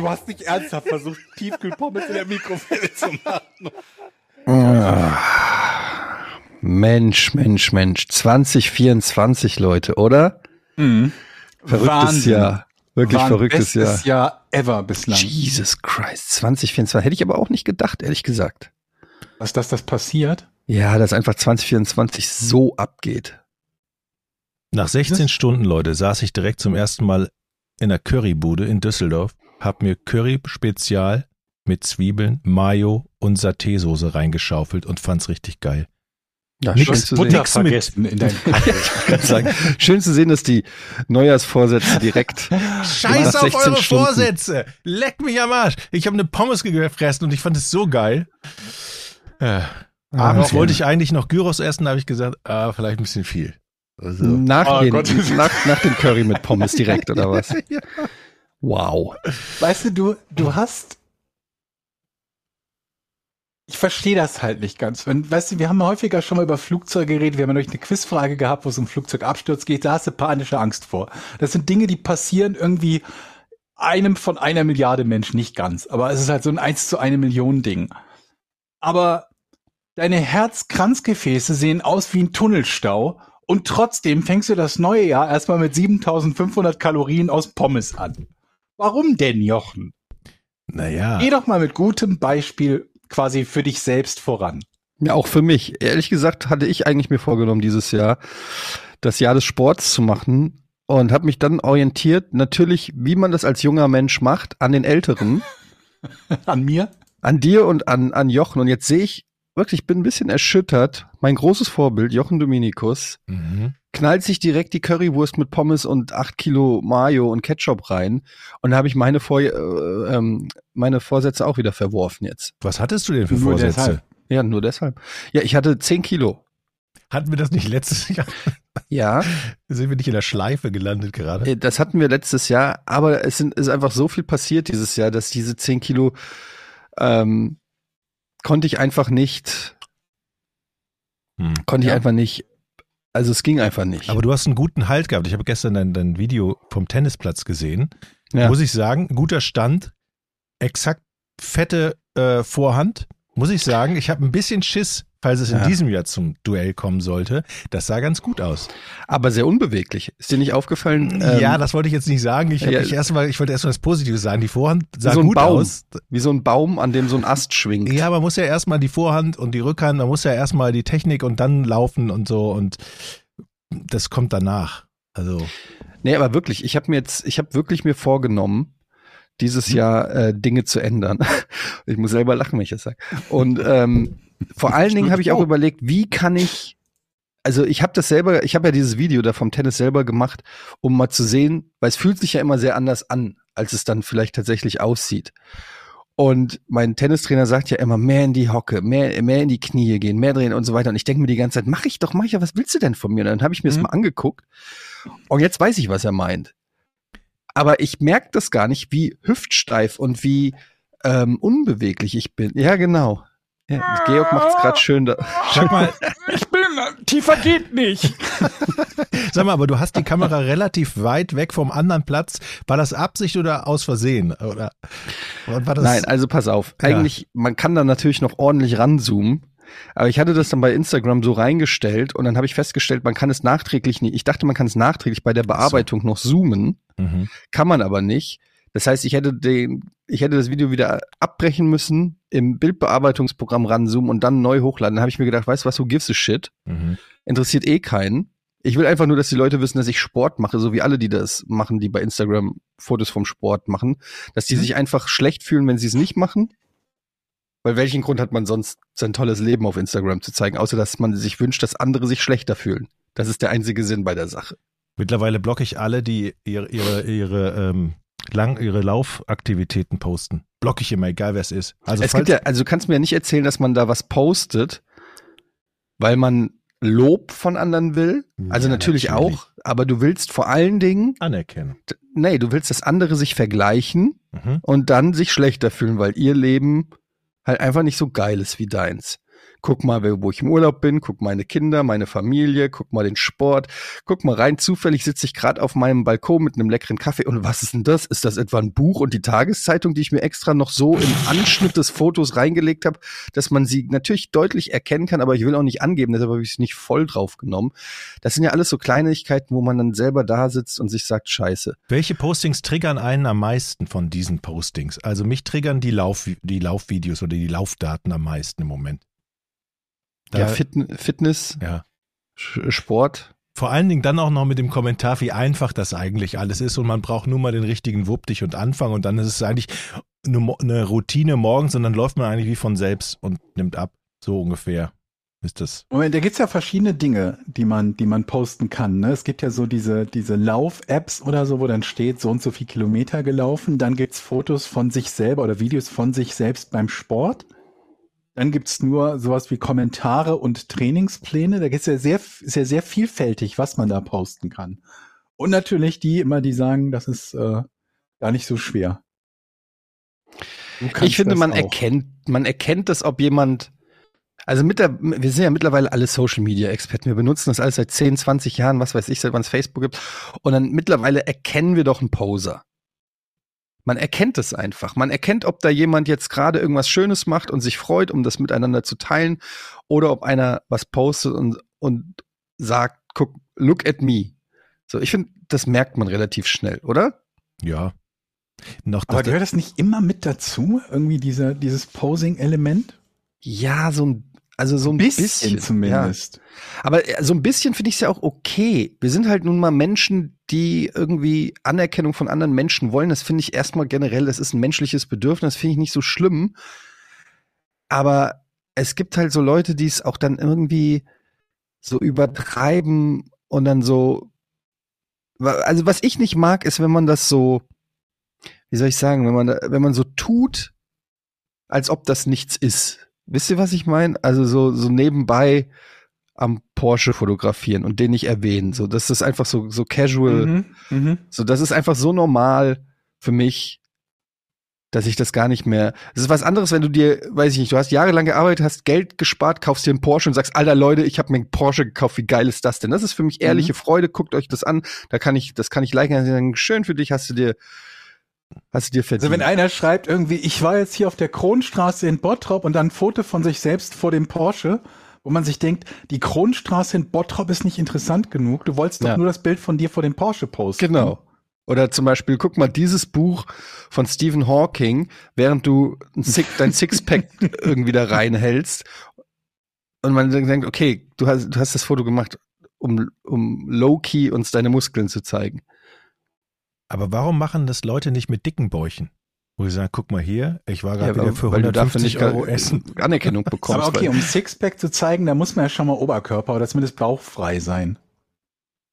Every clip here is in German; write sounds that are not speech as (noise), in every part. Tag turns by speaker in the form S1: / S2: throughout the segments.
S1: Du hast nicht ernsthaft versucht, Tiefkühlpommes in der Mikrowelle zu machen.
S2: Mensch, Mensch, Mensch. 2024, Leute, oder?
S3: Mhm.
S2: Verrücktes
S3: Wahnsinn.
S2: Jahr. Wirklich verrücktes Jahr.
S3: bestes Jahr ever bislang.
S2: Jesus Christ. 2024. Hätte ich aber auch nicht gedacht, ehrlich gesagt.
S3: Was, dass das passiert?
S2: Ja, dass einfach 2024 so abgeht.
S4: Nach 16 Stunden, Leute, saß ich direkt zum ersten Mal in der Currybude in Düsseldorf, hab mir Curry Spezial mit Zwiebeln, Mayo und Saté-Soße reingeschaufelt und fand's richtig geil.
S2: Ja,
S4: Nix
S2: schön
S4: mit
S2: zu
S4: Butter.
S2: sehen.
S3: Butter vergessen in deinem (laughs) Kaffee.
S2: Schön zu sehen, dass die Neujahrsvorsätze direkt. (laughs)
S4: Scheiß auf
S2: 16
S4: eure
S2: Stunden.
S4: Vorsätze! Leck mich am Arsch! Ich habe eine Pommes gefressen und ich fand es so geil. Äh, abends
S2: okay.
S4: wollte ich eigentlich noch Gyros essen, da habe ich gesagt, ah, vielleicht ein bisschen viel. Also,
S2: Nach,
S3: Oh
S2: den, nach, nach dem Curry mit Pommes direkt, oder (laughs) was? Wow.
S3: Weißt du, du, du hast. Ich verstehe das halt nicht ganz. Wenn, weißt du, wir haben häufiger schon mal über Flugzeuge geredet. Wir haben neulich eine Quizfrage gehabt, wo es um Flugzeugabsturz geht. Da hast du panische Angst vor. Das sind Dinge, die passieren irgendwie einem von einer Milliarde Menschen, nicht ganz. Aber es ist halt so ein eins zu eine Million Ding. Aber deine Herzkranzgefäße sehen aus wie ein Tunnelstau. Und trotzdem fängst du das neue Jahr erstmal mit 7500 Kalorien aus Pommes an. Warum denn, Jochen?
S4: naja.
S3: Geh doch mal mit gutem Beispiel quasi für dich selbst voran.
S2: Ja, auch für mich. Ehrlich gesagt hatte ich eigentlich mir vorgenommen, dieses Jahr das Jahr des Sports zu machen und habe mich dann orientiert, natürlich, wie man das als junger Mensch macht, an den Älteren, (laughs)
S3: An mir?
S2: an dir und an, an Jochen. Und jetzt sehe ich wirklich, ich bin ein bisschen erschüttert. Mein großes Vorbild, Jochen Dominikus,
S4: Mhm.
S2: Knallt sich direkt die Currywurst mit Pommes und acht Kilo Mayo und Ketchup rein. Und da habe ich meine, Vor äh, ähm, meine Vorsätze auch wieder verworfen jetzt.
S4: Was hattest du denn für
S3: Nur
S4: Vorsätze?
S3: deshalb.
S2: Ja, nur deshalb. Ja, ich hatte zehn Kilo.
S4: Hatten wir das nicht letztes Jahr?
S2: Ja, (laughs)
S4: Sind wir nicht in der Schleife gelandet gerade?
S2: äh, das hatten wir letztes Jahr, aber es sind, ist einfach so viel passiert dieses Jahr, dass diese zehn Kilo ähm, konnte ich einfach nicht,
S4: Hm.
S2: konnte ich
S3: Ja.
S2: einfach nicht, also es ging einfach nicht.
S4: Aber du hast einen guten Halt gehabt. Ich habe gestern dein, dein Video vom Tennisplatz gesehen.
S2: Ja.
S4: Muss ich sagen, guter Stand, exakt fette äh, Vorhand. Muss ich sagen, ich habe ein bisschen Schiss, falls es in
S2: Ja.
S4: diesem Jahr zum Duell kommen sollte. Das sah ganz gut aus.
S2: aber sehr unbeweglich. Ist dir nicht aufgefallen?
S4: ja,
S2: ähm,
S4: das wollte ich jetzt nicht sagen. Ich,
S2: ja.
S4: mich erst mal, ich wollte erst mal das Positive sagen. Die Vorhand sah
S2: so
S4: gut
S2: Baum.
S4: aus.
S2: wie so ein Baum, an dem so ein Ast schwingt.
S4: Ja, man muss ja erstmal die Vorhand und die Rückhand, man muss ja erstmal die Technik und dann laufen und so und das kommt danach. Also,
S2: Nee, aber wirklich, ich habe mir jetzt, ich habe wirklich mir vorgenommen, dieses. Jahr äh, Dinge zu ändern. (laughs) Ich muss selber lachen, wenn ich das sage. Und ähm, vor allen Dingen habe ich auch überlegt, wie kann ich, also ich habe das selber, ich habe ja dieses Video da vom Tennis selber gemacht, um mal zu sehen, weil es fühlt sich ja immer sehr anders an, als es dann vielleicht tatsächlich aussieht. Und mein Tennistrainer sagt ja immer, mehr in die Hocke, mehr, mehr in die Knie gehen, mehr drehen und so weiter. Und ich denke mir die ganze Zeit, mach ich doch, mach ich ja, was willst du denn von mir? Und dann habe ich mir das
S3: Mhm.
S2: mal angeguckt. Und jetzt weiß ich, was er meint. Aber ich merke das gar nicht, wie hüftsteif und wie ähm, unbeweglich ich bin. Ja, genau. Ja, Georg macht's gerade schön da.
S4: sag mal,
S3: Ich bin, tiefer geht nicht. (laughs)
S4: sag mal, aber du hast die Kamera relativ weit weg vom anderen Platz. War das Absicht oder aus Versehen? Oder war das?
S2: Nein, also pass auf.
S4: Ja.
S2: Eigentlich, man kann da natürlich noch ordentlich ranzoomen. Aber ich hatte das dann bei Instagram so reingestellt und dann habe ich festgestellt, man kann es nachträglich nicht. Ich dachte, man kann es nachträglich bei der Bearbeitung noch zoomen.
S4: Mhm.
S2: Kann man aber nicht. Das heißt, ich hätte den, ich hätte das Video wieder abbrechen müssen, im Bildbearbeitungsprogramm ranzoomen und dann neu hochladen. Dann habe ich mir gedacht, weißt du was, who gives a shit?
S4: Mhm.
S2: Interessiert eh keinen. Ich will einfach nur, dass die Leute wissen, dass ich Sport mache, so wie alle, die das machen, die bei Instagram Fotos vom Sport machen, dass die sich einfach schlecht fühlen, wenn sie es nicht machen. Weil welchen Grund hat man sonst, sein tolles Leben auf Instagram zu zeigen, außer dass man sich wünscht, dass andere sich schlechter fühlen. Das ist der einzige Sinn bei der Sache.
S4: Mittlerweile blocke ich alle, die ihre, ihre, ihre ähm, lang ihre Laufaktivitäten posten. Block ich immer, egal wer es ist. Also
S2: es gibt ja, also du kannst mir ja nicht erzählen, dass man da was postet, weil man Lob von anderen will. Also
S4: Ja,
S2: natürlich,
S4: natürlich.
S2: auch, aber du willst vor allen Dingen,
S4: anerkennen.
S2: nee, du willst, dass andere sich vergleichen
S4: Mhm.
S2: und dann sich schlechter fühlen, weil ihr Leben halt einfach nicht so geil ist wie deins. Guck mal, wo ich im Urlaub bin, guck meine Kinder, meine Familie, guck mal den Sport, guck mal rein, zufällig sitze ich gerade auf meinem Balkon mit einem leckeren Kaffee und was ist denn das? Ist das etwa ein Buch und die Tageszeitung, die ich mir extra noch so im Anschnitt des Fotos reingelegt habe, dass man sie natürlich deutlich erkennen kann, aber ich will auch nicht angeben, deshalb habe ich es nicht voll drauf genommen. Das sind ja alles so Kleinigkeiten, wo man dann selber da sitzt und sich sagt, scheiße.
S4: Welche Postings triggern einen am meisten von diesen Postings? Also mich triggern die, Lauf, die Laufvideos oder die Laufdaten am meisten im Moment. Da,
S2: ja, Fit Fitness,
S4: ja.
S2: Sport,
S4: Vor allen Dingen dann auch noch mit dem Kommentar, wie einfach das eigentlich alles ist und man braucht nur mal den richtigen Wuppdich und Anfang und dann ist es eigentlich eine, eine Routine morgens und dann läuft man eigentlich wie von selbst und nimmt ab. So ungefähr ist das.
S3: Moment, da gibt's ja verschiedene Dinge, die man, die man posten kann. Ne? Es gibt ja so diese, diese Lauf-Apps oder so, wo dann steht, so und so viel Kilometer gelaufen. Dann gibt's Fotos von sich selber oder Videos von sich selbst beim Sport. Dann gibt's nur sowas wie Kommentare und Trainingspläne. Da gibt's ja sehr, ist ja sehr vielfältig, was man da posten kann. Und natürlich die immer, die sagen, das ist äh, gar nicht so schwer.
S2: Ich finde, man
S3: auch.
S2: erkennt, man erkennt das, ob jemand, also mit der, wir sind ja mittlerweile alle Social Media Experten. Wir benutzen das alles seit 10, 20 Jahren, was weiß ich, seit wann es Facebook gibt. Und dann mittlerweile erkennen wir doch einen Poser. Man erkennt es einfach. Man erkennt, ob da jemand jetzt gerade irgendwas Schönes macht und sich freut, um das miteinander zu teilen, oder ob einer was postet und, und sagt, guck, look at me. So, ich finde, das merkt man relativ schnell, oder?
S4: Ja. Noch
S3: Aber
S4: das,
S3: gehört das nicht immer mit dazu? Irgendwie dieser, dieses Posing-Element?
S2: Ja, so ein, also so ein bisschen, Ja.
S3: zumindest.
S2: Aber äh, so ein bisschen finde ich es ja auch okay. Wir sind halt nun mal Menschen, die irgendwie Anerkennung von anderen Menschen wollen. Das finde ich erstmal generell, das ist ein menschliches Bedürfnis, finde ich nicht so schlimm. Aber es gibt halt so Leute, die es auch dann irgendwie so übertreiben und dann so. Also was ich nicht mag, ist, wenn man das so, wie soll ich sagen, wenn man, wenn man so tut, als ob das nichts ist. Wisst ihr, was ich meine? Also so, so nebenbei am Porsche fotografieren und den nicht erwähnen. So, das ist einfach so, so casual.
S3: Mhm, mhm.
S2: So, das ist einfach so normal für mich, dass ich das gar nicht mehr. Es ist was anderes, wenn du dir, weiß ich nicht, du hast jahrelang gearbeitet, hast Geld gespart, kaufst dir einen Porsche und sagst, alter Leute, ich habe mir einen Porsche gekauft, wie geil ist das denn? Das ist für mich ehrliche Freude, guckt euch das an, da kann ich, das kann ich liken, sagen, schön für dich, hast du dir, hast du dir verdient.
S3: Also wenn einer schreibt irgendwie, ich war jetzt hier auf der Kronstraße in Bottrop und dann ein Foto von sich selbst vor dem Porsche, wo man sich denkt, die Kronstraße in Bottrop ist nicht interessant genug, du wolltest doch
S2: Ja.
S3: nur das Bild von dir vor dem Porsche posten.
S2: Genau. Oder zum Beispiel, guck mal, dieses Buch von Stephen Hawking, während du Six, (laughs) dein Sixpack irgendwie da reinhältst und man denkt, okay, du hast, du hast das Foto gemacht, um, um low-key uns deine Muskeln zu zeigen.
S4: Aber warum machen das Leute nicht mit dicken Bäuchen? Wo sie sagen, guck mal hier, ich war gerade
S2: Ja,
S4: wieder für
S2: weil du dafür
S4: 150
S2: nicht
S4: Euro essen.
S2: Anerkennung (laughs) bekommst.
S3: Aber okay, um Sixpack zu zeigen, da muss man ja schon mal Oberkörper oder zumindest bauchfrei sein.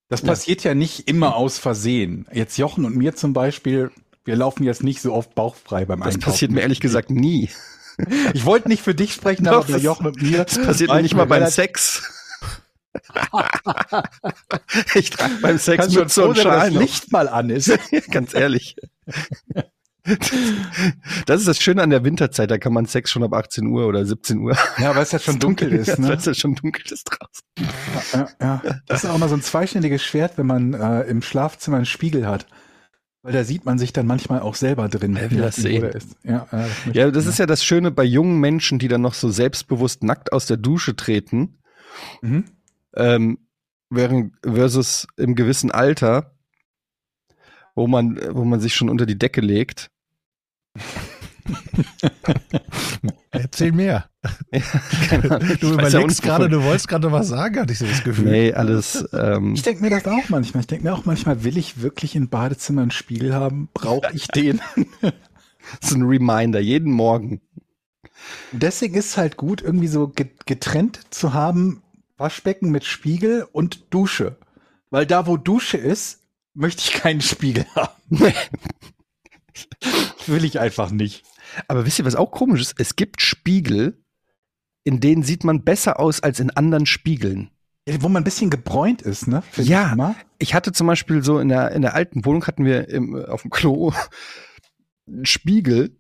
S3: Das
S2: Ja.
S3: passiert ja nicht immer aus Versehen. Jetzt Jochen und mir zum Beispiel, wir laufen jetzt nicht so oft bauchfrei beim
S2: das
S3: Einkaufen.
S2: passiert mir ehrlich gesagt nie.
S3: Ich wollte nicht für dich sprechen, aber
S2: das-
S3: Jochen und mir.
S2: Das passiert mir
S3: ich
S2: nicht mal beim Sex. (laughs) ich trage beim Sex
S3: Kannst schon
S2: so
S3: dass
S2: Schal
S3: das. Licht mal an ist. (laughs)
S2: Ganz ehrlich. Das ist das Schöne an der Winterzeit, da kann man Sex schon ab 18 Uhr oder 17 Uhr.
S3: Ja, weil es ja schon (laughs) dunkel ist, ne?
S2: Weil es ja schon dunkel ist draußen.
S3: Ja, ja. Das ist auch immer so ein zweischneidiges Schwert, wenn man äh, im Schlafzimmer einen Spiegel hat. Weil da sieht man sich dann manchmal auch selber drin.
S2: Wer will das sehen?
S3: Ist. Ja, ja, das
S2: Ja, das ist ja das Schöne bei jungen Menschen, die dann noch so selbstbewusst nackt aus der Dusche treten,
S3: Mhm.
S2: Ähm, während versus im gewissen Alter, wo man, wo man sich schon unter die Decke legt. (laughs)
S4: Erzähl mehr.
S2: Keine Ahnung,
S4: Du
S2: ja
S4: überlegst
S2: auch
S4: gerade, du wolltest gerade was sagen, hatte ich so das Gefühl.
S2: Nee, alles. Ähm,
S3: Ich denke mir das auch manchmal. Ich denke mir auch manchmal, will ich wirklich im Badezimmer einen Spiegel haben? Brauche ich (laughs) den?
S2: so ein Reminder, jeden Morgen.
S3: Deswegen ist es halt gut, irgendwie so ge- getrennt zu haben, Waschbecken mit Spiegel und Dusche. Weil da, wo Dusche ist, möchte ich keinen Spiegel (laughs) haben. Will ich einfach nicht.
S2: Aber wisst ihr, was auch komisch ist? Es gibt Spiegel, in denen sieht man besser aus als in anderen Spiegeln.
S3: Wo man ein bisschen gebräunt ist, ne? Find
S2: Ja.
S3: ich.
S2: Ich hatte zum Beispiel so in der, in der alten Wohnung hatten wir im, auf dem Klo einen Spiegel.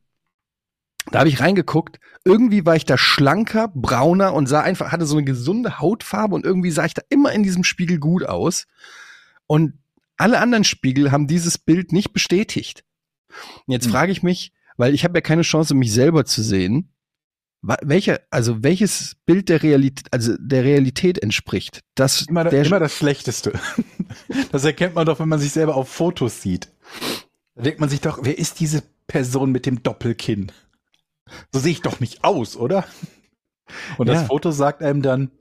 S2: Da habe ich reingeguckt. Irgendwie war ich da schlanker, brauner und sah einfach, hatte so eine gesunde Hautfarbe und irgendwie sah ich da immer in diesem Spiegel gut aus. Und alle anderen Spiegel haben dieses Bild nicht bestätigt. Und jetzt
S3: Hm.
S2: frage ich mich, weil ich habe ja keine Chance, mich selber zu sehen, welcher, also welches Bild der Realität, also der Realität entspricht. Das,
S3: Immer,
S2: der,
S3: immer das Schlechteste. (laughs) Das erkennt man doch, wenn man sich selber auf Fotos sieht. Da denkt man sich doch, wer ist diese Person mit dem Doppelkinn? So sehe ich doch nicht aus, oder? Und
S2: Ja.
S3: das Foto sagt einem dann,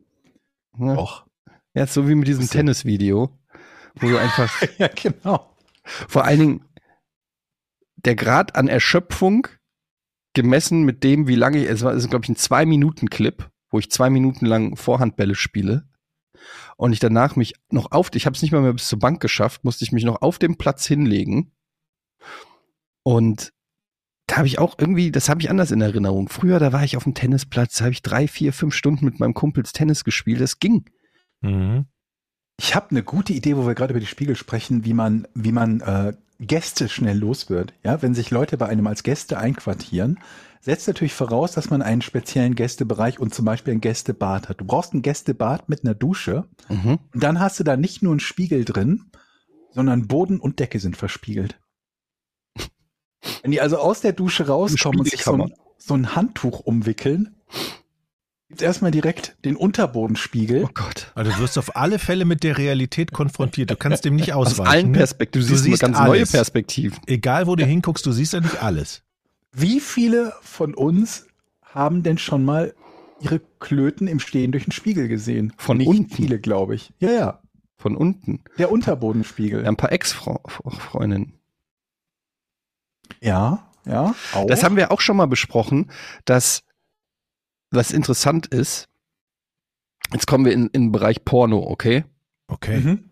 S2: Ja.
S3: doch.
S2: Ja, so wie mit diesem. Tennisvideo, wo du einfach (laughs)
S3: Ja, genau.
S2: vor allen Dingen der Grad an Erschöpfung gemessen mit dem, wie lange ich, es war, ist glaube ich ein zwei Minuten Clip, wo ich zwei Minuten lang Vorhandbälle spiele und ich danach mich noch auf, ich habe es nicht mal mehr bis zur Bank geschafft, musste ich mich noch auf dem Platz hinlegen und da habe ich auch irgendwie, das habe ich anders in Erinnerung. Früher, da war ich auf dem Tennisplatz, da habe ich drei, vier, fünf Stunden mit meinem Kumpels Tennis gespielt. Das ging.
S4: Mhm.
S3: Ich habe eine gute Idee, wo wir gerade über die Spiegel sprechen, wie man, wie man äh, Gäste schnell los wird. Ja, wenn sich Leute bei einem als Gäste einquartieren, setzt natürlich voraus, dass man einen speziellen Gästebereich und zum Beispiel ein Gästebad hat. Du brauchst ein Gästebad mit einer Dusche
S2: Mhm.
S3: und dann hast du da nicht nur einen Spiegel drin, sondern Boden und Decke sind verspiegelt. Wenn die also aus der Dusche rauskommen und sich so ein, so ein Handtuch umwickeln, gibt's erstmal direkt den Unterbodenspiegel.
S2: Oh Gott.
S4: Also du wirst auf alle Fälle mit der Realität konfrontiert. Du kannst dem nicht (laughs)
S2: Aus
S4: ausweichen.
S2: allen
S4: ne?
S2: Perspektiven. Du,
S4: Du
S2: siehst, ganz neue
S4: alles.
S2: Perspektiven.
S4: Egal, wo du hinguckst, du siehst ja nicht alles.
S3: Wie viele von uns haben denn schon mal ihre Klöten im Stehen durch den Spiegel gesehen?
S2: Von
S3: Nicht
S2: unten?
S3: viele, glaube ich. Ja, ja.
S2: Von unten.
S3: Der Unterbodenspiegel.
S2: Ja, ein paar Ex-Freundinnen.
S3: Ja, ja. Auch.
S2: Das haben wir auch schon mal besprochen, dass was interessant ist, jetzt kommen wir in, in den Bereich Porno, okay?
S4: Okay.
S3: mhm.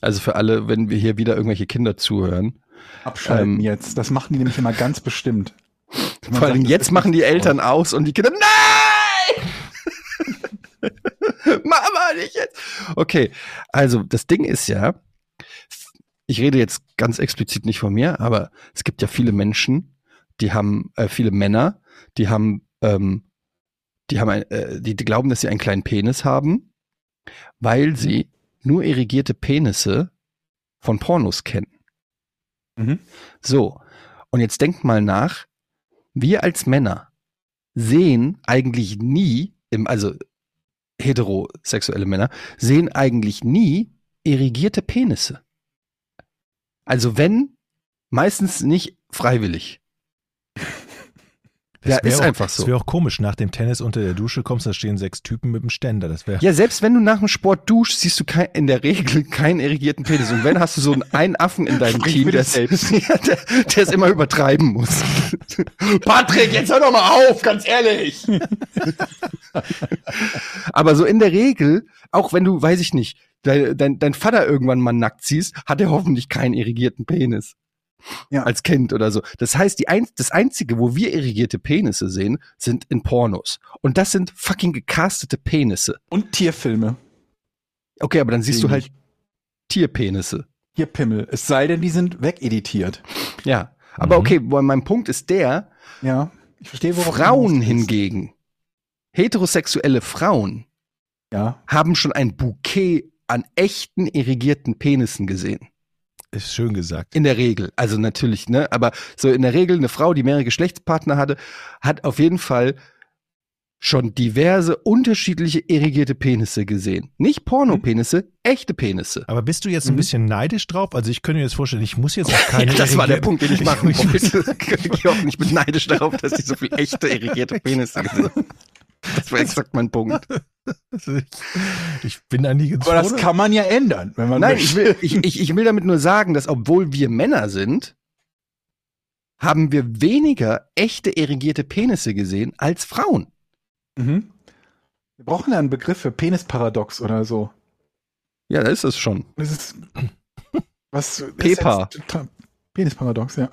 S2: Also für alle, wenn wir hier wieder irgendwelche Kinder zuhören.
S3: Abschalten
S2: Ähm,
S3: jetzt. Das machen die nämlich immer ganz bestimmt.
S2: Vor allem
S3: sagt,
S2: jetzt machen die Eltern aus und die Kinder, nein! (laughs) Mama, nicht jetzt! Okay, also das Ding ist ja, ich rede jetzt ganz explizit nicht von mir, aber es gibt ja viele Menschen, die haben, äh, viele Männer, die haben, ähm, die haben, ein, äh, die, die glauben, dass sie einen kleinen Penis haben, weil sie nur irrigierte Penisse von Pornos kennen.
S3: Mhm.
S2: So, und jetzt denkt mal nach, wir als Männer sehen eigentlich nie, im, also heterosexuelle Männer, sehen eigentlich nie irrigierte Penisse. Also wenn, meistens nicht freiwillig.
S4: Das
S2: Ja, ist
S4: auch,
S2: einfach so.
S4: Das wäre auch komisch. Nach dem Tennis unter der Dusche kommst, da stehen sechs Typen mit dem Ständer. Das wäre.
S2: Ja, selbst wenn du nach dem Sport duschst, siehst du kein, in der Regel keinen irrigierten Penis. Und wenn, hast du so einen, einen Affen in deinem Team, (laughs) der es immer übertreiben muss. Patrick, jetzt hör doch mal auf, ganz ehrlich. (laughs) Aber so in der Regel, auch wenn du, weiß ich nicht, dein, dein, dein Vater irgendwann mal nackt siehst, hat er hoffentlich keinen irrigierten Penis.
S3: Ja.
S2: Als Kind oder so. Das heißt, die ein, das einzige, wo wir irrigierte Penisse sehen, sind in Pornos. Und das sind fucking gecastete Penisse.
S3: Und Tierfilme.
S2: Okay, aber dann siehst du
S3: Wenig.
S2: halt Tierpenisse.
S3: Hier Pimmel. Es sei denn, die sind wegeditiert.
S2: Ja. Aber
S4: Mhm.
S2: okay, mein Punkt ist der,
S3: Ja. Ich verstehe, worauf du
S2: Frauen hingegen, heterosexuelle Frauen,
S3: Ja.
S2: haben schon ein Bouquet an echten irrigierten Penissen gesehen.
S4: Ist schön gesagt.
S2: In der Regel. Also natürlich, ne? Aber so in der Regel eine Frau, die mehrere Geschlechtspartner hatte, hat auf jeden Fall schon diverse unterschiedliche irrigierte Penisse gesehen. Nicht Pornopenisse, echte Penisse.
S4: Aber bist du jetzt ein
S3: Mhm.
S4: bisschen neidisch drauf? Also ich könnte mir jetzt vorstellen, ich muss jetzt auch (laughs) keine.
S2: Ja, das war der Punkt, den ich machen (laughs) wollte. Ich bin neidisch darauf, dass ich so viel echte irrigierte (laughs) Penisse gesehen habe. Das war exakt mein Punkt.
S4: Ich, bin da nie
S3: Aber das kann man ja ändern, wenn man
S2: Nein,
S3: möchte.
S2: ich will, ich, ich, will damit nur sagen, dass obwohl wir Männer sind, haben wir weniger echte irrigierte Penisse gesehen als Frauen.
S3: Mhm. Wir brauchen ja einen Begriff für Penisparadox oder so.
S2: Ja, da ist es schon.
S3: Das ist was
S2: Pepa.
S3: Penisparadox, ja.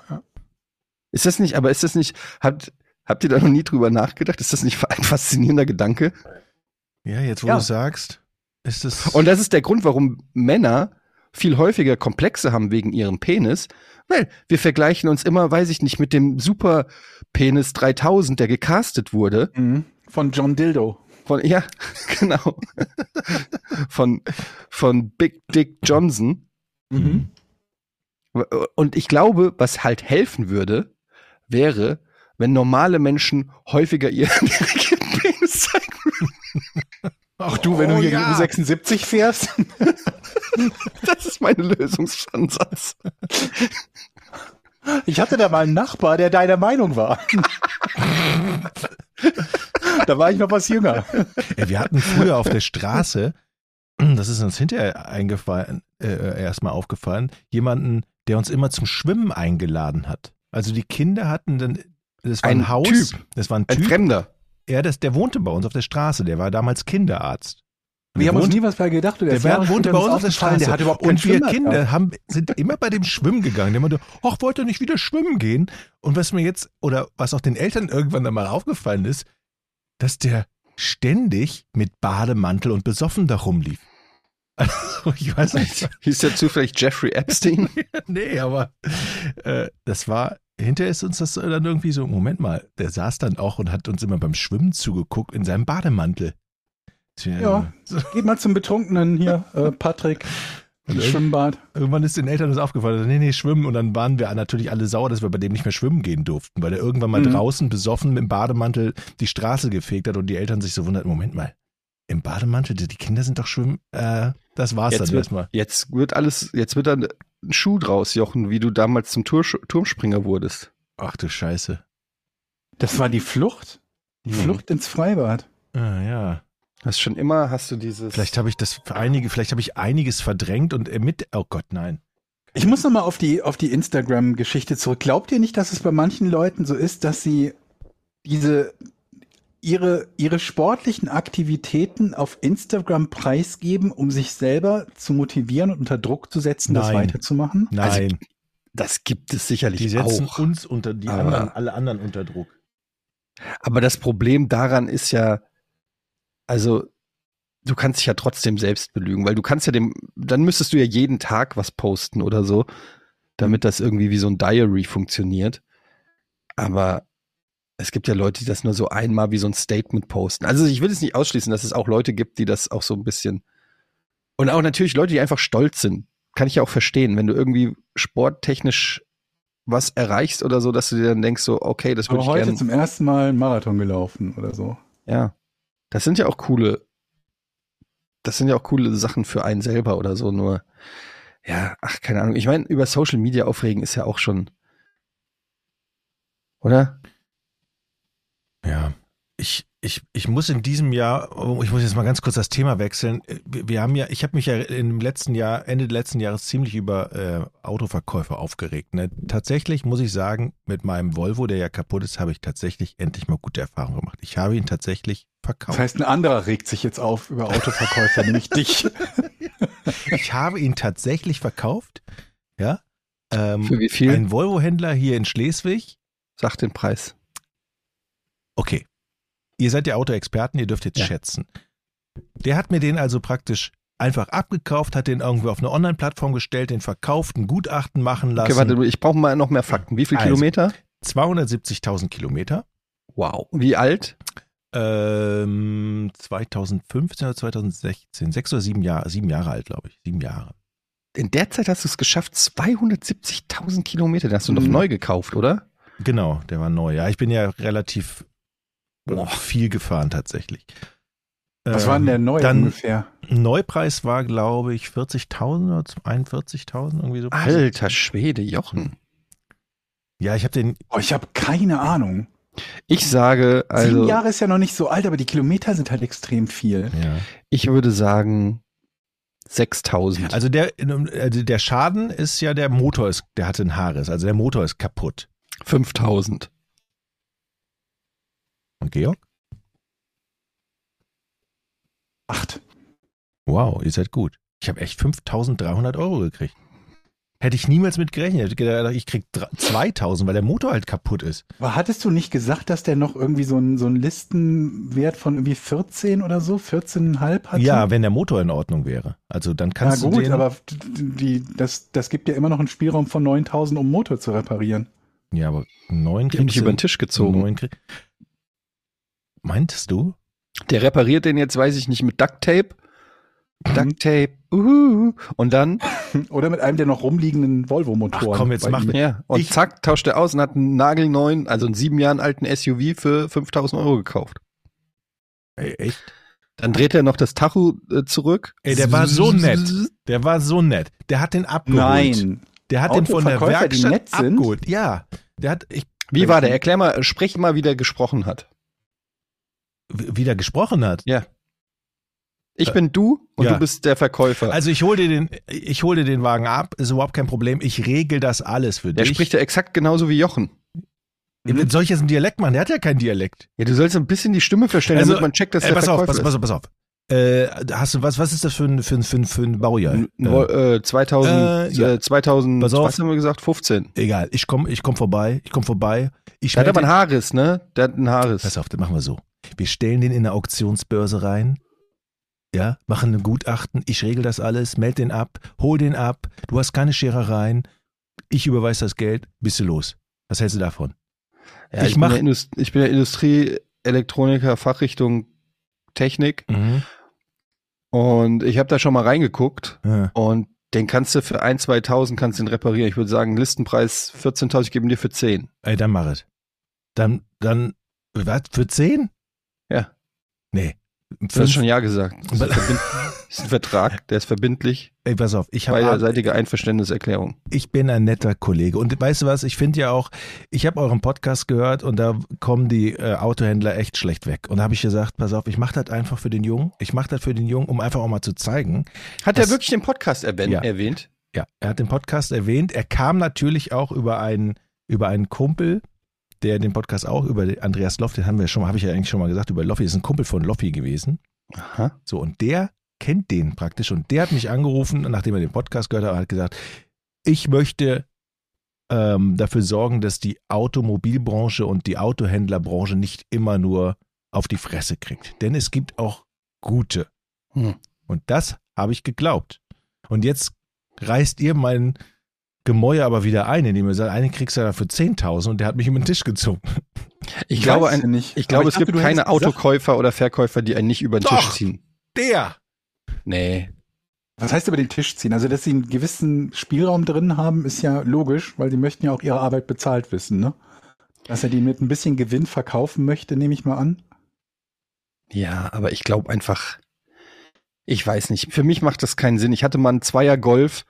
S2: Ist das nicht, aber ist das nicht, habt, habt ihr da noch nie drüber nachgedacht? Ist das nicht ein faszinierender Gedanke?
S4: Ja, jetzt wo
S3: Ja.
S4: du sagst, ist es.
S2: Und das ist der Grund, warum Männer viel häufiger Komplexe haben wegen ihrem Penis, weil wir vergleichen uns immer, weiß ich nicht, mit dem Super Penis 3000, der gecastet wurde.
S3: Mhm. Von John Dildo.
S2: Von, ja, (laughs) genau. von, von Big Dick Johnson.
S3: Mhm.
S2: Und ich glaube, was halt helfen würde, wäre, wenn normale Menschen häufiger ihren (laughs) Penis zeigen.
S3: Ach du, wenn
S4: Oh,
S3: du hier
S4: ja.
S3: die 76 fährst. (laughs)
S2: Das ist mein Lösungsansatz.
S3: Ich hatte da mal einen Nachbar, der deiner Meinung war. da war ich noch was jünger.
S4: Ey, wir hatten früher auf der Straße, das ist uns hinterher eingefallen, äh, erstmal aufgefallen, jemanden, der uns immer zum Schwimmen eingeladen hat. Also die Kinder hatten dann, das war ein,
S2: Ein
S4: Haus,
S2: Typ.
S4: das war ein
S2: Ein
S4: Typ,
S2: Fremder.
S4: ja, das, der wohnte bei uns auf der Straße, der war damals Kinderarzt.
S3: Wir haben uns
S4: wohnte-
S3: nie was bei gedacht.
S4: Der war, wohnte bei uns auf der Straße.
S3: Der hat überhaupt
S4: und wir Kinder haben, sind immer bei dem Schwimmen gegangen. Der meinte, ach, wollt ihr nicht wieder schwimmen gehen? Und was mir jetzt, oder was auch den Eltern irgendwann einmal aufgefallen ist, dass der ständig mit Bademantel und besoffen da rumlief. (laughs) Also, ich weiß nicht.
S2: Hieß der zufällig Jeffrey Epstein? (laughs)
S4: nee, aber äh, das war, hinterher ist uns das dann irgendwie so, Moment mal, der saß dann auch und hat uns immer beim Schwimmen zugeguckt in seinem Bademantel.
S3: Ja. Geht mal zum Betrunkenen hier, äh, Patrick. (laughs)
S4: Und
S3: Schwimmbad.
S4: Irgendwann ist den Eltern das aufgefallen. Nee, nee, schwimmen. Und dann waren wir natürlich alle sauer, dass wir bei dem nicht mehr schwimmen gehen durften, weil er irgendwann mal
S3: Mhm.
S4: draußen besoffen mit dem Bademantel die Straße gefegt hat und die Eltern sich so wunderten, Moment mal, im Bademantel, die Kinder sind doch schwimmen. Äh, das war's
S2: Jetzt
S4: dann erstmal.
S2: jetzt wird alles, jetzt wird dann ein Schuh draus, Jochen, wie du damals zum Tur Turmspringer wurdest.
S4: Ach du Scheiße.
S3: Das war die Flucht. Die
S2: Mhm.
S3: Flucht ins Freibad.
S4: Ah, ja.
S2: Hast schon immer, hast du dieses.
S4: Vielleicht habe ich das für einige, vielleicht habe ich einiges verdrängt und äh, mit, oh Gott, nein.
S3: Ich muss nochmal auf die, auf die Instagram-Geschichte zurück. Glaubt ihr nicht, dass es bei manchen Leuten so ist, dass sie diese, ihre, ihre sportlichen Aktivitäten auf Instagram preisgeben, um sich selber zu motivieren und unter Druck zu setzen, das
S4: Nein.
S3: weiterzumachen?
S4: Nein.
S2: das gibt es sicherlich
S4: die setzen
S2: auch.
S4: uns unter, die
S2: Aber-
S4: anderen, alle anderen unter Druck.
S2: Aber das Problem daran ist ja, also du kannst dich ja trotzdem selbst belügen, weil du kannst ja dem, dann müsstest du ja jeden Tag was posten oder so, damit das irgendwie wie so ein Diary funktioniert. Aber es gibt ja Leute, die das nur so einmal wie so ein Statement posten. Also ich will es nicht ausschließen, dass es auch Leute gibt, die das auch so ein bisschen und auch natürlich Leute, die einfach stolz sind. Kann ich ja auch verstehen, wenn du irgendwie sporttechnisch was erreichst oder so, dass du dir dann denkst so, okay, das würde ich
S3: heute
S2: gerne.
S3: zum ersten Mal einen Marathon gelaufen oder so.
S2: Ja. Das sind ja auch coole, das sind ja auch coole Sachen für einen selber oder so, nur, ja, ach, keine Ahnung. Ich meine, über Social Media aufregen ist ja auch schon, oder?
S4: Ja. Ich, ich, ich muss in diesem Jahr, oh, ich muss jetzt mal ganz kurz das Thema wechseln. Wir, haben ja, ich habe mich ja im letzten Jahr, Ende letzten Jahres ziemlich über äh, Autoverkäufe aufgeregt. Ne? Tatsächlich muss ich sagen, mit meinem Volvo, der ja kaputt ist, habe ich tatsächlich endlich mal gute Erfahrungen gemacht. Ich habe ihn tatsächlich verkauft.
S3: Das heißt, ein anderer regt sich jetzt auf über Autoverkäufer, (laughs) nämlich dich. (laughs)
S4: Ich habe ihn tatsächlich verkauft. Ja. Ähm,
S2: Für wie viel?
S4: Ein Volvo-Händler hier in Schleswig.
S2: Sag den Preis.
S4: Okay. Ihr seid ja Autoexperten, ihr dürft jetzt
S2: Ja.
S4: schätzen. Der hat mir den also praktisch einfach abgekauft, hat den irgendwo auf eine Online-Plattform gestellt, den verkauft, ein Gutachten machen lassen.
S2: Okay, warte, ich brauche mal noch mehr Fakten. Wie viel
S4: Also.
S2: Kilometer?
S4: 270.000 Kilometer.
S2: Wow. Wie alt?
S4: Ähm, 2015 oder 2016. Sechs oder sieben Jahre, sieben Jahre alt, glaube ich. Sieben Jahre.
S2: In der Zeit hast du es geschafft, 270.000 Kilometer. Den hast du noch
S3: Mhm.
S2: neu gekauft, oder?
S4: Genau, der war neu. Ja, ich bin ja relativ viel gefahren tatsächlich.
S3: Was
S4: Ähm,
S3: war denn der neu
S4: dann-
S3: ungefähr?
S4: Neupreis war, glaube ich, 40.000 oder 41.000, irgendwie so.
S2: Alter Schwede, Jochen.
S4: Ja, ich habe den,
S3: Oh, ich habe keine Ahnung.
S2: Ich sage, also,
S3: Sieben Jahre ist ja noch nicht so alt, aber die Kilometer sind halt extrem viel.
S4: ja.
S2: ich würde sagen 6.000.
S4: Also der, also der Schaden ist ja, der Motor ist, der hatte einen Haares, also der Motor ist kaputt.
S2: 5.000.
S4: Und Georg?
S3: Acht.
S4: Wow, ihr seid gut. Ich habe echt 5.300 Euro gekriegt. Hätte ich niemals mit gerechnet. Ich hätte gedacht, ich krieg dr- 2000, weil der Motor halt kaputt ist.
S3: Aber hattest du nicht gesagt, dass der noch irgendwie so einen so einen Listenwert von irgendwie 14 oder so, 14,5 hatte?
S4: Ja, wenn der Motor in Ordnung wäre. Also dann
S3: Na
S4: kannst du
S3: gut,
S4: den,
S3: aber die, das, das gibt ja immer noch einen Spielraum von 9000, um Motor zu reparieren.
S4: ja, aber neun
S2: Die haben
S4: kriegst
S2: dich
S4: du-
S2: über den Tisch gezogen.
S4: neun krieg- Meintest du?
S2: Der repariert den jetzt, weiß ich nicht, mit Duct Tape. Duct Tape. Uhu. Und dann, (laughs)
S3: Oder mit einem der noch rumliegenden Volvo-Motoren.
S4: Ach komm, jetzt mach
S2: ja, und
S4: Ich-
S2: zack, tauscht er aus und hat einen nagelneuen, also einen sieben Jahren alten SUV für 5000 Euro gekauft.
S4: Ey, echt?
S2: Dann dreht er noch das Tacho äh, zurück.
S4: Ey, der war so nett. Der war so nett. Der hat den abgeholt.
S3: Nein.
S4: Der hat den von der Werkstatt
S3: nett sind?
S4: abgeholt. Ja. Der hat ich,
S2: Wie war der? Erklär mal, sprech mal, wie der gesprochen hat.
S4: W- wie der gesprochen hat.
S2: Ja. Ich
S4: Äh,
S2: bin du und
S4: ja.
S2: du bist der Verkäufer.
S4: Also ich hol dir den, ich hol dir den Wagen ab, ist überhaupt kein Problem. Ich regel das alles für
S2: der
S4: dich.
S2: spricht ja exakt genauso wie Jochen.
S4: Ja, Soll ich jetzt einen Dialekt machen? Der hat ja keinen Dialekt.
S2: Ja, du sollst ein bisschen die Stimme verstellen,
S4: Also,
S2: damit man checkt, dass
S4: Ey,
S2: der
S4: pass auf,
S2: Verkäufer
S4: pass, pass auf, pass auf. Äh, hast du was? Was ist das für ein für ein für ein, für ein Baujahr?
S2: Äh, 2000,
S4: Äh, ja.
S2: äh, 2000,
S4: Pass auf.
S2: was haben wir gesagt? 15.
S4: Egal. Ich komm, ich komm vorbei. Ich komm vorbei. Ich
S2: Der hat aber einen Haares, ne? Der hat einen Haares.
S4: Pass auf, das machen wir so. Wir stellen den in eine Auktionsbörse rein. Ja, machen ein Gutachten. Ich regel das alles, meld den ab, hol den ab. Du hast keine Scherereien. Ich überweise das Geld. Bist du los? Was hältst du davon?
S2: Ja,
S4: ich
S2: ich, bin
S4: mach-
S2: Indust ich bin der Industrieelektroniker, Fachrichtung Technik und ich habe da schon mal reingeguckt
S4: Ja.
S2: und den kannst du für ein, 2000 kannst du den reparieren. Ich würde sagen, Listenpreis 14.000, ich gebe ihn dir für 10.
S4: Ey, dann mach es. Dann, dann, was? Für 10? Nee.
S2: Du hast schon Ja gesagt. Das ist, (laughs) ist ein Vertrag, der ist verbindlich.
S4: Ey, pass auf. Ich habe
S2: Beiderseitige Einverständniserklärung.
S4: ich bin ein netter Kollege. Und weißt du was, ich finde ja auch, ich habe euren Podcast gehört und da kommen die äh, Autohändler echt schlecht weg. Und da habe ich gesagt, pass auf, ich mache das einfach für den Jungen. Ich mache das für den Jungen, um einfach auch mal zu zeigen.
S2: Hat er wirklich den Podcast erwähnt?
S4: Ja.
S2: erwähnt?
S4: Ja, er hat den Podcast erwähnt. Er kam natürlich auch über einen, über einen Kumpel, der den Podcast auch über Andreas Loff, den haben wir schon mal, habe ich ja eigentlich schon mal gesagt, über Loffi, ist ein Kumpel von Loffi gewesen.
S2: Aha.
S4: So, und der kennt den praktisch und der hat mich angerufen, nachdem er den Podcast gehört hat, und hat gesagt, ich möchte ähm, dafür sorgen, dass die Automobilbranche und die Autohändlerbranche nicht immer nur auf die Fresse kriegt. Denn es gibt auch gute.
S2: Hm.
S4: Und das habe ich geglaubt. Und jetzt reißt ihr mein Gemäuer aber wieder ein, indem ihr sagt, einen kriegst du da für 10.000 und der hat mich über den Tisch gezogen.
S2: Ich glaube, ein,
S3: nicht.
S2: ich glaube es
S3: dachte,
S2: gibt keine
S3: gesagt-
S2: Autokäufer oder Verkäufer, die einen nicht über den
S4: Doch.
S2: Tisch ziehen.
S4: Der!
S2: Nee.
S3: Was heißt über den Tisch ziehen? Also, dass sie einen gewissen Spielraum drin haben, ist ja logisch, weil sie möchten ja auch ihre Arbeit bezahlt wissen, ne? Dass er die mit ein bisschen Gewinn verkaufen möchte, nehme ich mal an.
S2: Ja, aber ich glaube einfach, ich weiß nicht. Für mich macht das keinen Sinn. Ich hatte mal einen Zweier Golf.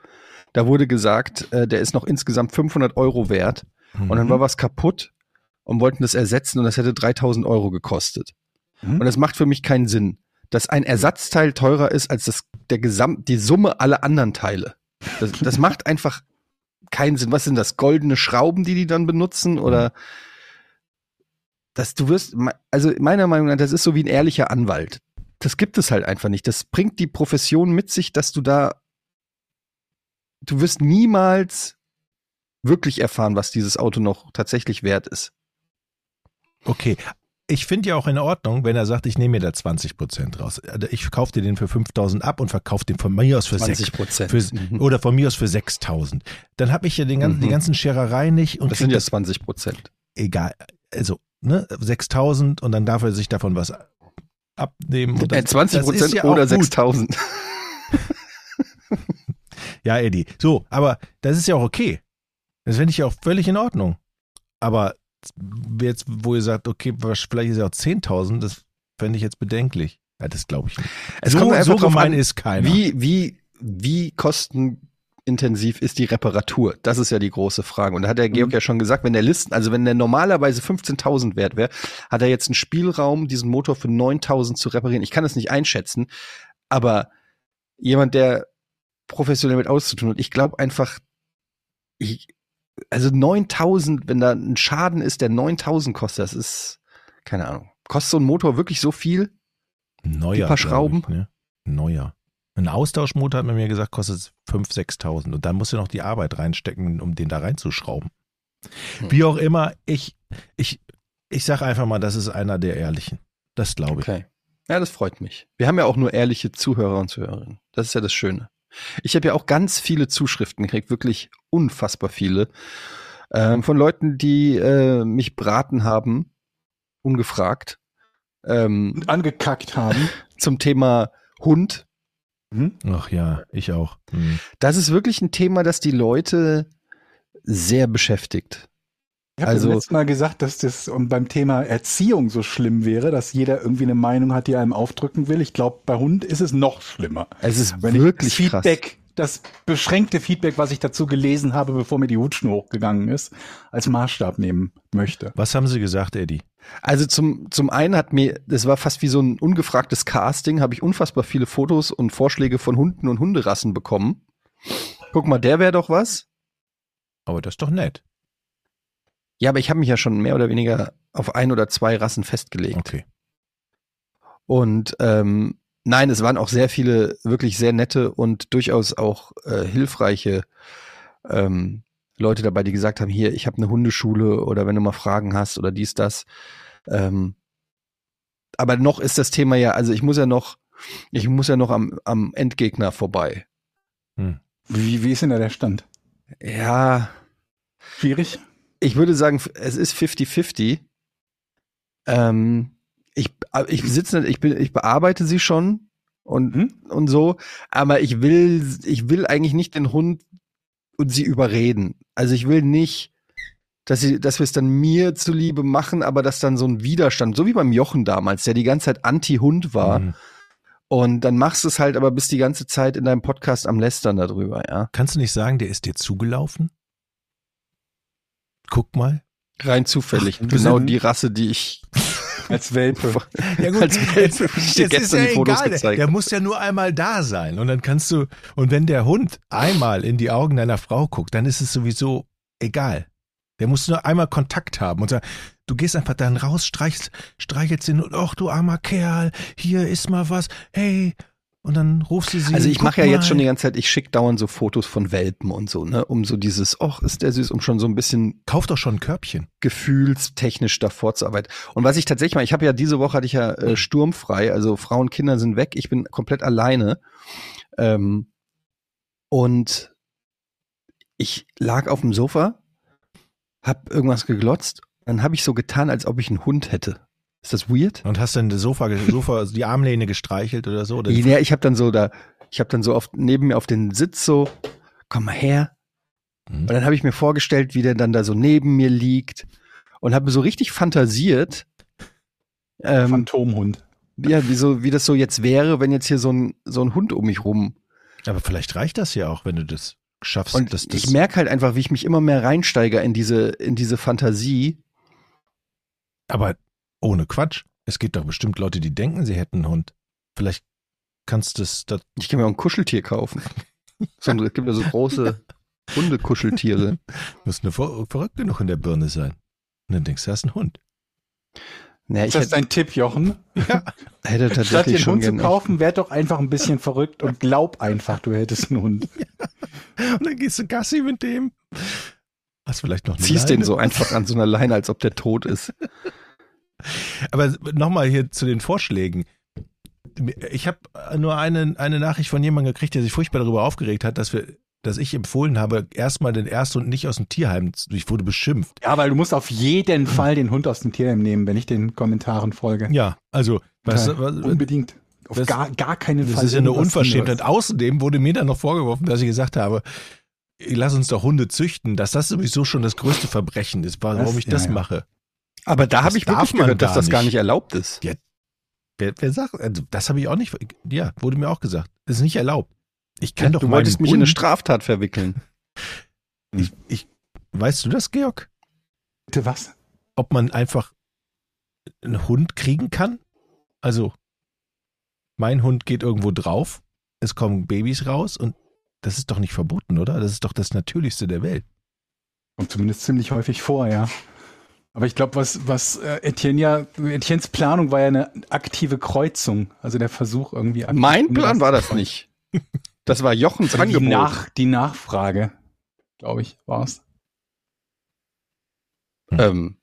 S2: Da wurde gesagt, äh, der ist noch insgesamt 500 Euro wert. Und
S4: Mhm.
S2: dann war was kaputt und wollten das ersetzen und das hätte 3000 Euro gekostet.
S3: Mhm.
S2: Und das macht für mich keinen Sinn, dass ein Ersatzteil teurer ist als das, der Gesamt, die Summe aller anderen Teile. Das, das macht einfach keinen Sinn. Was sind das? Goldene Schrauben, die die dann benutzen oder dass du wirst, also meiner Meinung nach, das ist so wie ein ehrlicher Anwalt. Das gibt es halt einfach nicht. Das bringt die Profession mit sich, dass du da, du wirst niemals wirklich erfahren, was dieses Auto noch tatsächlich wert ist.
S4: Okay. Ich finde ja auch in Ordnung, wenn er sagt, ich nehme mir da 20 Prozent raus. Ich kaufe dir den für 5000 ab und verkaufe den von mir aus für 6.
S2: Prozent.
S4: Für,
S2: Mhm.
S4: Oder von mir aus für 6000. Dann habe ich ja den ganzen,
S2: Mhm.
S4: die ganzen Scherereien nicht und
S2: Das sind ja
S4: das
S2: 20 Prozent.
S4: egal. Also, ne, 6000 und dann darf er sich davon was abnehmen. Und
S2: Äh,
S4: das-
S2: 20
S4: das ist
S2: Prozent
S4: ja
S2: oder
S4: auch gut.
S2: 6000. (laughs)
S4: Ja, Eddie. So, aber das ist ja auch okay. Das finde ich ja auch völlig in Ordnung. Aber jetzt, wo ihr sagt, okay, was- vielleicht ist ja auch 10.000, das fände ich jetzt bedenklich. Ja, das glaube ich nicht.
S2: Es
S4: so
S2: kommt
S4: so gemein
S2: an,
S4: ist keiner.
S2: Wie, wie, wie kostenintensiv ist die Reparatur? Das ist ja die große Frage. Und da hat der Georg ja schon gesagt, wenn der Listen, also wenn der normalerweise 15.000 wert wäre, hat er jetzt einen Spielraum, diesen Motor für 9.000 zu reparieren. Ich kann das nicht einschätzen, aber jemand, der professionell mit auszutun hat, ich glaube einfach, ich, also 9.000, wenn da ein Schaden ist, der 9.000 kostet, das ist, keine Ahnung. Kostet so ein Motor wirklich so viel?
S4: Neuer.
S2: die paar Schrauben?
S4: Ich, ne? Neuer. Ein Austauschmotor hat man mir gesagt, kostet 5.000, 6.000. Und dann musst du noch die Arbeit reinstecken, um den da reinzuschrauben.
S2: Hm.
S4: Wie auch immer, ich, ich, ich sag einfach mal, das ist einer der Ehrlichen. Das glaube ich.
S2: Okay. Ja, das freut mich. Wir haben ja auch nur ehrliche Zuhörer und Zuhörerinnen. Das ist ja das Schöne. Ich habe ja auch ganz viele Zuschriften gekriegt, wirklich unfassbar viele, ähm, von Leuten, die äh, mich beraten haben, ungefragt, ähm,
S3: Und angekackt haben. (laughs)
S2: zum Thema Hund.
S3: Mhm.
S4: Ach ja, ich auch. Hm.
S2: Das ist wirklich ein Thema, das die Leute sehr beschäftigt.
S3: Ich habe
S2: Also-
S3: letztes Mal gesagt, dass das beim Thema Erziehung so schlimm wäre, dass jeder irgendwie eine Meinung hat, die einem aufdrücken will. Ich glaube, bei Hund ist es noch schlimmer.
S2: Es ist
S3: Wenn
S2: wirklich
S3: ich das
S2: krass.
S3: Feedback, das beschränkte Feedback, was ich dazu gelesen habe, bevor mir die Hutschnur hochgegangen ist, als Maßstab nehmen möchte.
S4: Was haben sie gesagt, Eddie?
S2: Also zum, zum einen hat mir, das war fast wie so ein ungefragtes Casting, habe ich unfassbar viele Fotos und Vorschläge von Hunden und Hunderassen bekommen. Guck mal, der wäre doch was.
S4: Aber das ist doch nett.
S2: Ja, aber ich habe mich ja schon mehr oder weniger auf ein oder zwei Rassen festgelegt.
S4: Okay.
S2: Und ähm, nein, es waren auch sehr viele wirklich sehr nette und durchaus auch äh, hilfreiche ähm, Leute dabei, die gesagt haben, hier, ich habe eine Hundeschule oder wenn du mal Fragen hast oder dies, das. Ähm, aber noch ist das Thema ja, also ich muss ja noch, ich muss ja noch am, am Endgegner vorbei.
S3: Wie, wie ist denn da der Stand?
S2: Ja,
S3: Schwierig?
S2: Ich würde sagen, es ist 50-50. Ähm, ich, ich sitze, ich bin, ich bearbeite sie schon und,
S3: Mhm.
S2: und so, aber ich will, ich will eigentlich nicht den Hund und sie überreden. Also ich will nicht, dass sie, dass wir es dann mir zuliebe machen, aber dass dann so ein Widerstand, so wie beim Jochen damals, der die ganze Zeit Anti-Hund war.
S4: Hm.
S2: Und dann machst du es halt aber bis die ganze Zeit in deinem Podcast am Lästern darüber, ja.
S4: Kannst du nicht sagen, der ist dir zugelaufen? Guck mal.
S2: Rein zufällig.
S3: Ach,
S2: genau die Rasse, die ich (laughs) (laughs)
S3: Als Welpe. (laughs)
S4: Ja
S2: Als Welpe ich dir gestern die Fotos
S4: der,
S2: gezeigt.
S4: der muss ja nur einmal da sein und dann kannst du, und wenn der Hund einmal in die Augen deiner Frau guckt, dann ist es sowieso egal. Der muss nur einmal Kontakt haben und sagen, du gehst einfach dann raus, streichelst, streichelst den und, ach du armer Kerl, hier ist mal was, hey, und dann rufst du sie.
S2: Also ich mache ja jetzt schon die ganze Zeit, ich schicke dauernd so Fotos von Welpen und so, ne, um so dieses, ach, ist der süß, um schon so ein bisschen
S4: Kauf doch schon ein Körbchen.
S2: gefühlstechnisch davor zu arbeiten. Und was ich tatsächlich mal, ich habe ja diese Woche hatte ich ja äh, sturmfrei, also Frauen Kinder sind weg, ich bin komplett alleine. Ähm, und ich lag auf dem Sofa, hab irgendwas geglotzt, dann habe ich so getan, als ob ich einen Hund hätte. Ist das weird?
S4: Und hast dann das Sofa, Sofa die Armlehne gestreichelt oder so? Oder
S2: Ja, ich habe dann so da, ich habe dann so auf, neben mir auf den Sitz so, komm mal her.
S4: Mhm.
S2: Und dann habe ich mir vorgestellt, wie der dann da so neben mir liegt und habe so richtig fantasiert, ähm,
S3: Phantomhund.
S2: ja, wie, so, wie das so jetzt wäre, wenn jetzt hier so ein, so ein Hund um mich rum.
S4: Aber vielleicht reicht das ja auch, wenn du das schaffst.
S2: Und
S4: dass das
S2: ich merke halt einfach, wie ich mich immer mehr reinsteige in diese, in diese Fantasie.
S4: Aber ohne Quatsch. Es gibt doch bestimmt Leute, die denken, sie hätten einen Hund. Vielleicht kannst du es, das,
S2: Ich kann mir auch ein Kuscheltier kaufen. (laughs) So, ein- es gibt ja so große Hundekuscheltiere.
S4: muss nur ver verrückt genug in der Birne sein. Und dann denkst du, hast einen Hund.
S2: Naja,
S3: Ist das
S2: hätte,
S3: dein Tipp, Jochen?
S2: hätte (laughs)
S3: Statt dir
S2: tatsächlich
S3: einen
S2: schon
S3: Hund zu kaufen, werd doch einfach ein bisschen verrückt und glaub einfach, du hättest einen Hund. (laughs)
S4: Und dann gehst du Gassi mit dem. Hast vielleicht noch eine
S2: Ziehst den
S4: Leine.
S2: so einfach an so einer Leine, als ob der tot ist.
S4: Aber nochmal hier zu den Vorschlägen. Ich habe nur eine, eine Nachricht von jemandem gekriegt, der sich furchtbar darüber aufgeregt hat, dass wir, dass ich empfohlen habe, erstmal den Ersthund nicht aus dem Tierheim. Ich wurde beschimpft.
S3: Ja, weil du musst auf jeden Fall den Hund aus dem Tierheim nehmen, wenn ich den Kommentaren folge.
S4: Ja, also, du, was,
S3: Unbedingt. Auf
S4: Das-
S3: gar, gar keinen
S4: das
S3: Fall.
S4: ist ja eine Unverschämtheit. Außerdem wurde mir dann noch vorgeworfen, dass ich gesagt habe, lass uns doch Hunde züchten, dass das sowieso schon das größte Verbrechen ist, warum
S3: Was?
S4: ich das
S3: Ja, ja.
S4: mache.
S2: Aber da habe ich wirklich gehört, dass das gar
S4: nicht.
S2: nicht erlaubt ist.
S4: Wer, wer sagt, also das habe ich auch nicht, ja, wurde mir auch gesagt. Das ist nicht erlaubt. Ich kann doch
S2: du wolltest mich in eine Straftat verwickeln. (laughs)
S4: Ich, ich, weißt du das, Georg?
S3: Bitte was?
S4: Ob man einfach einen Hund kriegen kann? Also, mein Hund geht irgendwo drauf, es kommen Babys raus und das ist doch nicht verboten, oder? Das ist doch das Natürlichste der Welt.
S3: Kommt zumindest ziemlich häufig vor, ja. Aber ich glaube, was, was äh, Etienne ja, Etiennes Planung war ja eine aktive Kreuzung. Also der Versuch irgendwie
S2: Mein Plan war das nicht. Das war Jochens
S3: Die,
S2: Angebot.
S3: Nach, die Nachfrage, glaube ich, war's.
S2: Ähm,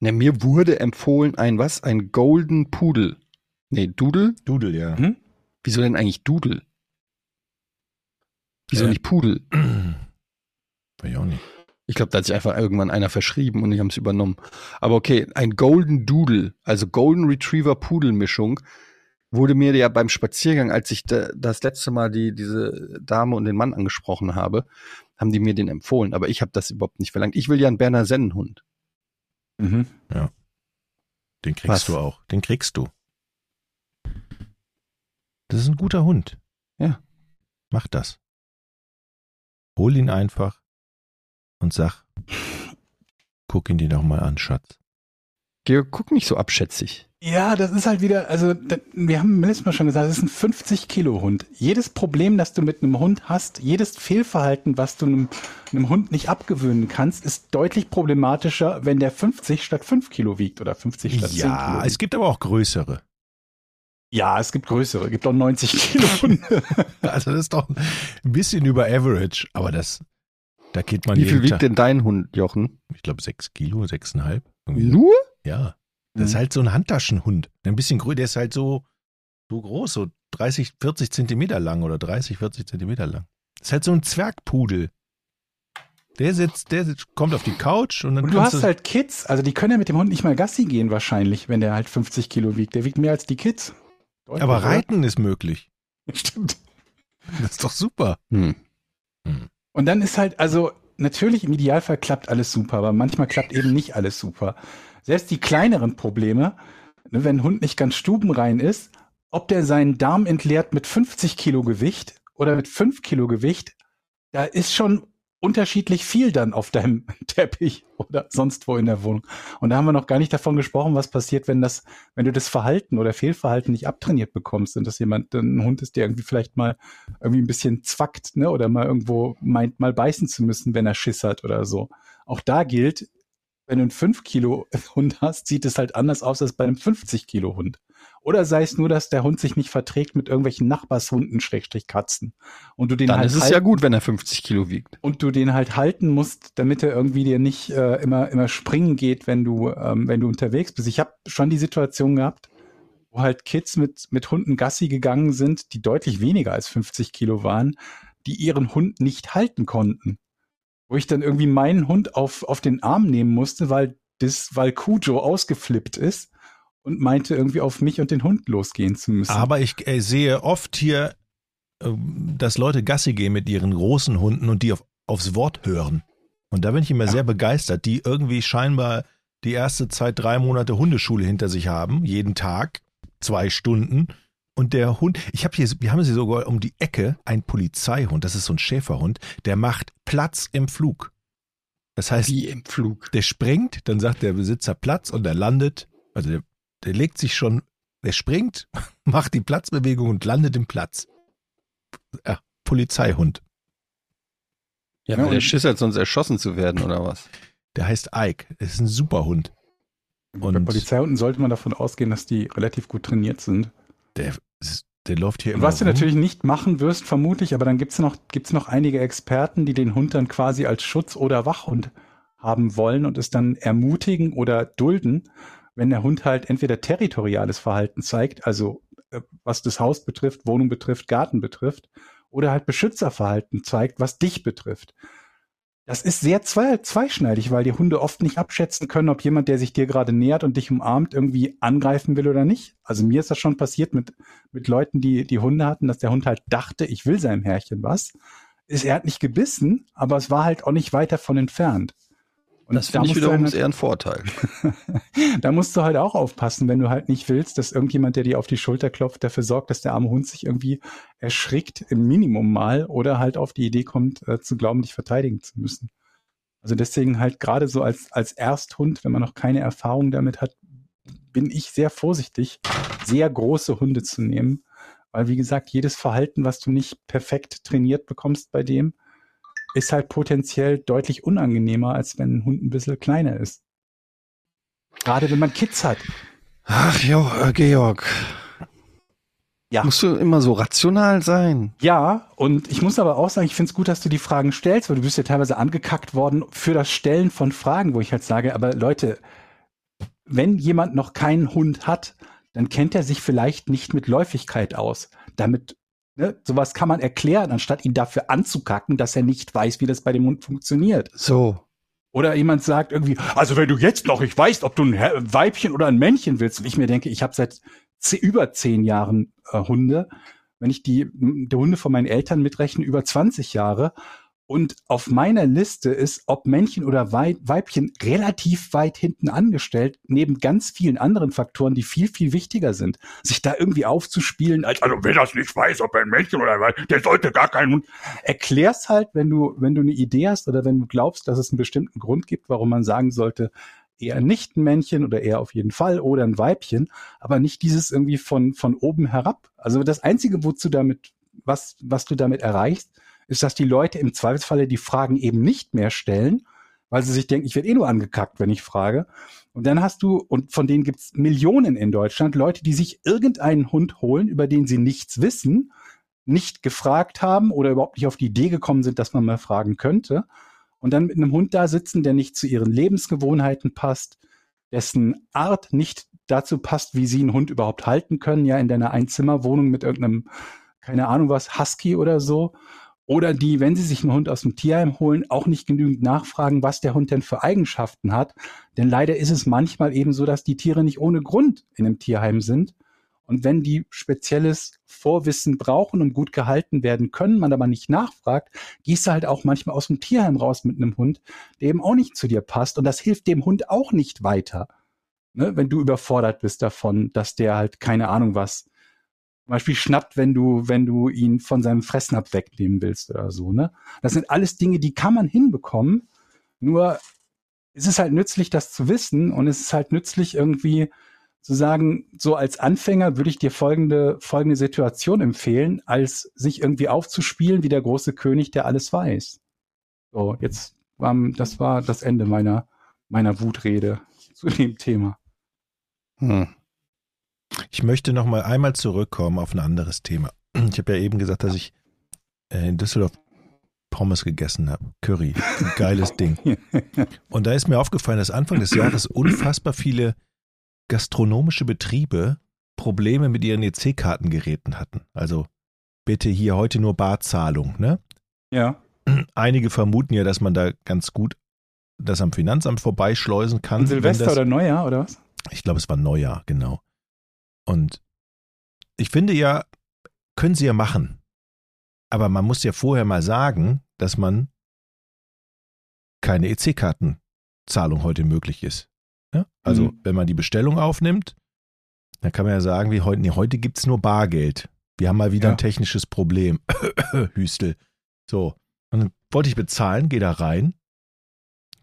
S2: ne, mir wurde empfohlen ein was? Ein Golden Pudel. Nee, Dudel?
S4: Dudel, ja.
S3: Hm?
S2: Wieso denn eigentlich Dudel? Wieso
S4: Äh.
S2: nicht Pudel? (clears throat)
S4: Weiß ich auch nicht.
S2: Ich glaube, da hat sich einfach irgendwann einer verschrieben und die haben es übernommen. Aber okay, ein Golden Doodle, also Golden Retriever Pudel Mischung, wurde mir ja beim Spaziergang, als ich da, das letzte Mal die, diese Dame und den Mann angesprochen habe, haben die mir den empfohlen. Aber ich habe das überhaupt nicht verlangt. Ich will ja einen Berner Sennenhund.
S3: Mhm.
S4: Den kriegst
S2: Was?
S4: du auch. Den kriegst du. Das ist ein guter Hund.
S2: Ja.
S4: Mach das. Hol ihn einfach und sag, guck ihn dir doch mal an, Schatz.
S2: Georg, guck nicht so abschätzig.
S3: Ja, das ist halt wieder, also wir haben letztes Mal schon gesagt, das ist ein 50 Kilo Hund. Jedes Problem, das du mit einem Hund hast, jedes Fehlverhalten, was du einem, einem Hund nicht abgewöhnen kannst, ist deutlich problematischer, wenn der 50 statt 5 Kilo wiegt oder 50 statt 10 Kilo.
S4: Ja, es gibt aber auch größere.
S3: ja, es gibt größere, es gibt auch 90 Kilo Hunde. (laughs)
S4: Also das ist doch ein bisschen über Average, aber das, da geht man
S2: Wie viel wiegt
S4: Tag-
S2: denn dein Hund, Jochen?
S4: Ich glaube sechs Kilo, sechseinhalb.
S2: Nur?
S4: Ja. Das ist
S3: Mhm.
S4: halt so ein Handtaschenhund. Ein bisschen größer, der ist halt so, so groß, so 30, 40 Zentimeter lang oder 30, 40 Zentimeter lang. Das ist halt so ein Zwergpudel. Der sitzt, der sitzt, kommt auf die Couch und dann
S3: Und du hast halt Kids, also die können ja mit dem Hund nicht mal Gassi gehen wahrscheinlich, wenn der halt 50 Kilo wiegt. Der wiegt mehr als die Kids. Deutlich,
S4: aber
S3: oder?
S4: reiten ist möglich. (laughs)
S3: Stimmt.
S4: Das ist doch super.
S2: Hm.
S3: Und dann ist halt, also natürlich im Idealfall klappt alles super, aber manchmal klappt eben nicht alles super. Selbst die kleineren Probleme, ne, wenn ein Hund nicht ganz stubenrein ist, ob der seinen Darm entleert mit 50 Kilo Gewicht oder mit 5 Kilo Gewicht, da ist schon unterschiedlich viel dann auf deinem (laughs) Teppich oder sonst wo in der Wohnung. Und da haben wir noch gar nicht davon gesprochen, was passiert, wenn das, wenn du das Verhalten oder Fehlverhalten nicht abtrainiert bekommst und dass jemand ein Hund ist, der irgendwie vielleicht mal irgendwie ein bisschen zwackt, ne, oder mal irgendwo meint, mal beißen zu müssen, wenn er Schiss hat oder so. Auch da gilt, wenn du einen 5 Kilo (laughs) Hund hast, sieht es halt anders aus als bei einem 50 Kilo Hund. Oder sei es nur, dass der Hund sich nicht verträgt mit irgendwelchen Nachbarshunden, Schrägstrich Katzen. Und du den
S2: Dann
S3: halt
S2: ist es
S3: halten-
S2: ja gut, wenn er 50 Kilo wiegt.
S3: und du den halt halten musst, damit er irgendwie dir nicht äh, immer immer springen geht, wenn du ähm, wenn du unterwegs bist. Ich habe schon die Situation gehabt, wo halt Kids mit mit Hunden Gassi gegangen sind, die deutlich weniger als 50 Kilo waren, die ihren Hund nicht halten konnten. Wo ich dann irgendwie meinen Hund auf auf den Arm nehmen musste, weil das weil Cujo ausgeflippt ist und meinte irgendwie auf mich und den Hund losgehen zu müssen.
S4: Aber ich äh, sehe oft hier, ähm, dass Leute Gassi gehen mit ihren großen Hunden und die auf, aufs Wort hören. Und da bin ich immer sehr begeistert, die irgendwie scheinbar die erste Zeit drei Monate Hundeschule hinter sich haben, jeden Tag, zwei Stunden. Und der Hund, ich habe hier, wir haben sie sogar um die Ecke, ein Polizeihund, das ist so ein Schäferhund, der macht Platz im Flug. Das heißt,
S2: Wie im Flug.
S4: der springt, dann sagt der Besitzer Platz und er landet. Also der, der legt sich schon, der springt, (laughs) macht die Platzbewegung und landet im Platz. Ja, Polizeihund.
S2: Ja,
S3: Ja,
S2: der
S3: und-
S2: Schiss hat, sonst erschossen zu werden, oder was?
S4: Der heißt Ike. Das ist ein super Hund.
S3: Bei
S4: und-
S3: Polizeihunden sollte man davon ausgehen, dass die relativ gut trainiert sind.
S4: Der, der läuft hier
S3: Und
S4: immer
S3: was du
S4: rum.
S3: natürlich nicht machen wirst, vermutlich, aber dann gibt's noch, gibt's noch einige Experten, die den Hund dann quasi als Schutz- oder Wachhund haben wollen und es dann ermutigen oder dulden, wenn der Hund halt entweder territoriales Verhalten zeigt, also äh, was das Haus betrifft, Wohnung betrifft, Garten betrifft, oder halt Beschützerverhalten zeigt, was dich betrifft. Das ist sehr zwei, zweischneidig, weil die Hunde oft nicht abschätzen können, ob jemand, der sich dir gerade nähert und dich umarmt, irgendwie angreifen will oder nicht. Also mir ist das schon passiert mit, mit Leuten, die, die Hunde hatten, dass der Hund halt dachte, ich will seinem Herrchen was. Ist, er hat nicht gebissen, aber es war halt auch nicht weit davon entfernt. Und
S2: das
S3: da
S2: finde ich wiederum
S3: halt-
S2: eher ein Vorteil. (laughs)
S3: da musst du halt auch aufpassen, wenn du halt nicht willst, dass irgendjemand, der dir auf die Schulter klopft, dafür sorgt, dass der arme Hund sich irgendwie erschrickt, im Minimum mal, oder halt auf die Idee kommt, äh, zu glauben, dich verteidigen zu müssen. Also deswegen halt gerade so als, als Ersthund, wenn man noch keine Erfahrung damit hat, bin ich sehr vorsichtig, sehr große Hunde zu nehmen. Weil, wie gesagt, jedes Verhalten, was du nicht perfekt trainiert bekommst bei dem, ist halt potenziell deutlich unangenehmer, als wenn ein Hund ein bisschen kleiner ist. Gerade wenn man Kids hat.
S2: Ach jo, äh, Georg.
S3: Ja.
S2: Musst du immer so rational sein?
S3: Ja, und ich muss aber auch sagen, ich finde es gut, dass du die Fragen stellst, weil du bist ja teilweise angekackt worden für das Stellen von Fragen, wo ich halt sage, aber Leute, wenn jemand noch keinen Hund hat, dann kennt er sich vielleicht nicht mit Läufigkeit aus. Damit, ne, sowas kann man erklären, anstatt ihn dafür anzukacken, dass er nicht weiß, wie das bei dem Hund funktioniert.
S2: So.
S3: Oder jemand sagt irgendwie, also wenn du jetzt noch nicht weißt, ob du ein Weibchen oder ein Männchen willst, und ich mir denke, ich habe seit über zehn Jahren äh, Hunde, wenn ich die, die Hunde von meinen Eltern mitrechne, über 20 Jahre. Und auf meiner Liste ist, ob Männchen oder Wei- Weibchen, relativ weit hinten angestellt, neben ganz vielen anderen Faktoren, die viel, viel wichtiger sind. Sich da irgendwie aufzuspielen, als, also wer das nicht weiß, ob ein Männchen oder ein Weibchen, der sollte gar keinen Hund. Erklär's halt, wenn du, wenn du eine Idee hast oder wenn du glaubst, dass es einen bestimmten Grund gibt, warum man sagen sollte, eher nicht ein Männchen oder eher auf jeden Fall oder ein Weibchen, aber nicht dieses irgendwie von, von oben herab. Also das Einzige, wozu damit, was, was du damit erreichst, ist, dass die Leute im Zweifelsfalle die Fragen eben nicht mehr stellen, weil sie sich denken, ich werde eh nur angekackt, wenn ich frage. Und dann hast du, und von denen gibt's Millionen in Deutschland, Leute, die sich irgendeinen Hund holen, über den sie nichts wissen, nicht gefragt haben oder überhaupt nicht auf die Idee gekommen sind, dass man mal fragen könnte. Und dann mit einem Hund da sitzen, der nicht zu ihren Lebensgewohnheiten passt, dessen Art nicht dazu passt, wie sie einen Hund überhaupt halten können, ja, in deiner Einzimmerwohnung mit irgendeinem, keine Ahnung was, Husky oder so. Oder die, wenn sie sich einen Hund aus dem Tierheim holen, auch nicht genügend nachfragen, was der Hund denn für Eigenschaften hat. Denn leider ist es manchmal eben so, dass die Tiere nicht ohne Grund in einem Tierheim sind. Und wenn die spezielles Vorwissen brauchen und gut gehalten werden können, man aber nicht nachfragt, gehst du halt auch manchmal aus dem Tierheim raus mit einem Hund, der eben auch nicht zu dir passt. Und das hilft dem Hund auch nicht weiter. Ne? Wenn du überfordert bist davon, dass der halt keine Ahnung was zum Beispiel schnappt, wenn du, wenn du ihn von seinem Fressnapf wegnehmen willst oder so, ne? Das sind alles Dinge, die kann man hinbekommen. Nur es ist halt nützlich, das zu wissen und es ist halt nützlich irgendwie zu sagen, so als Anfänger würde ich dir folgende, folgende Situation empfehlen, als sich irgendwie aufzuspielen wie der große König, der alles weiß. So, jetzt, ähm, das war das Ende meiner, meiner Wutrede zu dem Thema.
S2: Hm.
S4: Ich möchte noch mal einmal zurückkommen auf ein anderes Thema. Ich habe ja eben gesagt, dass ich äh, in Düsseldorf Pommes gegessen habe. Curry. Ein geiles Ding. (laughs) Und da ist mir aufgefallen, dass Anfang des Jahres unfassbar viele gastronomische Betriebe Probleme mit ihren EC-Kartengeräten hatten. Also bitte hier heute nur Barzahlung, ne?
S3: Ja.
S4: Einige vermuten ja, dass man da ganz gut das am Finanzamt vorbeischleusen kann.
S3: Und Silvester
S4: das,
S3: oder Neujahr oder was?
S4: Ich glaube, es war Neujahr, genau. Und ich finde ja, können sie ja machen. Aber man muss ja vorher mal sagen, dass man keine EC-Kartenzahlung heute möglich ist. Ja? Also,
S3: Mhm.
S4: wenn man die Bestellung aufnimmt, dann kann man ja sagen, wie heute, nee, heute gibt es nur Bargeld. Wir haben mal wieder
S3: Ja.
S4: ein technisches Problem. (coughs) Hüstel. So. Und dann wollte ich bezahlen, gehe da rein,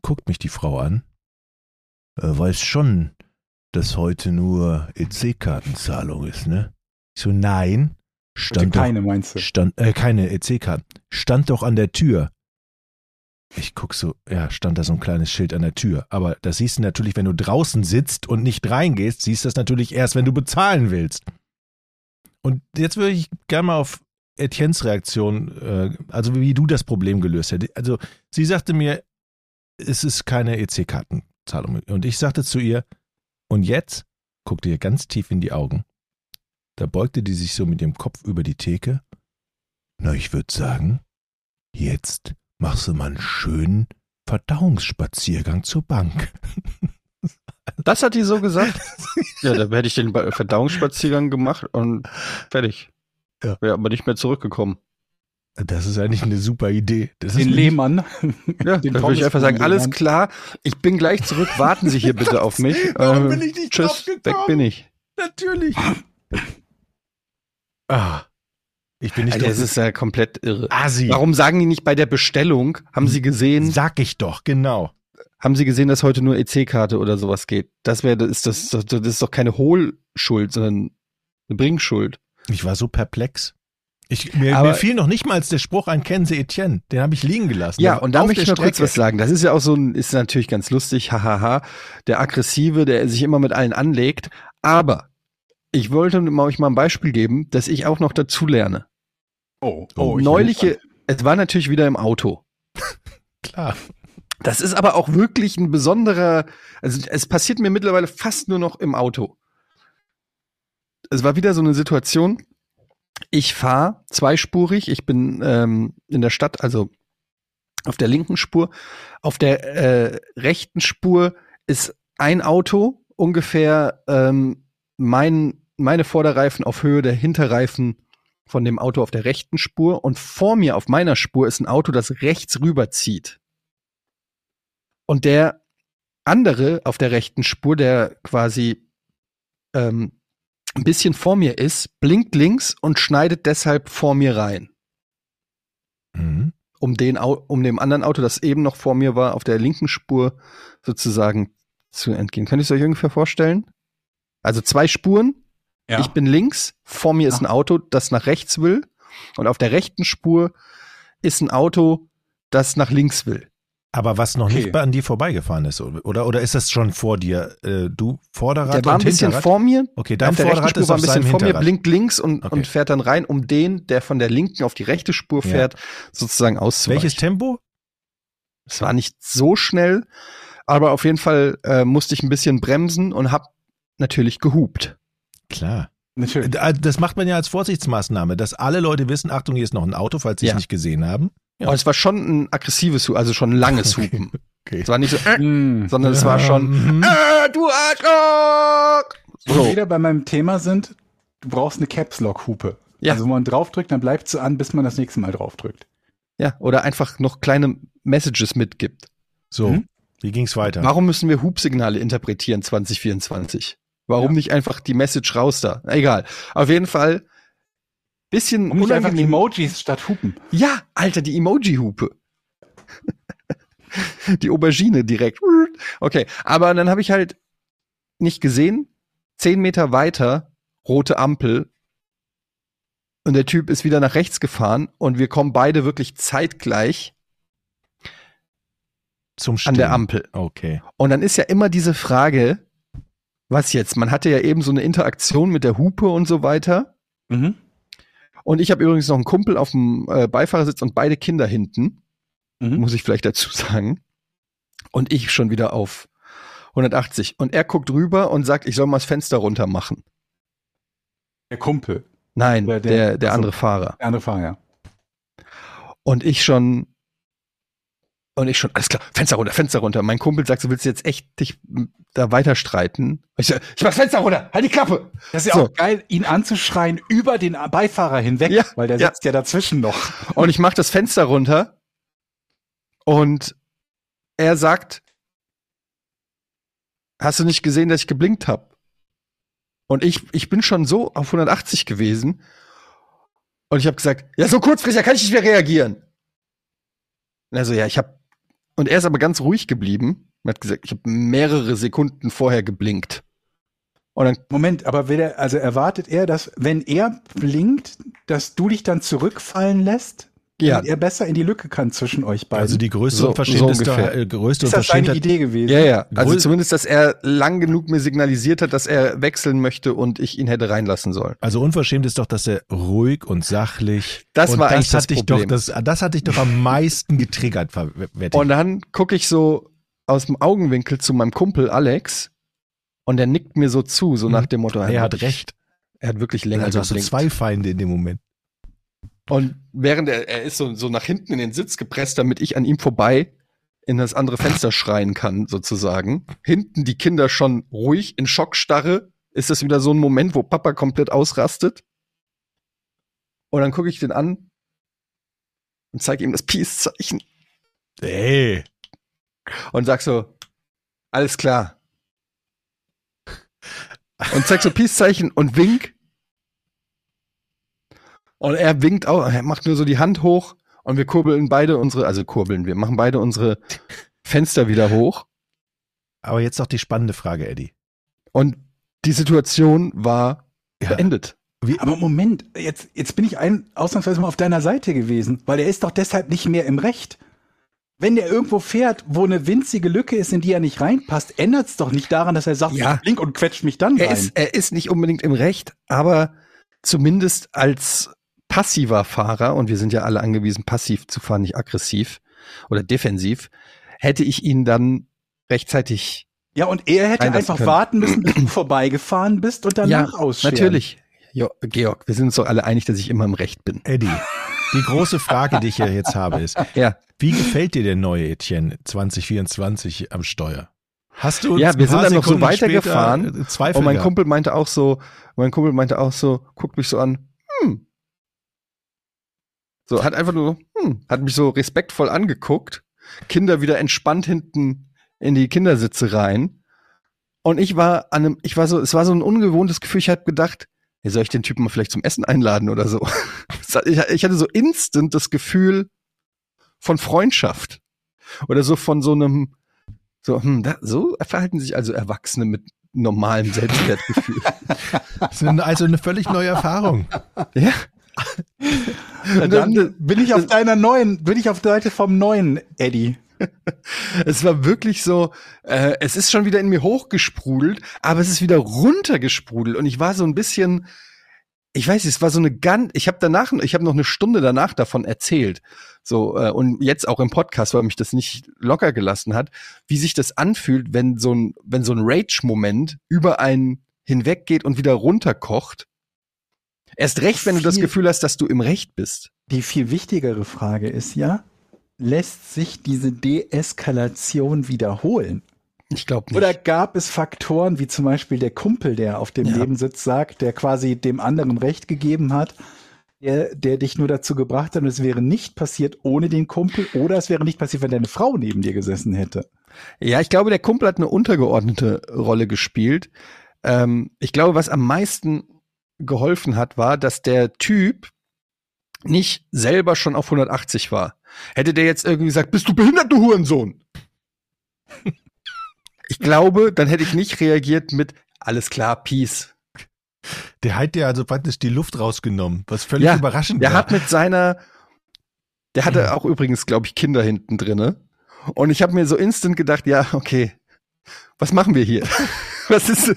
S4: guckt mich die Frau an, äh, weiß schon, dass heute nur EC-Kartenzahlung ist, ne? Ich so, nein. Stand doch,
S3: keine, meinst du?
S4: stand, äh, keine EC-Karten. Stand doch an der Tür. Ich guck so, ja, stand da so ein kleines Schild an der Tür. Aber das siehst du natürlich, wenn du draußen sitzt und nicht reingehst, siehst du das natürlich erst, wenn du bezahlen willst. Und jetzt würde ich gerne mal auf Etiennes Reaktion, äh, also wie du das Problem gelöst hättest. Also sie sagte mir, es ist keine EC-Kartenzahlung. Und ich sagte zu ihr, und jetzt guckte ihr ganz tief in die Augen. Da beugte die sich so mit dem Kopf über die Theke. Na, ich würde sagen, jetzt machst du mal einen schönen Verdauungsspaziergang zur Bank. (laughs)
S2: Das hat die so gesagt? ja, da hätte ich den Verdauungsspaziergang gemacht und fertig.
S4: Ja.
S2: Wäre aber nicht mehr zurückgekommen.
S4: Das ist eigentlich eine super Idee. Das
S3: Den Lehmann.
S2: Ja,
S3: Den
S2: dann würde ich einfach sagen, alles klar, ich bin gleich zurück, warten Sie hier bitte auf (laughs) mich.
S4: Warum
S2: Ähm,
S4: bin ich nicht
S2: Tschüss, weg bin ich.
S4: Natürlich. Ah. Ich bin nicht
S2: Alter, das
S4: doch
S2: ist ja komplett irre.
S4: Asi.
S2: Warum sagen die nicht bei der Bestellung, haben Sie gesehen,
S4: Sag ich doch, genau.
S2: haben Sie gesehen, dass heute nur EC-Karte oder sowas geht? Das wäre, das ist das, das, das ist doch keine Hohlschuld, sondern eine Bringschuld.
S4: Ich war so perplex. Ich, mir,
S2: Aber-
S4: mir fiel noch nicht mal der Spruch an Kennen Sie Etienne. Den habe ich liegen gelassen.
S2: Ja, und da möchte ich noch kurz was sagen. Das ist ja auch so ein, ist natürlich ganz lustig, hahaha. Der Aggressive, der sich immer mit allen anlegt. Aber ich wollte euch mal ein Beispiel geben, dass ich auch noch dazu lerne.
S3: Oh,
S4: Oh,
S3: ich
S2: Neuliche, es war natürlich wieder im Auto. (laughs)
S4: Klar.
S2: Das ist aber auch wirklich ein besonderer, also es passiert mir mittlerweile fast nur noch im Auto. Es war wieder so eine Situation, ich fahre zweispurig, ich bin ähm, in der Stadt, also auf der linken Spur. Auf der äh, rechten Spur ist ein Auto ungefähr ähm, mein, meine Vorderreifen auf Höhe der Hinterreifen von dem Auto auf der rechten Spur und vor mir auf meiner Spur ist ein Auto, das rechts rüberzieht. Und der andere auf der rechten Spur, der quasi ähm, ein bisschen vor mir ist, blinkt links und schneidet deshalb vor mir rein.
S4: Mhm.
S2: Um, den, um dem anderen Auto, das eben noch vor mir war, auf der linken Spur sozusagen zu entgehen. Könnt ihr es euch ungefähr vorstellen? Also zwei Spuren,
S3: Ja.
S2: ich bin links, vor mir ist ein Auto, das nach rechts will. Und auf der rechten Spur ist ein Auto, das nach links will.
S4: Aber was noch
S3: Okay.
S4: nicht an dir vorbeigefahren ist, oder? Oder ist das schon vor dir? Äh, du Vorderrad
S2: Der war ein bisschen
S4: Hinterrad?
S2: vor mir.
S4: Okay, dein Vorderrad ist
S2: war ein bisschen vor mir, blinkt links und,
S4: Okay.
S2: und fährt dann rein, um den, der von der linken auf die rechte Spur
S4: Ja.
S2: fährt, sozusagen auszuweichen.
S4: Welches Tempo?
S2: Es war nicht so schnell, aber auf jeden Fall äh, musste ich ein bisschen bremsen und hab natürlich gehupt.
S4: Klar.
S3: Natürlich.
S4: Äh, Das macht man ja als Vorsichtsmaßnahme, dass alle Leute wissen, Achtung, hier ist noch ein Auto, falls sie es
S2: Ja.
S4: nicht gesehen haben. Ja.
S2: Und es war schon ein aggressives Hupen, also schon ein langes (laughs) Hupen.
S4: Okay.
S2: Es war nicht so, äh,
S3: Hm.
S2: sondern es war schon,
S4: Mhm.
S2: äh, du Arschloch!
S3: Wo wir
S2: So,
S3: wieder bei meinem Thema sind, du brauchst eine Caps Lock Hupe.
S2: Ja.
S3: Also wenn man draufdrückt, dann bleibt sie an, bis man das nächste Mal draufdrückt.
S2: ja, oder einfach noch kleine Messages mitgibt.
S4: So,
S3: Mhm.
S4: wie ging's weiter?
S2: Warum müssen wir Hubsignale interpretieren 2024? Warum
S3: Ja.
S2: nicht einfach die Message raus da? Egal. Auf jeden Fall bisschen
S3: Und nicht einfach
S2: unangenehm.
S3: Emojis statt Hupen.
S2: Ja, Alter, die Emoji-Hupe. (laughs) die Aubergine direkt. Okay, aber dann habe ich halt nicht gesehen, zehn Meter weiter, rote Ampel. Und der Typ ist wieder nach rechts gefahren und wir kommen beide wirklich zeitgleich
S4: Zum
S2: an
S4: Stehen.
S2: der Ampel.
S4: Okay.
S2: Und dann ist ja immer diese Frage, was jetzt? Man hatte ja eben so eine Interaktion mit der Hupe und so weiter.
S3: Mhm.
S2: Und ich habe übrigens noch einen Kumpel auf dem äh, Beifahrersitz und beide Kinder hinten.
S3: Mhm.
S2: muss ich vielleicht dazu sagen. Und ich schon wieder auf 180. Und er guckt rüber und sagt, ich soll mal das Fenster runter machen.
S3: Der Kumpel,
S2: Nein,
S3: Der-
S2: der,
S3: der-
S2: der, andere Fahrer.
S3: der andere Fahrer, ja.
S2: Und ich schon, und ich schon, alles klar, Fenster runter, Fenster runter. Mein Kumpel sagt, du willst jetzt echt dich da weiter streiten. Ich, sag, ich mach das Fenster runter, halt die Klappe.
S3: Das ist ja
S2: So.
S3: auch geil, ihn anzuschreien über den Beifahrer hinweg,
S2: Ja,
S3: weil der
S2: ja.
S3: sitzt ja dazwischen noch.
S2: Und ich mach das Fenster runter und er sagt, hast du nicht gesehen, dass ich geblinkt habe? Und ich, ich bin schon so auf 180 gewesen und ich habe gesagt, ja, so kurzfristig, da kann ich nicht mehr reagieren. Und er so, ja, ich habe und er ist aber ganz ruhig geblieben und hat gesagt, ich habe mehrere Sekunden vorher geblinkt.
S3: Moment, aber er, also erwartet er, dass, wenn er blinkt, dass du dich dann zurückfallen lässt?
S2: Ja,
S3: Damit er besser in die Lücke kann zwischen euch beiden.
S4: Also die größte
S2: So-
S4: Unverschämtheit
S2: so ungefähr.
S4: äh, größte
S3: ist das seine. Idee gewesen?
S2: Ja, ja. Also
S4: Größ-
S2: zumindest, dass er lang genug mir signalisiert hat, dass er wechseln möchte und ich ihn hätte reinlassen sollen.
S4: Also unverschämt ist doch, dass er ruhig und sachlich.
S2: Das
S4: und
S2: war eigentlich das
S4: hat dich
S2: Problem.
S4: doch, das, das hat dich doch am meisten getriggert, ich.
S2: Und dann gucke ich so aus dem Augenwinkel zu meinem Kumpel Alex und der nickt mir so zu, so
S4: Mhm.
S2: nach dem Motto,
S4: er hat
S2: wirklich-
S4: recht.
S2: Er hat wirklich länger
S4: Also hast du zwei Feinde in dem Moment.
S2: Und während er, er ist so, so nach hinten in den Sitz gepresst, damit ich an ihm vorbei in das andere Fenster schreien kann, sozusagen. Hinten die Kinder schon ruhig in Schockstarre. Ist das wieder so ein Moment, wo Papa komplett ausrastet? Und dann gucke ich den an und zeige ihm das Peace-Zeichen
S4: Ey.
S2: und sag so, alles klar. Und zeig so Peace-Zeichen und wink. Und er winkt auch, er macht nur so die Hand hoch und wir kurbeln beide unsere, also kurbeln, wir machen beide unsere Fenster wieder hoch.
S4: Aber jetzt noch die spannende Frage, Eddie.
S2: Und die Situation war
S4: Ja.
S2: beendet.
S3: Aber Moment, jetzt, jetzt bin ich ein, ausnahmsweise mal auf deiner Seite gewesen, weil er ist doch deshalb nicht mehr im Recht. wenn der irgendwo fährt, wo eine winzige Lücke ist, in die er nicht reinpasst, ändert es doch nicht daran, dass er sagt,
S2: Ja.
S3: ich blink und quetscht mich dann
S2: Er
S3: rein.
S2: ist, er ist nicht unbedingt im Recht, aber zumindest als passiver Fahrer, und wir sind ja alle angewiesen, passiv zu fahren, nicht aggressiv oder defensiv, hätte ich ihn dann rechtzeitig.
S3: ja, und er hätte einfach
S2: können.
S3: warten müssen, bis du (clears throat) vorbeigefahren bist und danach ausscheren.
S2: natürlich. Jo, Georg, wir sind uns doch alle einig, dass ich immer im Recht bin.
S4: Eddie, die große Frage, die ich ja jetzt habe, ist, (laughs)
S2: Ja,
S4: wie gefällt dir der neue Etienne 2024 am Steuer? Hast du
S2: Ja, wir sind dann noch so weitergefahren
S4: Zweifel
S2: und mein
S4: gehabt?
S2: Kumpel meinte auch so, mein Kumpel meinte auch so, guckt mich so an. So, hat einfach nur, hm, hat mich so respektvoll angeguckt, Kinder wieder entspannt hinten in die Kindersitze rein. Und ich war an einem, ich war so, es war so ein ungewohntes Gefühl, ich habe gedacht, hey, soll ich den Typen mal vielleicht zum Essen einladen oder so? (laughs) Ich hatte so instant das Gefühl von Freundschaft. Oder so von so einem, so, hm, da, so verhalten sich also Erwachsene mit normalem Selbstwertgefühl. (laughs)
S4: Das ist also eine völlig neue Erfahrung.
S2: ja.
S3: Na Dann bin ich auf deiner neuen, bin ich auf der Seite vom neuen Eddie. (laughs)
S2: Es war wirklich so, äh, es ist schon wieder in mir hochgesprudelt, aber es ist wieder runtergesprudelt und ich war so ein bisschen, ich weiß nicht, es war so eine ganz, ich habe danach, ich habe noch eine Stunde danach davon erzählt, so äh, und jetzt auch im Podcast, weil mich das nicht locker gelassen hat, wie sich das anfühlt, wenn so ein, wenn so ein Rage-Moment über einen hinweggeht und wieder runterkocht. Erst recht, wenn du das Gefühl hast, dass du im Recht bist.
S3: Die viel wichtigere Frage ist ja, lässt sich diese Deeskalation wiederholen?
S2: Ich glaube nicht.
S3: Oder gab es Faktoren wie zum Beispiel der Kumpel, der auf dem
S2: Ja.
S3: Nebensitz sagt, der quasi dem anderen Recht gegeben hat, der, der dich nur dazu gebracht hat, und es wäre nicht passiert ohne den Kumpel oder es wäre nicht passiert, wenn deine Frau neben dir gesessen hätte.
S2: Ja, ich glaube, der Kumpel hat eine untergeordnete Rolle gespielt. Ähm, ich glaube, was am meisten geholfen hat, war, dass der Typ nicht selber schon auf 180 war. Hätte der jetzt irgendwie gesagt, bist du behindert, du Hurensohn? (laughs) ich glaube, dann hätte ich nicht reagiert mit, alles klar, Peace.
S4: Der hat dir also praktisch die Luft rausgenommen, was völlig
S2: Ja,
S4: überraschend
S2: Der
S4: war.
S2: hat mit seiner, der hatte auch übrigens, glaube ich, Kinder hinten drinne. Und ich habe mir so instant gedacht, ja, okay, was machen wir hier? (laughs) Was ist,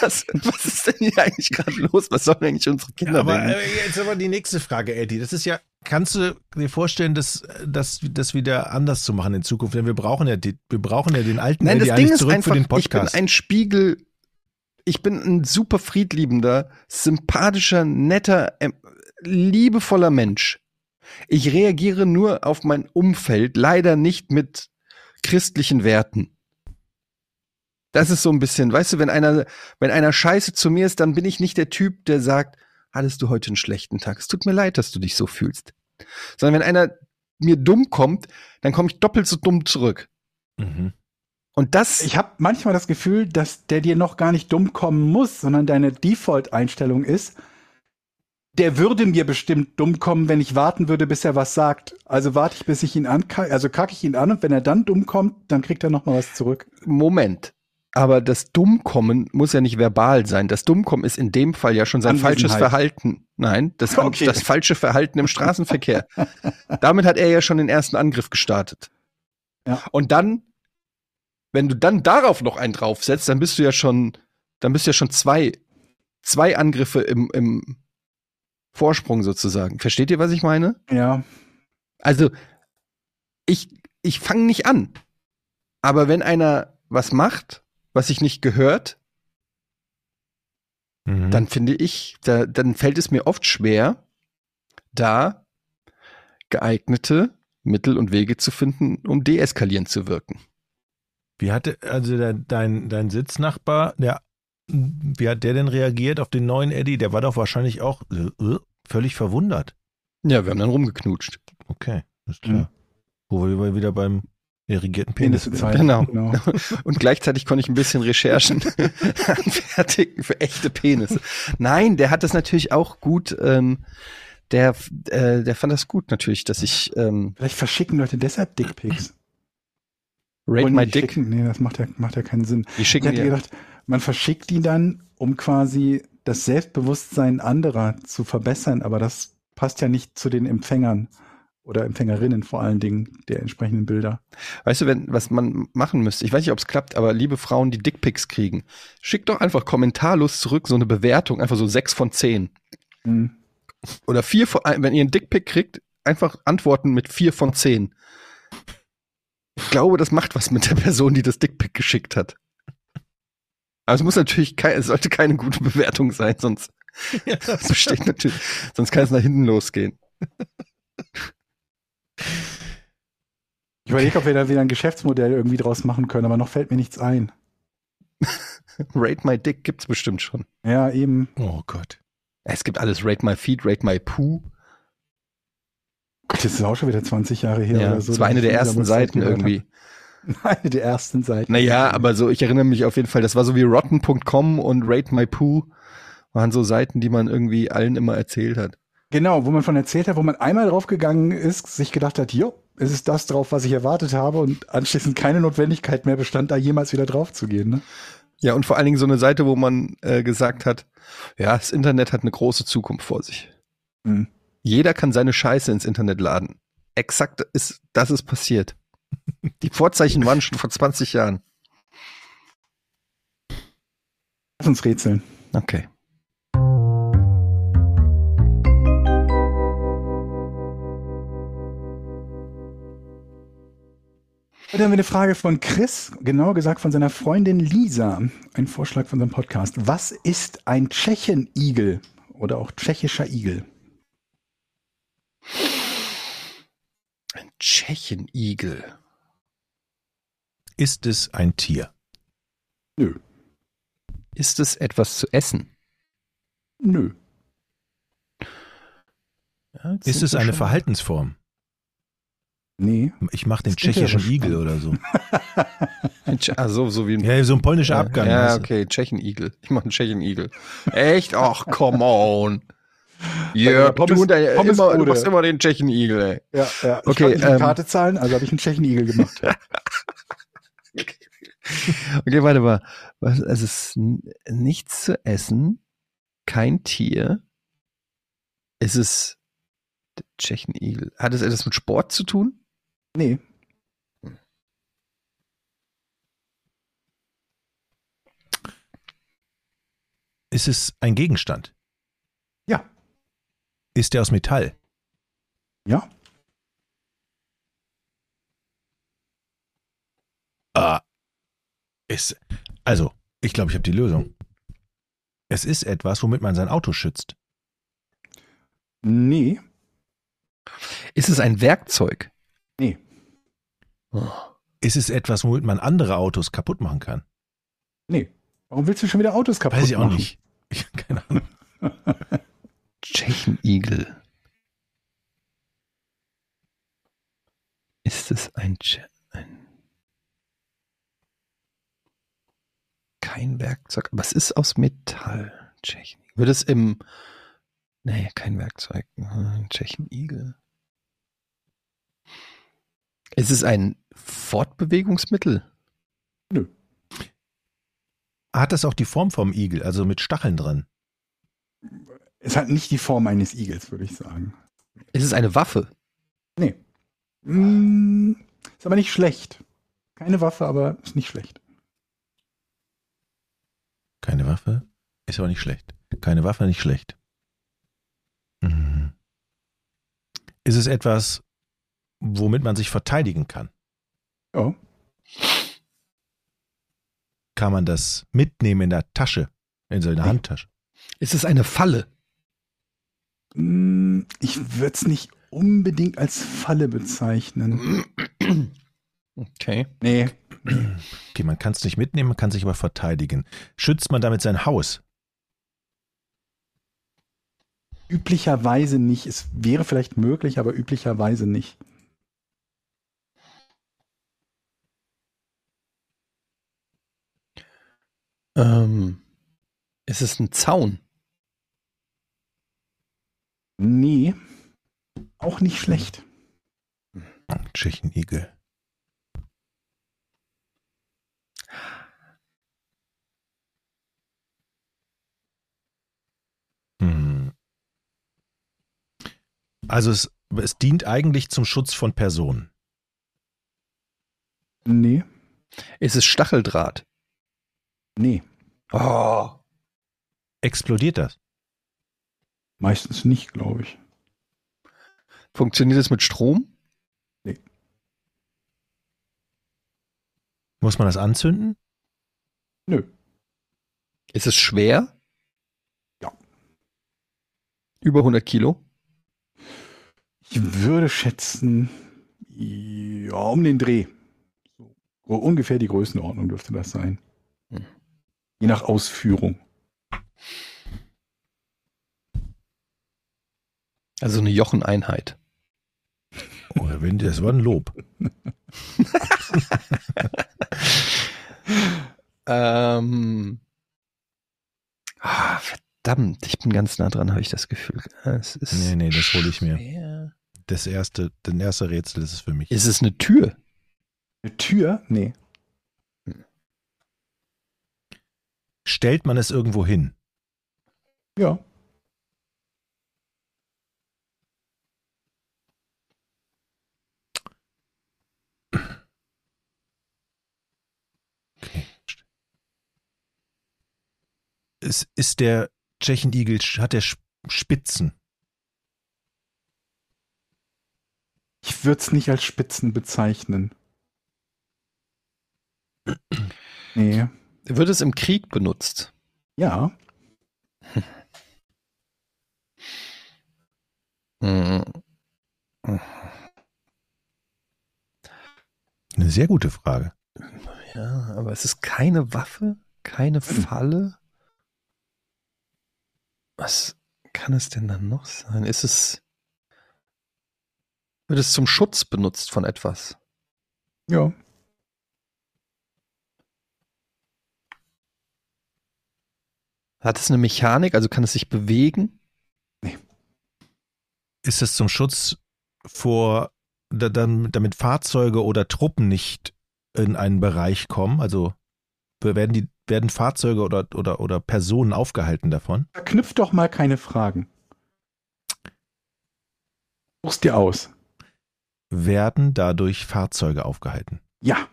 S2: was, was ist denn hier eigentlich gerade los? Was sollen eigentlich unsere Kinder
S4: aber
S2: denken?
S4: äh, jetzt aber die nächste Frage, Eddie. Das ist ja, kannst du dir vorstellen, dass das das wieder anders zu machen in Zukunft? Denn wir brauchen ja die, wir brauchen ja den alten
S2: Nein,
S4: Eddie
S2: das Ding ist
S4: zurück
S2: einfach,
S4: für den
S2: ich bin
S4: Podcast.
S2: ein Spiegel, ich bin ein super friedliebender, sympathischer, netter, ähm, liebevoller Mensch. Ich reagiere nur auf mein Umfeld, leider nicht mit christlichen Werten. Das ist so ein bisschen, weißt du, wenn einer, wenn einer scheiße zu mir ist, dann bin ich nicht der Typ, der sagt, hattest du heute einen schlechten Tag? Es tut mir leid, dass du dich so fühlst. Sondern wenn einer mir dumm kommt, dann komme ich doppelt so dumm zurück.
S4: mhm.
S2: Und das,
S3: Ich habe manchmal das Gefühl, dass der dir noch gar nicht dumm kommen muss, sondern deine Default-Einstellung ist, der würde mir bestimmt dumm kommen, wenn ich warten würde, bis er was sagt. Also warte ich, bis ich ihn an, also kacke ich ihn an und wenn er dann dumm kommt, dann kriegt er noch mal was zurück.
S2: Moment. Aber das Dummkommen muss ja nicht verbal sein. Das Dummkommen ist in dem Fall ja schon sein falsches. Verhalten. Nein, das,
S3: Okay.
S2: das falsche Verhalten im Straßenverkehr. (laughs) Damit hat er ja schon den ersten Angriff gestartet.
S3: Ja.
S2: Und dann, wenn du dann darauf noch einen draufsetzt, dann bist du ja schon, dann bist du ja schon zwei, zwei Angriffe im, im Vorsprung sozusagen. Versteht ihr, was ich meine?
S3: Ja,
S2: Also, ich, ich fange nicht an. Aber wenn einer was macht, was sich nicht gehört,
S4: Mhm.
S2: dann finde ich, da, dann fällt es mir oft schwer, da geeignete Mittel und Wege zu finden, um deeskalierend zu wirken.
S4: Wie hatte also der, dein dein Sitznachbar, der wie hat der denn reagiert auf den neuen Eddie? Der war doch wahrscheinlich auch äh, völlig verwundert.
S2: Ja, wir haben dann rumgeknutscht.
S4: Okay, ist klar.
S3: Mhm.
S4: Wo wir wieder beim irrigierten Penis.
S3: Penisse
S2: Genau.
S3: genau. (laughs)
S2: Und gleichzeitig konnte ich ein bisschen Recherchen (laughs) anfertigen für echte Penisse. Nein, der hat das natürlich auch gut, ähm, der, äh, der fand das gut natürlich, dass ich ähm,
S3: Vielleicht verschicken Leute deshalb Dickpics.
S2: Rate My Dick.
S3: Schicken? Nee, das macht ja, macht ja keinen Sinn.
S2: Die
S3: Ich
S2: schicken
S3: hätte
S2: dir.
S3: gedacht, man verschickt die dann, um quasi das Selbstbewusstsein anderer zu verbessern, aber das passt ja nicht zu den Empfängern. Oder Empfängerinnen vor allen Dingen der entsprechenden Bilder.
S2: Weißt du, wenn, was man machen müsste, ich weiß nicht, ob es klappt, aber liebe Frauen, die Dickpics kriegen, schickt doch einfach kommentarlos zurück so eine Bewertung, einfach so sechs von zehn.
S3: Hm.
S2: Oder vier von, wenn ihr einen Dickpic kriegt, einfach antworten mit vier von zehn. Ich glaube, das macht was mit der Person, die das Dickpic geschickt hat. Aber es muss natürlich kein, es sollte keine gute Bewertung sein, sonst das (laughs) besteht natürlich, sonst kann es nach hinten losgehen.
S3: Ich überlege, ob wir da wieder ein Geschäftsmodell irgendwie draus machen können, aber noch fällt mir nichts ein. (laughs)
S2: Rate My Dick gibt's bestimmt schon.
S3: Ja, eben.
S4: Oh Gott.
S2: Es gibt alles. Rate My Feet, Rate My Poo.
S3: Gott, das ist auch schon wieder 20 Jahre her
S2: Ja,
S3: oder so.
S2: das war eine der ersten Seiten irgendwie. (laughs)
S3: Eine der ersten Seiten.
S2: Naja, aber so, ich erinnere mich auf jeden Fall, das war so wie rotten.com und Rate My Poo waren so Seiten, die man irgendwie allen immer erzählt hat.
S3: Genau, wo man von erzählt hat, wo man einmal draufgegangen ist, sich gedacht hat, jo, es ist das drauf, was ich erwartet habe und anschließend keine Notwendigkeit mehr bestand, da jemals wieder drauf zu gehen. Ne?
S2: Ja, und vor allen Dingen so eine Seite, wo man äh, gesagt hat, ja, das Internet hat eine große Zukunft vor sich.
S3: Hm.
S2: Jeder kann seine Scheiße ins Internet laden. Exakt ist, das ist passiert. Die Vorzeichen waren schon vor 20 Jahren.
S3: Lass uns rätseln.
S2: Okay.
S3: Heute haben wir eine Frage von Chris, genauer gesagt von seiner Freundin Lisa. Ein Vorschlag von seinem Podcast. Was ist ein Tschechenigel oder auch tschechischer Igel?
S2: Ein Tschechenigel.
S4: Ist es ein Tier?
S3: Nö.
S2: Ist es etwas zu essen?
S3: Nö.
S2: Ja,
S4: Ist es eine
S2: schon-
S4: Verhaltensform?
S3: Nee.
S4: Ich mache den tschechischen Igel oder so. (laughs)
S2: Ah, so, so wie ein
S4: Ja, so ein polnischer Abgang.
S2: Ja, okay, Tschechenigel. Ich mache einen Tschechenigel. Echt? Ach, come on. (laughs) Ja,
S3: Pommes-
S2: du, immer, du machst immer den Tschechenigel, ey.
S3: Ja, ja. Ich
S2: Okay,
S3: eine
S2: ähm,
S3: Karte zahlen, also habe ich einen Tschechenigel gemacht. (laughs)
S2: Okay, warte mal. Was, es ist nichts zu essen, kein Tier. Ist es der Tschechenigel? Hat es etwas mit Sport zu tun?
S3: Nee.
S4: Ist es ein Gegenstand?
S3: Ja.
S4: Ist der aus Metall?
S3: Ja.
S4: Ah. Ist, also, ich glaube, ich habe die Lösung. Es ist etwas, womit man sein Auto schützt.
S3: Nee.
S2: Ist es ein Werkzeug?
S3: Nee.
S4: Ist es etwas, womit man andere Autos kaputt machen kann?
S3: Nee. Warum willst du schon wieder Autos kaputt
S4: Weiß ich auch
S3: machen?
S4: nicht. (laughs) Ich hab keine Ahnung.
S2: Tschechenigel. Ist es ein, Tsche ein kein Werkzeug, aber es ist aus Metall. Tschechenigel. Wird es im Nee, kein Werkzeug. Ein Tschechenigel. Ist es ein Fortbewegungsmittel?
S4: Hat das auch die Form vom Igel, also mit Stacheln dran?
S3: Es hat nicht die Form eines Igels, würde ich sagen.
S2: Ist es eine Waffe?
S3: Nee. Mm, ist aber nicht schlecht. Keine Waffe, aber ist nicht schlecht.
S4: Keine Waffe? Ist aber nicht schlecht. Keine Waffe, nicht schlecht. Mhm. Ist es etwas, womit man sich verteidigen kann?
S3: Ja.
S4: Kann man das mitnehmen in der Tasche, in so einer
S3: Nee.
S4: Handtasche?
S2: Ist es eine Falle?
S3: Mm, Ich würde es nicht unbedingt als Falle bezeichnen.
S2: Okay.
S3: Nee.
S4: Okay, man kann es nicht mitnehmen, man kann sich aber verteidigen. Schützt man damit sein Haus?
S3: Üblicherweise nicht. Es wäre vielleicht möglich, aber üblicherweise nicht.
S2: Ähm, ist es ein Zaun?
S3: Nee. Auch nicht schlecht.
S4: Tschechenigel. Hm. Also es es dient eigentlich zum Schutz von Personen.
S3: Nee.
S2: Ist es Stacheldraht?
S3: Nee.
S2: Oh.
S4: Explodiert das?
S3: Meistens nicht, glaube ich.
S2: Funktioniert es mit Strom?
S4: Muss man das anzünden?
S3: Nö.
S2: Ist es schwer?
S3: Ja.
S2: Über 100 Kilo?
S3: Ich würde schätzen, ja, um den Dreh. So, ungefähr die Größenordnung dürfte das sein.
S2: Hm.
S3: Je nach Ausführung.
S2: Also eine Jocheneinheit.
S4: Oh, Herr Wendt, das war ein Lob. (laughs)
S2: ähm. Ah, verdammt, ich bin ganz nah dran, habe ich das Gefühl. Es ist
S4: Nee, nee, das hole ich mir. Das erste, das erste Rätsel ist es für mich.
S2: Ist es eine Tür?
S3: Eine Tür? Nee.
S4: Stellt man es irgendwo hin?
S3: Ja.
S4: Ist, ist der Tschechenigel, hat der Spitzen?
S3: Ich würde es nicht als Spitzen bezeichnen. Nee.
S2: Wird es im Krieg benutzt?
S3: Ja. (laughs)
S4: Eine sehr gute Frage.
S2: Ja, aber es ist keine Waffe, keine Falle. Was kann es denn dann noch sein? Ist es. Wird es zum Schutz benutzt von etwas?
S3: Ja.
S2: Hat es eine Mechanik, also kann es sich bewegen?
S4: Ist es zum Schutz vor, damit Fahrzeuge oder Truppen nicht in einen Bereich kommen? Also werden die werden Fahrzeuge oder, oder, oder Personen aufgehalten davon?
S3: Verknüpft doch mal keine Fragen. Such's dir aus.
S4: Werden dadurch Fahrzeuge aufgehalten?
S3: Ja.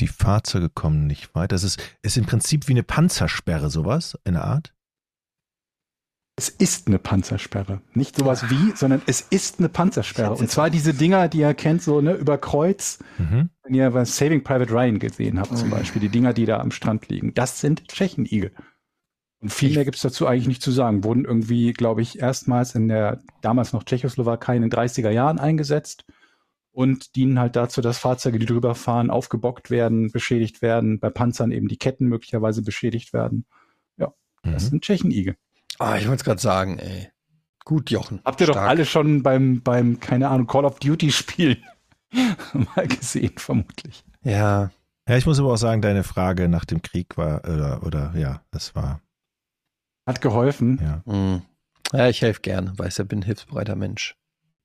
S4: Die Fahrzeuge kommen nicht weit. Das ist, ist im Prinzip wie eine Panzersperre, sowas in der Art.
S3: Es ist eine Panzersperre. Nicht sowas wie, sondern es ist eine Panzersperre. Und zwar diese Dinger, die ihr kennt, so ne, über Kreuz,
S4: Mhm.
S3: wenn ihr was Saving Private Ryan gesehen habt, zum Beispiel, die Dinger, die da am Strand liegen. Das sind Tschechenigel. Und viel mehr gibt es dazu eigentlich nicht zu sagen. Wurden irgendwie, glaube ich, erstmals in der damals noch Tschechoslowakei in den 30er Jahren eingesetzt und dienen halt dazu, dass Fahrzeuge, die drüber fahren, aufgebockt werden, beschädigt werden, bei Panzern eben die Ketten möglicherweise beschädigt werden. Das
S4: Mhm.
S3: sind Tschechenigel.
S2: Ah, ich wollte es gerade sagen, ey. Gut, Jochen.
S3: Habt ihr doch
S2: Stark.
S3: alle schon beim, beim, keine Ahnung, Call of Duty Spiel (laughs) mal gesehen, vermutlich.
S2: Ja,
S4: Ja, ich muss aber auch sagen, deine Frage nach dem Krieg war, oder, oder ja, das war,
S3: Hat geholfen.
S4: ja.
S2: mh. ja, ich helfe gerne, weiß ja, bin ein hilfsbereiter Mensch.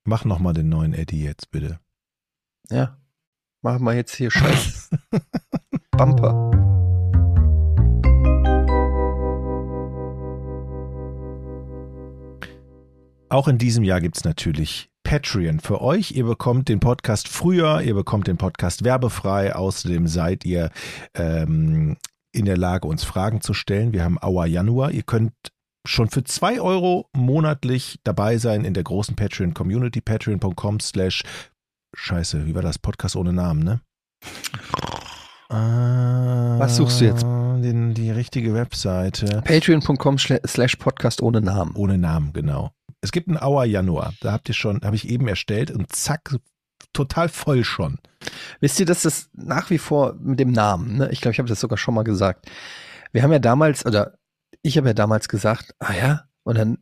S4: Mach nochmal den neuen Eddie jetzt, bitte.
S2: Ja, machen wir jetzt hier Scheiß. (laughs) Bumper.
S4: Auch in diesem Jahr gibt's natürlich Patreon für euch. Ihr bekommt den Podcast früher, ihr bekommt den Podcast werbefrei. Außerdem seid ihr ähm, in der Lage, uns Fragen zu stellen. Wir haben Auer Januar. Ihr könnt schon für zwei Euro monatlich dabei sein in der großen Patreon-Community. Patreon.com slash Scheiße, wie war das? Podcast ohne Namen, ne? (laughs)
S2: Was suchst du jetzt?
S4: Den, die richtige Webseite.
S2: Patreon.com slash Podcast ohne Namen.
S4: Ohne Namen, genau. Es gibt einen Auer Januar. Da habt ihr schon, habe ich eben erstellt und zack, total voll schon.
S2: Wisst ihr, dass das nach wie vor mit dem Namen, ne? ich glaube, ich habe das sogar schon mal gesagt. Wir haben ja damals, oder ich habe ja damals gesagt, ah ja, und dann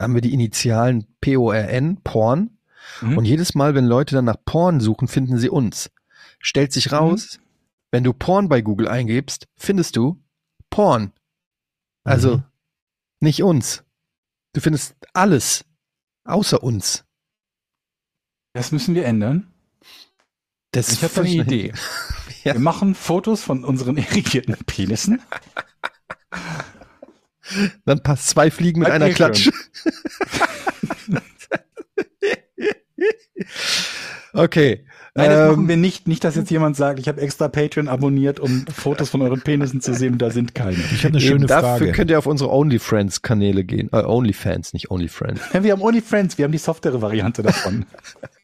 S2: haben wir die Initialen P-O-R-N, Porn.
S3: Mhm.
S2: Und jedes Mal, wenn Leute dann nach Porn suchen, finden sie uns. Stellt sich raus, wenn du Porn bei Google eingibst, findest du Porn. Also
S4: Mhm.
S2: nicht uns. Du findest alles außer uns.
S3: Das müssen wir ändern.
S2: Das
S3: Ich habe eine Idee. (laughs)
S2: Ja.
S3: Wir machen Fotos von unseren (laughs) irrigierten Penissen.
S2: Dann passt zwei Fliegen mit
S3: Bei
S2: einer. Klatsche. (laughs) Okay.
S3: Nein, das
S2: ähm,
S3: machen wir nicht. Nicht, dass jetzt jemand sagt, ich habe extra Patreon abonniert, um Fotos von euren Penissen zu sehen. Da sind keine.
S4: Ich habe eine
S2: eben
S4: schöne
S2: dafür
S4: Frage.
S2: könnt ihr auf unsere OnlyFriends-Kanäle gehen. Äh, OnlyFans, nicht OnlyFriends. (laughs)
S3: Wir haben OnlyFriends, wir haben die softere Variante davon.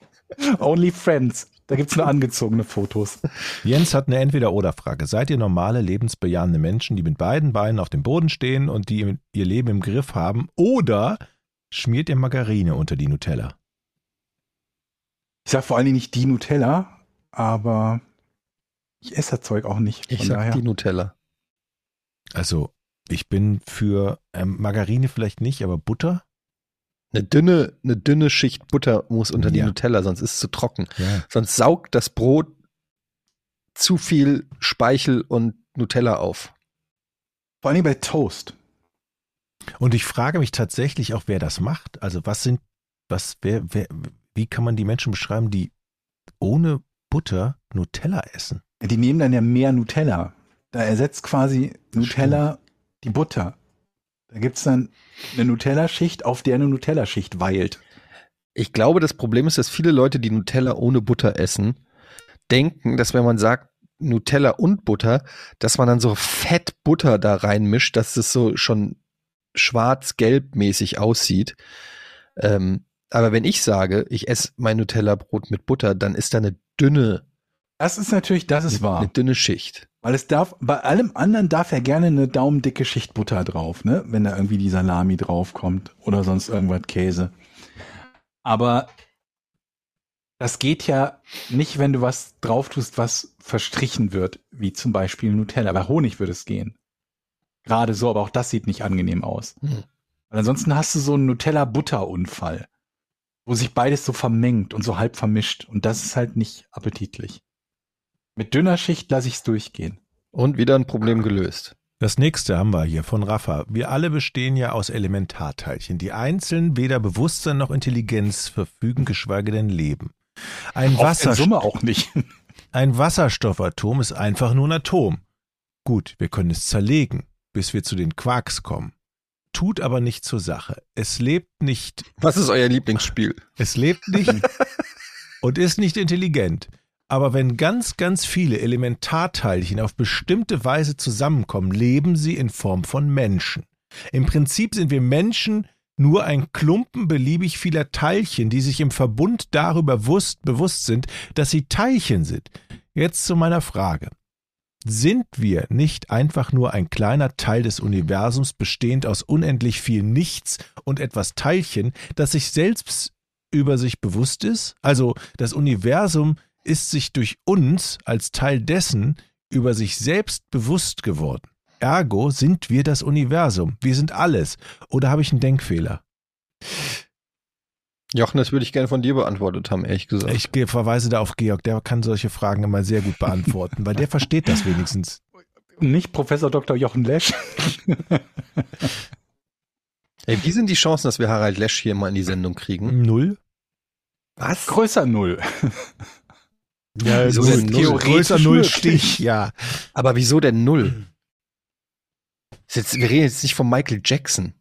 S3: (laughs) OnlyFriends. Da gibt's nur angezogene Fotos.
S4: Jens hat eine Entweder-Oder-Frage. Seid ihr normale, lebensbejahende Menschen, die mit beiden Beinen auf dem Boden stehen und die ihr Leben im Griff haben? Oder schmiert ihr Margarine unter die Nutella?
S3: Ich sag vor allen Dingen nicht die Nutella, aber ich esse das Zeug auch nicht.
S2: Ich
S3: Von
S2: sag
S3: daher.
S2: die Nutella.
S4: Also, ich bin für ähm, Margarine vielleicht nicht, aber Butter?
S2: Eine dünne, eine dünne Schicht Butter muss unter die
S4: Ja.
S2: Nutella, sonst ist es zu trocken.
S4: Ja.
S2: Sonst saugt das Brot zu viel Speichel und Nutella auf.
S3: Vor allen Dingen bei Toast.
S4: Und ich frage mich tatsächlich auch, wer das macht. Also, was sind, was, wer, wer, wie kann man die Menschen beschreiben, die ohne Butter Nutella essen?
S3: Die nehmen dann ja mehr Nutella. Da ersetzt quasi Nutella die Butter. Da gibt's dann eine Nutella-Schicht, auf der eine Nutella-Schicht weilt.
S2: Ich glaube, das Problem ist, dass viele Leute, die Nutella ohne Butter essen, denken, dass wenn man sagt Nutella und Butter, dass man dann so fett Butter da reinmischt, dass es so schon schwarz-gelb mäßig aussieht. Ähm, aber wenn ich sage, ich esse mein Nutella-Brot mit Butter, dann ist da eine dünne,
S3: Das ist natürlich, das ist
S2: eine
S3: wahr.
S2: dünne Schicht.
S3: Weil es darf, bei allem anderen darf ja gerne eine daumendicke Schicht Butter drauf, ne? Wenn da irgendwie die Salami draufkommt oder sonst irgendwas Käse. Aber das geht ja nicht, wenn du was drauf tust, was verstrichen wird, wie zum Beispiel Nutella. Bei Honig würde es gehen. Gerade so, aber auch das sieht nicht angenehm aus.
S2: Hm.
S3: Weil ansonsten hast du so einen Nutella-Butter-Unfall, wo sich beides so vermengt und so halb vermischt. Und das ist halt nicht appetitlich. Mit dünner Schicht lasse ich es durchgehen.
S2: Und wieder ein Problem gelöst.
S4: Das nächste haben wir hier von Rafa. Wir alle bestehen ja aus Elementarteilchen, die einzeln weder Bewusstsein noch Intelligenz verfügen, geschweige denn leben. Ein, Wasser,
S3: Summe auch nicht. (laughs)
S4: ein Wasserstoffatom ist einfach nur ein Atom. Gut, wir können es zerlegen, bis wir zu den Quarks kommen. Tut aber nicht zur Sache. Es lebt nicht
S2: Was ist euer Lieblingsspiel?
S4: Es lebt nicht (laughs) und ist nicht intelligent. Aber wenn ganz, ganz viele Elementarteilchen auf bestimmte Weise zusammenkommen, leben sie in Form von Menschen. Im Prinzip sind wir Menschen nur ein Klumpen beliebig vieler Teilchen, die sich im Verbund darüber wusst, bewusst sind, dass sie Teilchen sind. Jetzt zu meiner Frage. Sind wir nicht einfach nur ein kleiner Teil des Universums, bestehend aus unendlich viel Nichts und etwas Teilchen, das sich selbst über sich bewusst ist? Also das Universum ist sich durch uns als Teil dessen über sich selbst bewusst geworden. Ergo sind wir das Universum. Wir sind alles. Oder habe ich einen Denkfehler?
S2: Jochen, das würde ich gerne von dir beantwortet haben, ehrlich gesagt.
S4: Ich verweise da auf Georg, der kann solche Fragen immer sehr gut beantworten, weil der versteht das wenigstens.
S3: Nicht Professor Dr. Jochen Lesch.
S2: Ey, wie sind die Chancen, dass wir Harald Lesch hier mal in die Sendung kriegen?
S4: Null?
S2: Was?
S3: Größer Null.
S4: Ja,
S2: Wieso
S4: gut.
S2: denn null?
S4: Größer Null. Stich, ja. (laughs)
S2: Aber wieso denn null? Jetzt, wir reden jetzt nicht von Michael Jackson.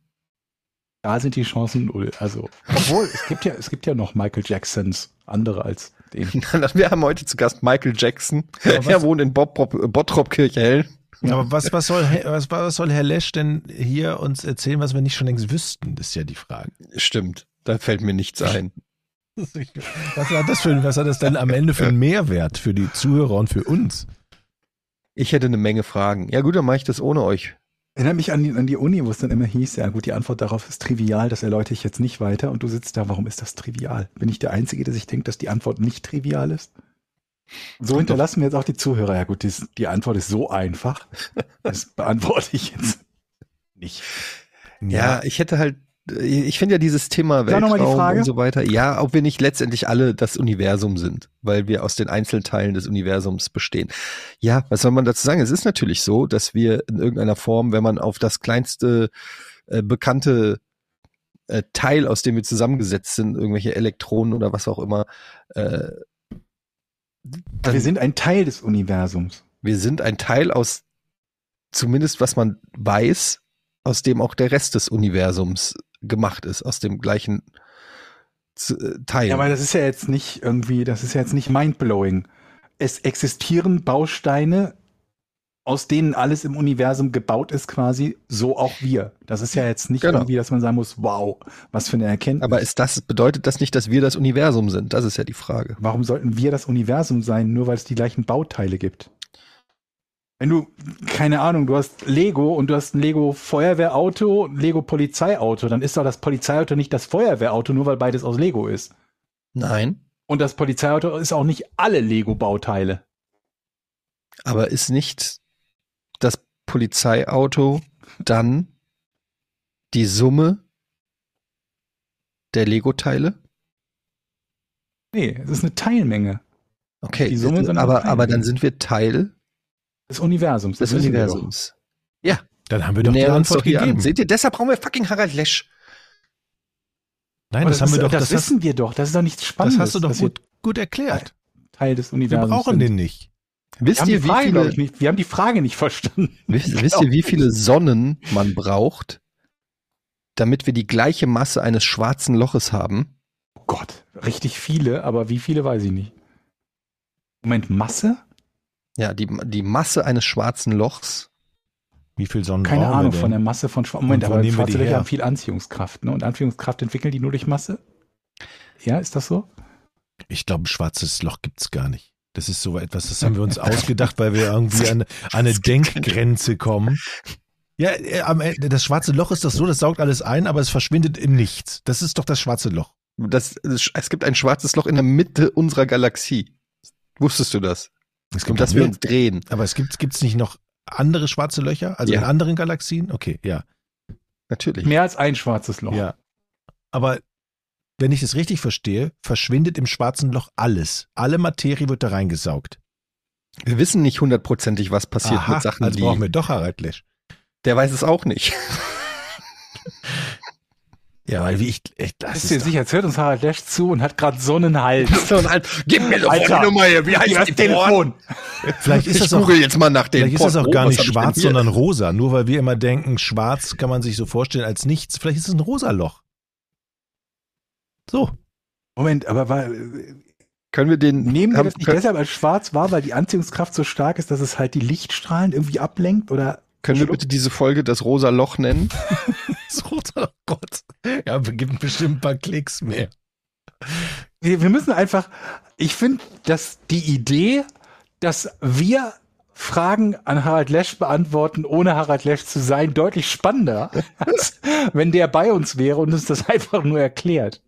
S3: Da sind die Chancen Null. Also, obwohl, es gibt ja, es gibt ja noch Michael Jacksons, andere als den. (laughs)
S2: Wir haben heute zu Gast Michael Jackson.
S4: Aber was-
S2: Er wohnt in Bottrop, Kirchhellen.
S4: Aber was, was, soll, Herr- was, was soll Herr Lesch denn hier uns erzählen, was wir nicht schon längst wüssten? Das ist ja die Frage.
S2: Stimmt, da fällt mir nichts ein. (laughs)
S4: Was hat das, für, was hat das denn am Ende für einen Mehrwert für die Zuhörer und für uns?
S2: Ich hätte eine Menge Fragen. Ja gut, dann mache ich das ohne euch.
S3: Erinnert mich an die, an die Uni, wo es dann immer hieß, ja gut, die Antwort darauf ist trivial, das erläutere ich jetzt nicht weiter. Und du sitzt da, warum ist das trivial? Bin ich der Einzige, der sich denkt, dass die Antwort nicht trivial ist? So hinterlassen wir jetzt auch die Zuhörer. Ja gut, die, die Antwort ist so einfach. Das beantworte ich jetzt nicht.
S2: Ja, ich hätte halt, ich finde ja dieses Thema Weltraum
S3: Frage.
S2: und so weiter. Ja, ob wir nicht letztendlich alle das Universum sind, weil wir aus den Einzelteilen des Universums bestehen. Ja, was soll man dazu sagen? Es ist natürlich so, dass wir in irgendeiner Form, wenn man auf das kleinste äh, bekannte äh, Teil, aus dem wir zusammengesetzt sind, irgendwelche Elektronen oder was auch immer, äh,
S3: wir sind ein Teil des Universums.
S2: wir sind ein Teil aus, zumindest was man weiß, aus dem auch der Rest des Universums gemacht ist, aus dem gleichen äh, Teil.
S3: Ja, aber das ist ja jetzt nicht irgendwie, das ist ja jetzt nicht mindblowing. Es existieren Bausteine, aus denen alles im Universum gebaut ist, quasi, so auch wir. Das ist ja jetzt nicht
S2: Genau.
S3: irgendwie, dass man sagen muss, wow, was für eine Erkenntnis.
S2: aber ist das, bedeutet das nicht, dass wir das Universum sind? Das ist ja die Frage.
S3: Warum sollten wir das Universum sein, nur weil es die gleichen Bauteile gibt? Wenn du, keine Ahnung, du hast Lego und du hast ein Lego Feuerwehrauto, ein Lego Polizeiauto, dann ist doch das Polizeiauto nicht das Feuerwehrauto, nur weil beides aus Lego ist.
S2: Nein.
S3: Und das Polizeiauto ist auch nicht alle Lego-Bauteile.
S2: Aber ist nicht das Polizeiauto dann die Summe der Lego-Teile?
S3: Nee, es ist eine Teilmenge
S2: Okay,
S3: Die Summe sind
S2: aber,
S3: aber
S2: dann sind wir Teil
S3: des Universums.
S2: des
S3: das wir.
S2: Universums.
S4: Dann haben wir
S2: Wir
S4: doch die
S2: nähern uns
S4: Antwort
S2: doch
S4: gegeben.
S2: an. Seht ihr, deshalb brauchen wir fucking Harald Lesch.
S4: Nein,
S3: Aber
S4: das, haben wir
S3: ist,
S4: doch.
S3: das,
S4: Das, hast,
S3: wissen wir doch. Das ist doch nichts
S4: das
S3: Spannendes.
S4: hast du doch
S3: wir
S4: gut, gut erklärt.
S3: Teil des
S4: Wir
S3: Universums.
S4: brauchen
S3: sind.
S4: den nicht.
S3: Wir
S2: Wisst
S3: haben, die
S2: ihr, wie
S3: Frage,
S2: viele,
S3: ich, nicht, wir haben die Frage nicht verstanden.
S2: wisst, wisst ihr, wie viele Sonnen man braucht, damit wir die gleiche Masse eines schwarzen Loches haben?
S3: Oh Gott, richtig viele, aber wie viele weiß ich nicht. Moment, Masse?
S2: Ja, die, die Masse eines schwarzen Lochs.
S4: Wie viel Sonnen
S3: Keine Ahnung von der Masse von Schwarzen. Moment, aber schwarze
S4: die
S3: Löcher
S4: her?
S3: haben viel Anziehungskraft, ne? Und Anziehungskraft entwickeln die nur durch Masse? Ja, ist das so?
S4: Ich glaube, ein schwarzes Loch gibt's gar nicht. Das ist so etwas, das haben wir uns ausgedacht, weil wir irgendwie an, an eine (laughs) Denkgrenze kommen. Ja, äh, am Ende, das schwarze Loch ist doch so, das saugt alles ein, aber es verschwindet im Nichts. Das ist doch das schwarze Loch.
S2: Das, es gibt ein schwarzes Loch in der Mitte unserer Galaxie. Wusstest du das?
S4: Es
S2: Und dass wir uns drehen.
S4: aber es gibt gibt's nicht noch andere schwarze Löcher, also
S2: Ja.
S4: in anderen Galaxien? Okay, ja,
S2: Natürlich.
S3: Mehr als ein schwarzes Loch.
S4: ja. Aber wenn ich es richtig verstehe, verschwindet im schwarzen Loch alles. Alle Materie wird da reingesaugt.
S2: Wir wissen nicht hundertprozentig, was passiert
S4: Aha,
S2: mit Sachen,
S4: also
S2: die.
S4: brauchen wir doch Harald Lesch.
S2: Der weiß es auch nicht. (laughs)
S4: Ja, weil wie ich, ich das
S3: Bist
S4: ist
S3: du dir
S4: doch-
S3: sicher? Jetzt hört uns Harald Lesch zu und hat gerade so einen Hals. (laughs)
S2: So, und halt, gib mir doch die Nummer hier. Wie heißt
S3: das Telefon.
S4: Vielleicht ist
S2: ich
S4: das auch
S2: jetzt mal nach den
S4: Vielleicht ist das auch gar nicht schwarz, sondern rosa. Nur weil wir immer denken, schwarz kann man sich so vorstellen als nichts. Vielleicht ist es ein rosa Loch. So.
S3: Moment, aber war,
S2: Können wir den
S3: nehmen wir das nicht deshalb als schwarz wahr, weil die Anziehungskraft so stark ist, dass es halt die Lichtstrahlen irgendwie ablenkt? Oder
S2: können wir bitte diese Folge das rosa Loch nennen? (laughs)
S4: Rosa oh Gott. Ja, gibt bestimmt ein paar Klicks mehr.
S3: wir, wir müssen einfach, ich finde, dass die Idee, dass wir Fragen an Harald Lesch beantworten, ohne Harald Lesch zu sein, deutlich spannender, (laughs) als wenn der bei uns wäre und uns das einfach nur erklärt.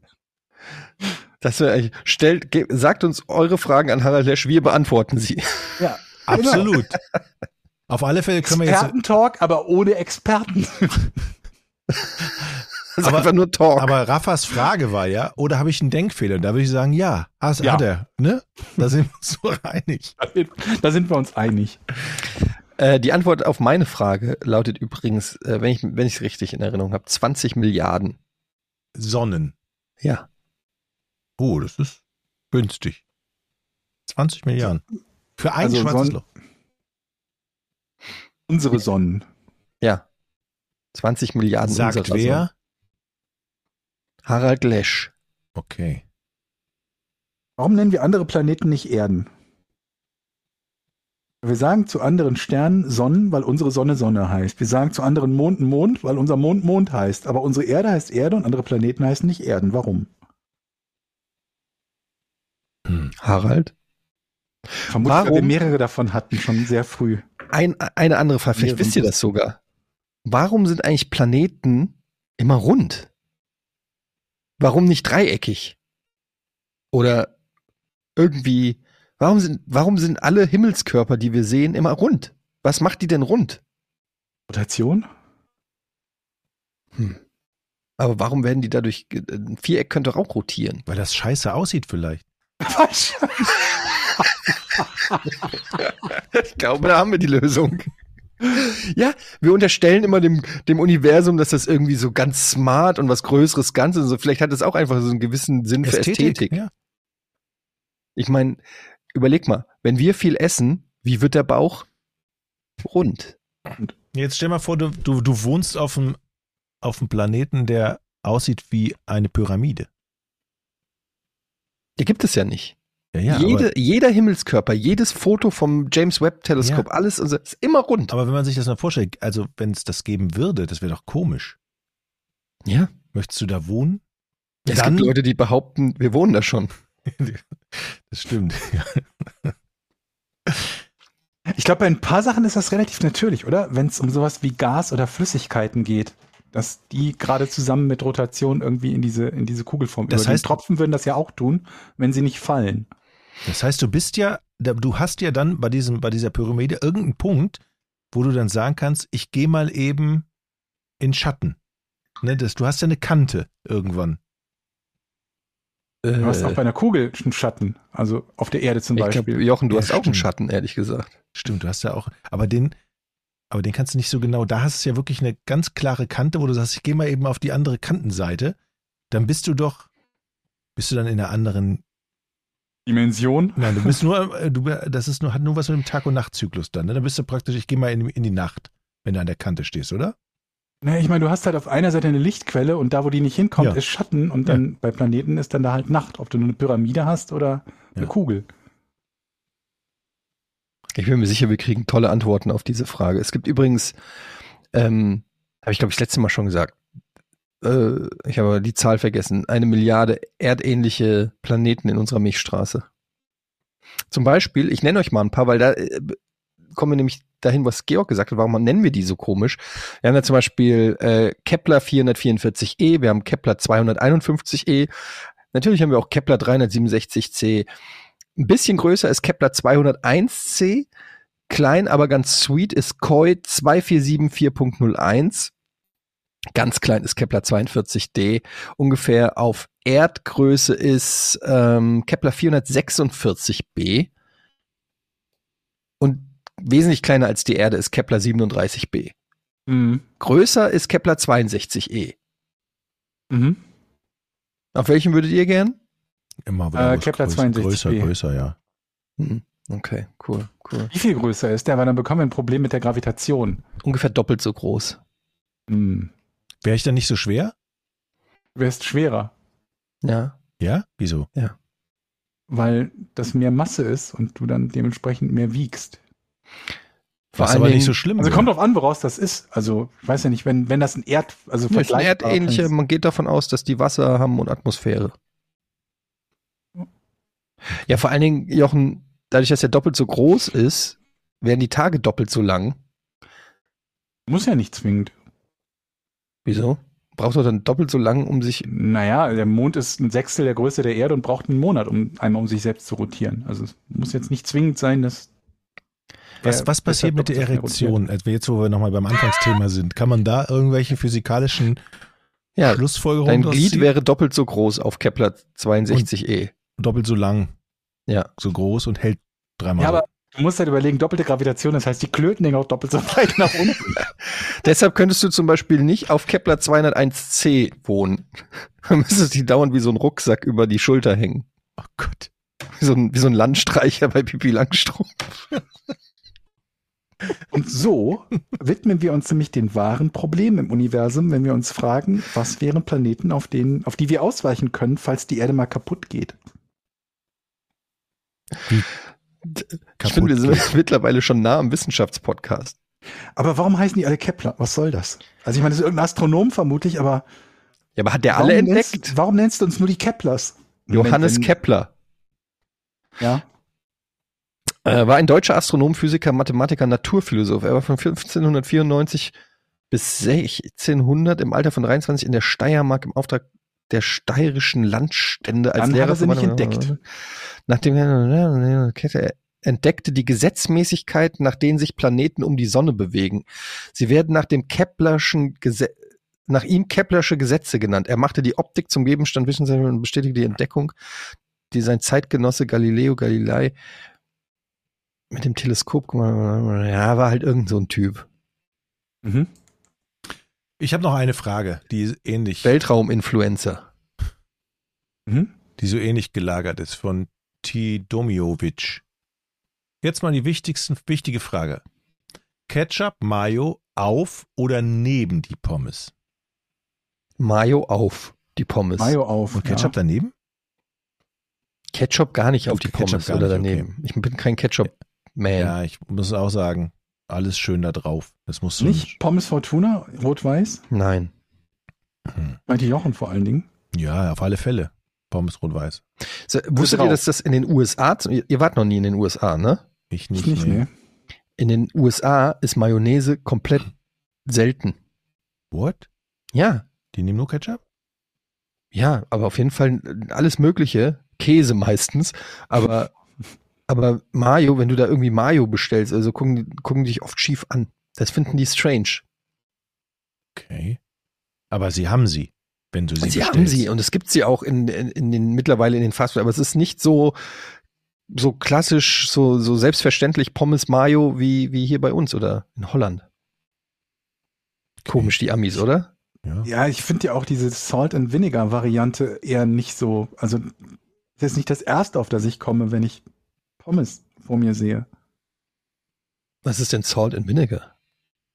S2: Das wäre eigentlich, stellt, ge- sagt uns eure Fragen an Harald Lesch, wir beantworten sie.
S3: Ja,
S4: Absolut. Auf alle Fälle können wir jetzt.
S3: Expertentalk, aber ohne Experten. (laughs) (laughs)
S2: Das ist
S4: Aber-
S2: einfach nur Talk.
S4: Aber Raffas Frage war ja, oder habe ich einen Denkfehler? Da würde ich sagen, ja. Hast,
S3: Ja.
S4: Hat er, ne? Da sind wir uns so (laughs) einig.
S3: Da sind wir uns einig.
S2: Äh, die Antwort auf meine Frage lautet übrigens, äh, wenn ich wenn ich es richtig in Erinnerung habe, 20 Milliarden.
S4: Sonnen.
S2: Ja.
S4: Oh, das ist günstig. 20 Milliarden. Für ein
S3: Also
S4: schwarzes
S3: Sonnen-
S4: Loch.
S3: Unsere Sonnen.
S2: Ja. 20 Milliarden
S4: Sagt
S2: unserer
S4: wer?
S2: Sonnen. Harald Lesch.
S4: Okay.
S3: Warum nennen wir andere Planeten nicht Erden? Wir sagen zu anderen Sternen Sonnen, weil unsere Sonne Sonne heißt. Wir sagen zu anderen Monden Mond, weil unser Mond Mond heißt. Aber unsere Erde heißt Erde und andere Planeten heißen nicht Erden. Warum?
S4: Hm.
S2: Harald?
S3: Vermutlich, weil wir
S2: Warum?
S3: mehrere davon hatten, schon sehr früh.
S2: Ein, eine andere Frage, vielleicht wisst ihr das sogar. Warum sind eigentlich Planeten immer rund? Warum nicht dreieckig? Oder irgendwie, warum sind, warum sind alle Himmelskörper, die wir sehen, immer rund? Was macht die denn rund?
S3: Rotation?
S2: Hm. Aber warum werden die dadurch, ge- ein Viereck könnte auch rotieren.
S4: Weil das scheiße aussieht vielleicht.
S3: Was? (laughs)
S2: Ich glaube, da haben wir die Lösung. Ja, wir unterstellen immer dem, dem Universum, dass das irgendwie so ganz smart und was Größeres Ganzes und so. Vielleicht hat das auch einfach so einen gewissen Sinn für Ästhetik.
S4: Ja.
S2: Ich meine, überleg mal, wenn wir viel essen, wie wird der Bauch? Rund.
S4: Jetzt stell mal vor, du, du, du wohnst auf einem, auf einem Planeten, der aussieht wie eine Pyramide.
S2: Die gibt es ja nicht.
S4: Ja, ja,
S2: Jede, jeder Himmelskörper, jedes Foto vom James Webb Teleskop,
S4: Ja.
S2: alles und so, ist immer rund.
S4: aber wenn man sich das mal vorstellt, also wenn es das geben würde, das wäre doch komisch.
S2: ja.
S4: Möchtest du da wohnen?
S2: Es
S4: Dann-
S2: gibt Leute, die behaupten, wir wohnen da schon. (laughs)
S4: Das stimmt. (laughs)
S3: Ich glaube, bei ein paar Sachen ist das relativ natürlich, oder? Wenn es um sowas wie Gas oder Flüssigkeiten geht, dass die gerade zusammen mit Rotation irgendwie in diese, in diese Kugelform
S4: Das
S3: übergehen.
S4: heißt-
S3: Tropfen würden das ja auch tun, wenn sie nicht fallen.
S4: Das heißt, du bist ja, du hast ja dann bei diesem, bei dieser Pyramide irgendeinen Punkt, wo du dann sagen kannst, ich gehe mal eben in Schatten. Ne, das, du hast ja eine Kante irgendwann.
S2: Äh,
S3: Du hast auch bei einer Kugel einen Schatten, also auf der Erde zum
S2: ich
S3: Beispiel.
S2: glaube, Jochen, du
S4: Ja,
S2: hast auch einen
S4: stimmt.
S2: Schatten, ehrlich gesagt.
S4: Stimmt, du hast ja auch, aber den, aber den kannst du nicht so genau, da hast du ja wirklich eine ganz klare Kante, wo du sagst, ich gehe mal eben auf die andere Kantenseite, dann bist du doch, bist du dann in einer anderen,
S3: Dimension.
S4: nein, du bist nur, äh, du, das ist nur, hat nur was mit dem Tag- und Nachtzyklus dann, ne? Dann bist du praktisch, ich gehe mal in, in die Nacht, wenn du an der Kante stehst, oder?
S3: Ne, ich meine, du hast halt auf einer Seite eine Lichtquelle und da, wo die nicht hinkommt,
S4: Ja.
S3: ist Schatten und dann bei Planeten ist dann da halt Nacht, ob du nur eine Pyramide hast oder eine
S4: Ja.
S3: Kugel.
S2: Ich bin mir sicher, wir kriegen tolle Antworten auf diese Frage. Es gibt übrigens, ähm, habe ich glaube ich das letzte Mal schon gesagt, äh, ich habe die Zahl vergessen, eine Milliarde erdähnliche Planeten in unserer Milchstraße. Zum Beispiel, ich nenne euch mal ein paar, weil da äh, kommen wir nämlich dahin, was Georg gesagt hat, warum nennen wir die so komisch? Wir haben da zum Beispiel äh, Kepler 444e, wir haben Kepler 251e, natürlich haben wir auch Kepler 367c, ein bisschen größer ist Kepler 201c. Klein, aber ganz sweet ist Koi 2474.01. Ganz klein ist Kepler 42d. Ungefähr auf Erdgröße ist ähm, Kepler 446b. Und wesentlich kleiner als die Erde ist Kepler 37b.
S3: Mhm.
S2: Größer ist Kepler 62e.
S3: Mhm.
S2: Auf welchen würdet ihr gern?
S4: Immer
S3: Äh,
S4: was
S3: Kepler
S4: größer,
S3: 62b.
S4: größer, größer, ja.
S2: Hm, Okay, cool, cool.
S3: Wie viel größer ist der? Weil dann bekommen wir ein Problem mit der Gravitation.
S2: Ungefähr doppelt so groß.
S3: Hm.
S4: Wäre ich dann nicht so schwer?
S3: Du wärst schwerer,
S2: Ja.
S4: Ja? Wieso?
S3: weil das mehr Masse ist und du dann dementsprechend mehr wiegst.
S2: Vor
S4: Was aber nicht
S2: Dingen-
S4: so schlimm
S3: Also
S4: wäre.
S3: kommt drauf an, woraus das ist. Also, ich weiß ja nicht, wenn, wenn das ein Erd, also
S2: Ja, ein erdähnliche,
S3: ist.
S2: man geht davon aus, dass die Wasser haben und Atmosphäre. Ja, vor allen Dingen, Jochen, dadurch, dass er doppelt so groß ist, werden die Tage doppelt so lang.
S3: Muss ja nicht zwingend.
S2: Wieso? Braucht er dann doppelt so lang, um sich.
S3: Naja, der Mond ist ein Sechstel der Größe der Erde und braucht einen Monat, um einmal um sich selbst zu rotieren. Also es muss jetzt nicht zwingend sein, dass.
S4: Was, was passiert mit der Erektion? Also jetzt, wo wir nochmal beim Anfangsthema sind, kann man da irgendwelche physikalischen
S2: Ja,
S4: Schlussfolgerungen
S2: dein Glied wäre doppelt so groß auf Kepler 62e.
S4: doppelt so lang,
S2: Ja.
S4: so groß und hält dreimal.
S3: Ja, aber du musst halt überlegen, doppelte Gravitation, das heißt, die Klöten auch doppelt so weit nach unten. (laughs)
S2: Deshalb könntest du zum Beispiel nicht auf Kepler 201c wohnen. (laughs) Dann müsstest du die dauernd wie so ein Rucksack über die Schulter hängen.
S4: oh Gott.
S2: Wie so ein, wie so ein Landstreicher bei Pipi Langstrumpf. (laughs)
S3: Und so widmen wir uns nämlich den wahren Problemen im Universum, wenn wir uns fragen, was wären Planeten, auf denen, auf die wir ausweichen können, falls die Erde mal kaputt geht.
S2: Ich finde, wir sind (laughs) mittlerweile schon nah am Wissenschaftspodcast.
S3: Aber warum heißen die alle Kepler? Was soll das? Also ich meine, das ist irgendein Astronom vermutlich, aber
S2: Ja, aber hat der alle entdeckt?
S3: Nennst, warum nennst du uns nur die Keplers?
S2: Johannes
S3: Wenn-
S2: Kepler
S3: Ja.
S2: äh, war ein deutscher Astronom, Physiker, Mathematiker, Naturphilosoph. Er war von 1594 bis 1600 im Alter von 23 in der Steiermark im Auftrag der steirischen Landstände als
S3: Dann
S2: Lehrer
S3: hat er entdeckt.
S2: Nachdem er entdeckte die Gesetzmäßigkeit, nach denen sich Planeten um die Sonne bewegen. Sie werden nach dem Keplerschen Gesetz nach ihm Keplersche Gesetze genannt. Er machte die Optik zum Gegenstand Wissenschaft und bestätigte die Entdeckung, die sein Zeitgenosse Galileo Galilei mit dem Teleskop, ja, war halt irgend so ein Typ.
S3: Mhm.
S4: Ich habe noch eine Frage, die ist ähnlich,
S2: Weltrauminfluencer.
S3: Mhm.
S4: die so ähnlich gelagert ist von T. Domiovic. Jetzt mal die wichtigsten, wichtige Frage. Ketchup, Mayo auf oder neben die Pommes?
S2: Mayo auf die Pommes.
S3: Mayo auf.
S4: Und Ketchup daneben?
S2: Ketchup gar nicht auf die
S4: Ketchup
S2: Pommes oder
S4: nicht,
S2: daneben. Ich bin kein Ketchup-Man.
S4: Ja, ich muss auch sagen, alles schön da drauf. Das muss so
S3: Nicht Pommes Fortuna, rot-weiß?
S2: Nein.
S4: Hm.
S3: Meinte Jochen vor allen Dingen.
S4: Ja, auf alle Fälle. Pommes rot-weiß.
S2: So, wusstet
S3: drauf.
S2: ihr, dass das in den USA, ihr ihr wart noch nie in den USA, ne?
S4: Ich
S3: Ich
S4: nicht.
S3: nicht,
S4: nee.
S3: ne?
S2: In den USA ist Mayonnaise komplett selten.
S4: What?
S2: Ja,
S4: Die nehmen nur Ketchup?
S2: ja, aber auf jeden Fall alles Mögliche. Käse meistens, aber, aber Mayo, wenn du da irgendwie Mayo bestellst, also gucken, die- gucken die dich oft schief an. Das finden die strange.
S4: Okay. Aber sie haben sie, wenn du sie
S2: Sie,
S4: bestellst.
S2: haben sie und es gibt sie auch in, in, in den mittlerweile in den Fastfood, aber es ist nicht so so klassisch, so so selbstverständlich Pommes Mayo wie wie hier bei uns oder in Holland. Komisch die Amis, oder?
S4: Ja.
S3: Ja, ich finde ja auch diese Salt and Vinegar Variante eher nicht so, also das ist nicht das erste, auf das ich komme, wenn ich Pommes vor mir sehe.
S2: Was ist denn Salt and Vinegar?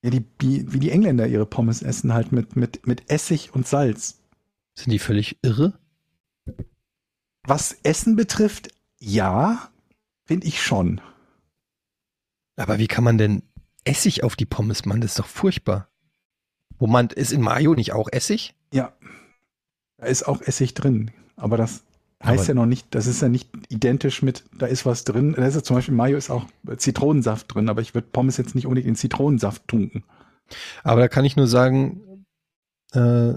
S3: Ja, die, die, wie die Engländer ihre Pommes essen, halt mit, mit, mit Essig und Salz.
S2: Sind die völlig irre?
S3: Was Essen betrifft, ja, finde ich schon.
S2: Aber wie kann man denn Essig auf die Pommes machen? Das ist doch furchtbar. Wo man ist in Mayo nicht auch Essig?
S3: Ja, da ist auch Essig drin, aber das heißt
S4: Aber-
S3: ja noch nicht, das ist ja nicht identisch mit, da ist was drin. Da ist ja zum Beispiel Mayo ist auch Zitronensaft drin, aber ich würde Pommes jetzt nicht unbedingt in Zitronensaft tunken.
S2: Aber da kann ich nur sagen, äh,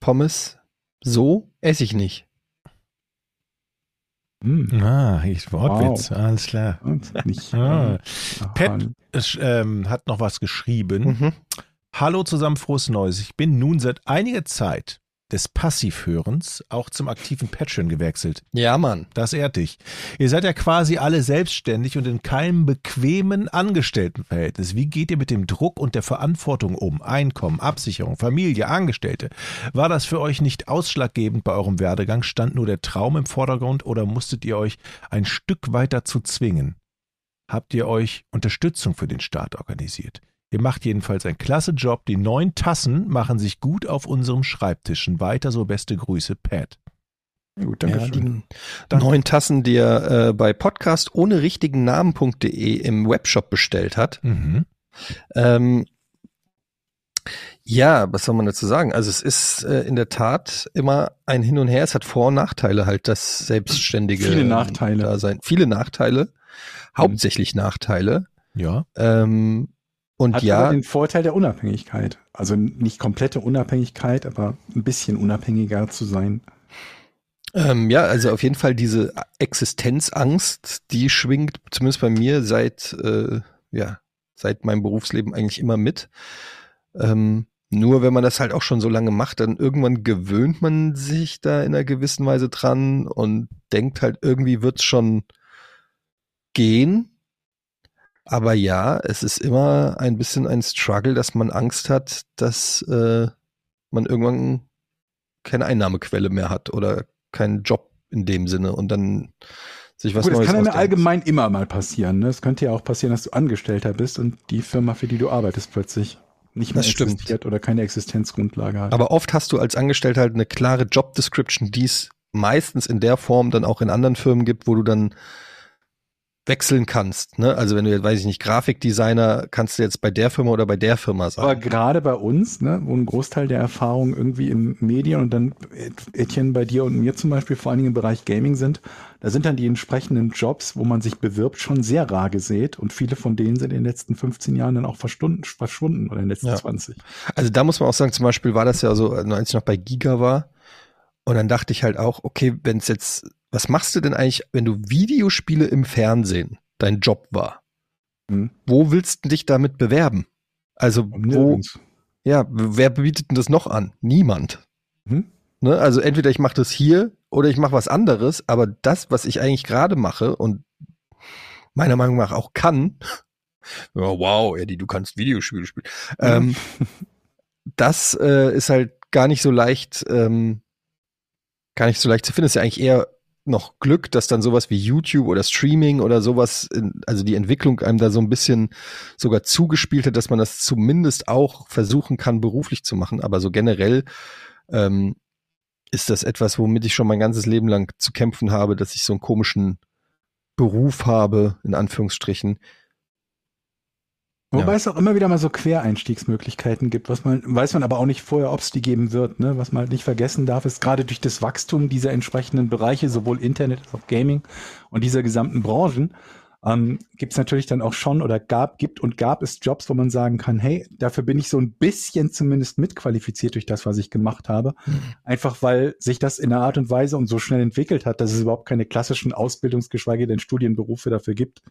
S2: Pommes so esse ich nicht.
S3: Hm.
S4: Ah, ich Wortwitz, alles klar.
S3: Nicht.
S4: Ah. Pet es, ähm, hat noch was geschrieben.
S2: Mhm.
S4: Hallo zusammen, frohes Neues. Ich bin nun seit einiger Zeit des Passivhörens auch zum aktiven Patreon gewechselt.
S2: Ja, Mann.
S4: Das ehrt dich. Ihr seid ja quasi alle selbstständig und in keinem bequemen Angestelltenverhältnis. Wie geht ihr mit dem Druck und der Verantwortung um? Einkommen, Absicherung, Familie, Angestellte. War das für euch nicht ausschlaggebend bei eurem Werdegang? Stand nur der Traum im Vordergrund oder musstet ihr euch ein Stück weiter zu zwingen? Habt ihr euch Unterstützung für den Start organisiert? Ihr macht jedenfalls einen klasse Job. Die neuen Tassen machen sich gut auf unserem Schreibtischen. Weiter so beste Grüße, Pat.
S3: Ja, gut,
S2: Ja,
S3: danke schön.
S2: die
S4: Danke.
S2: neuen Tassen, die er äh, bei podcast ohne richtigen Namen.de im Webshop bestellt hat.
S4: Mhm.
S2: Ähm, ja, was soll man dazu sagen? Also es ist äh, in der Tat immer ein Hin und Her. Es hat Vor- und Nachteile halt, das selbstständige
S3: Viele Nachteile.
S2: Dasein. Viele Nachteile, hauptsächlich Nachteile.
S4: Ja.
S2: Ähm, und
S3: Hat
S2: ja,
S3: aber den Vorteil der Unabhängigkeit. Also nicht komplette Unabhängigkeit, aber ein bisschen unabhängiger zu sein.
S2: Ähm, ja, also auf jeden Fall diese Existenzangst, die schwingt zumindest bei mir seit, äh, ja, seit meinem Berufsleben eigentlich immer mit. Ähm, nur wenn man das halt auch schon so lange macht, dann irgendwann gewöhnt man sich da in einer gewissen Weise dran und denkt halt, irgendwie wird's schon gehen. Aber ja, es ist immer ein bisschen ein Struggle, dass man Angst hat, dass äh, man irgendwann keine Einnahmequelle mehr hat oder keinen Job in dem Sinne und dann sich was
S3: Gut, das
S2: Neues
S3: kann ja allgemein immer mal passieren. Ne? Es könnte ja auch passieren, dass du Angestellter bist und die Firma, für die du arbeitest, plötzlich nicht mehr
S2: Das stimmt.
S3: existiert oder keine Existenzgrundlage hat.
S2: Aber oft hast du als Angestellter halt eine klare Job Description, die es meistens in der Form dann auch in anderen Firmen gibt, wo du dann wechseln kannst. Ne? Also wenn du jetzt, weiß ich nicht, Grafikdesigner, kannst du jetzt bei der Firma oder bei der Firma sein.
S3: Aber gerade bei uns, ne, wo ein Großteil der Erfahrung irgendwie in Medien und dann Etienne bei dir und mir zum Beispiel vor allen Dingen im Bereich Gaming sind, da sind dann die entsprechenden Jobs, wo man sich bewirbt, schon sehr rar gesät und viele von denen sind in den letzten 15 Jahren dann auch verschwunden, verschwunden oder in den letzten
S2: Ja.
S3: 20.
S2: Also da muss man auch sagen, zum Beispiel war das ja so, als ich noch bei Giga war. Und dann dachte ich halt auch, okay, wenn es jetzt, was machst du denn eigentlich, wenn du Videospiele im Fernsehen dein Job war?
S3: Hm.
S2: Wo willst du dich damit bewerben? Also wo, ja, wer bietet denn das noch an? Niemand.
S3: Hm?
S2: Ne? Also entweder ich mache das hier oder ich mache was anderes, aber das, was ich eigentlich gerade mache und meiner Meinung nach auch kann, (laughs) ja, wow, Eddie, du kannst Videospiele spielen. Ähm, das äh, ist halt gar nicht so leicht, ähm, gar nicht so leicht zu finden. Es ist ja eigentlich eher noch Glück, dass dann sowas wie YouTube oder Streaming oder sowas, in, also die Entwicklung einem da so ein bisschen sogar zugespielt hat, dass man das zumindest auch versuchen kann, beruflich zu machen. Aber so generell ähm, ist das etwas, womit ich schon mein ganzes Leben lang zu kämpfen habe, dass ich so einen komischen Beruf habe, in Anführungsstrichen.
S3: Wobei
S2: Ja.
S3: es auch immer wieder mal so Quereinstiegsmöglichkeiten gibt, was man, weiß man aber auch nicht vorher, ob es die geben wird, ne? Was man halt nicht vergessen darf, ist gerade durch das Wachstum dieser entsprechenden Bereiche, sowohl Internet als auch Gaming und dieser gesamten Branchen, ähm, gibt es natürlich dann auch schon oder gab, gibt und gab es Jobs, wo man sagen kann, hey, dafür bin ich so ein bisschen zumindest mitqualifiziert durch das, was ich gemacht habe. Einfach weil sich das in einer Art und Weise und so schnell entwickelt hat, dass es überhaupt keine klassischen Ausbildungsgeschweige denn Studienberufe dafür gibt.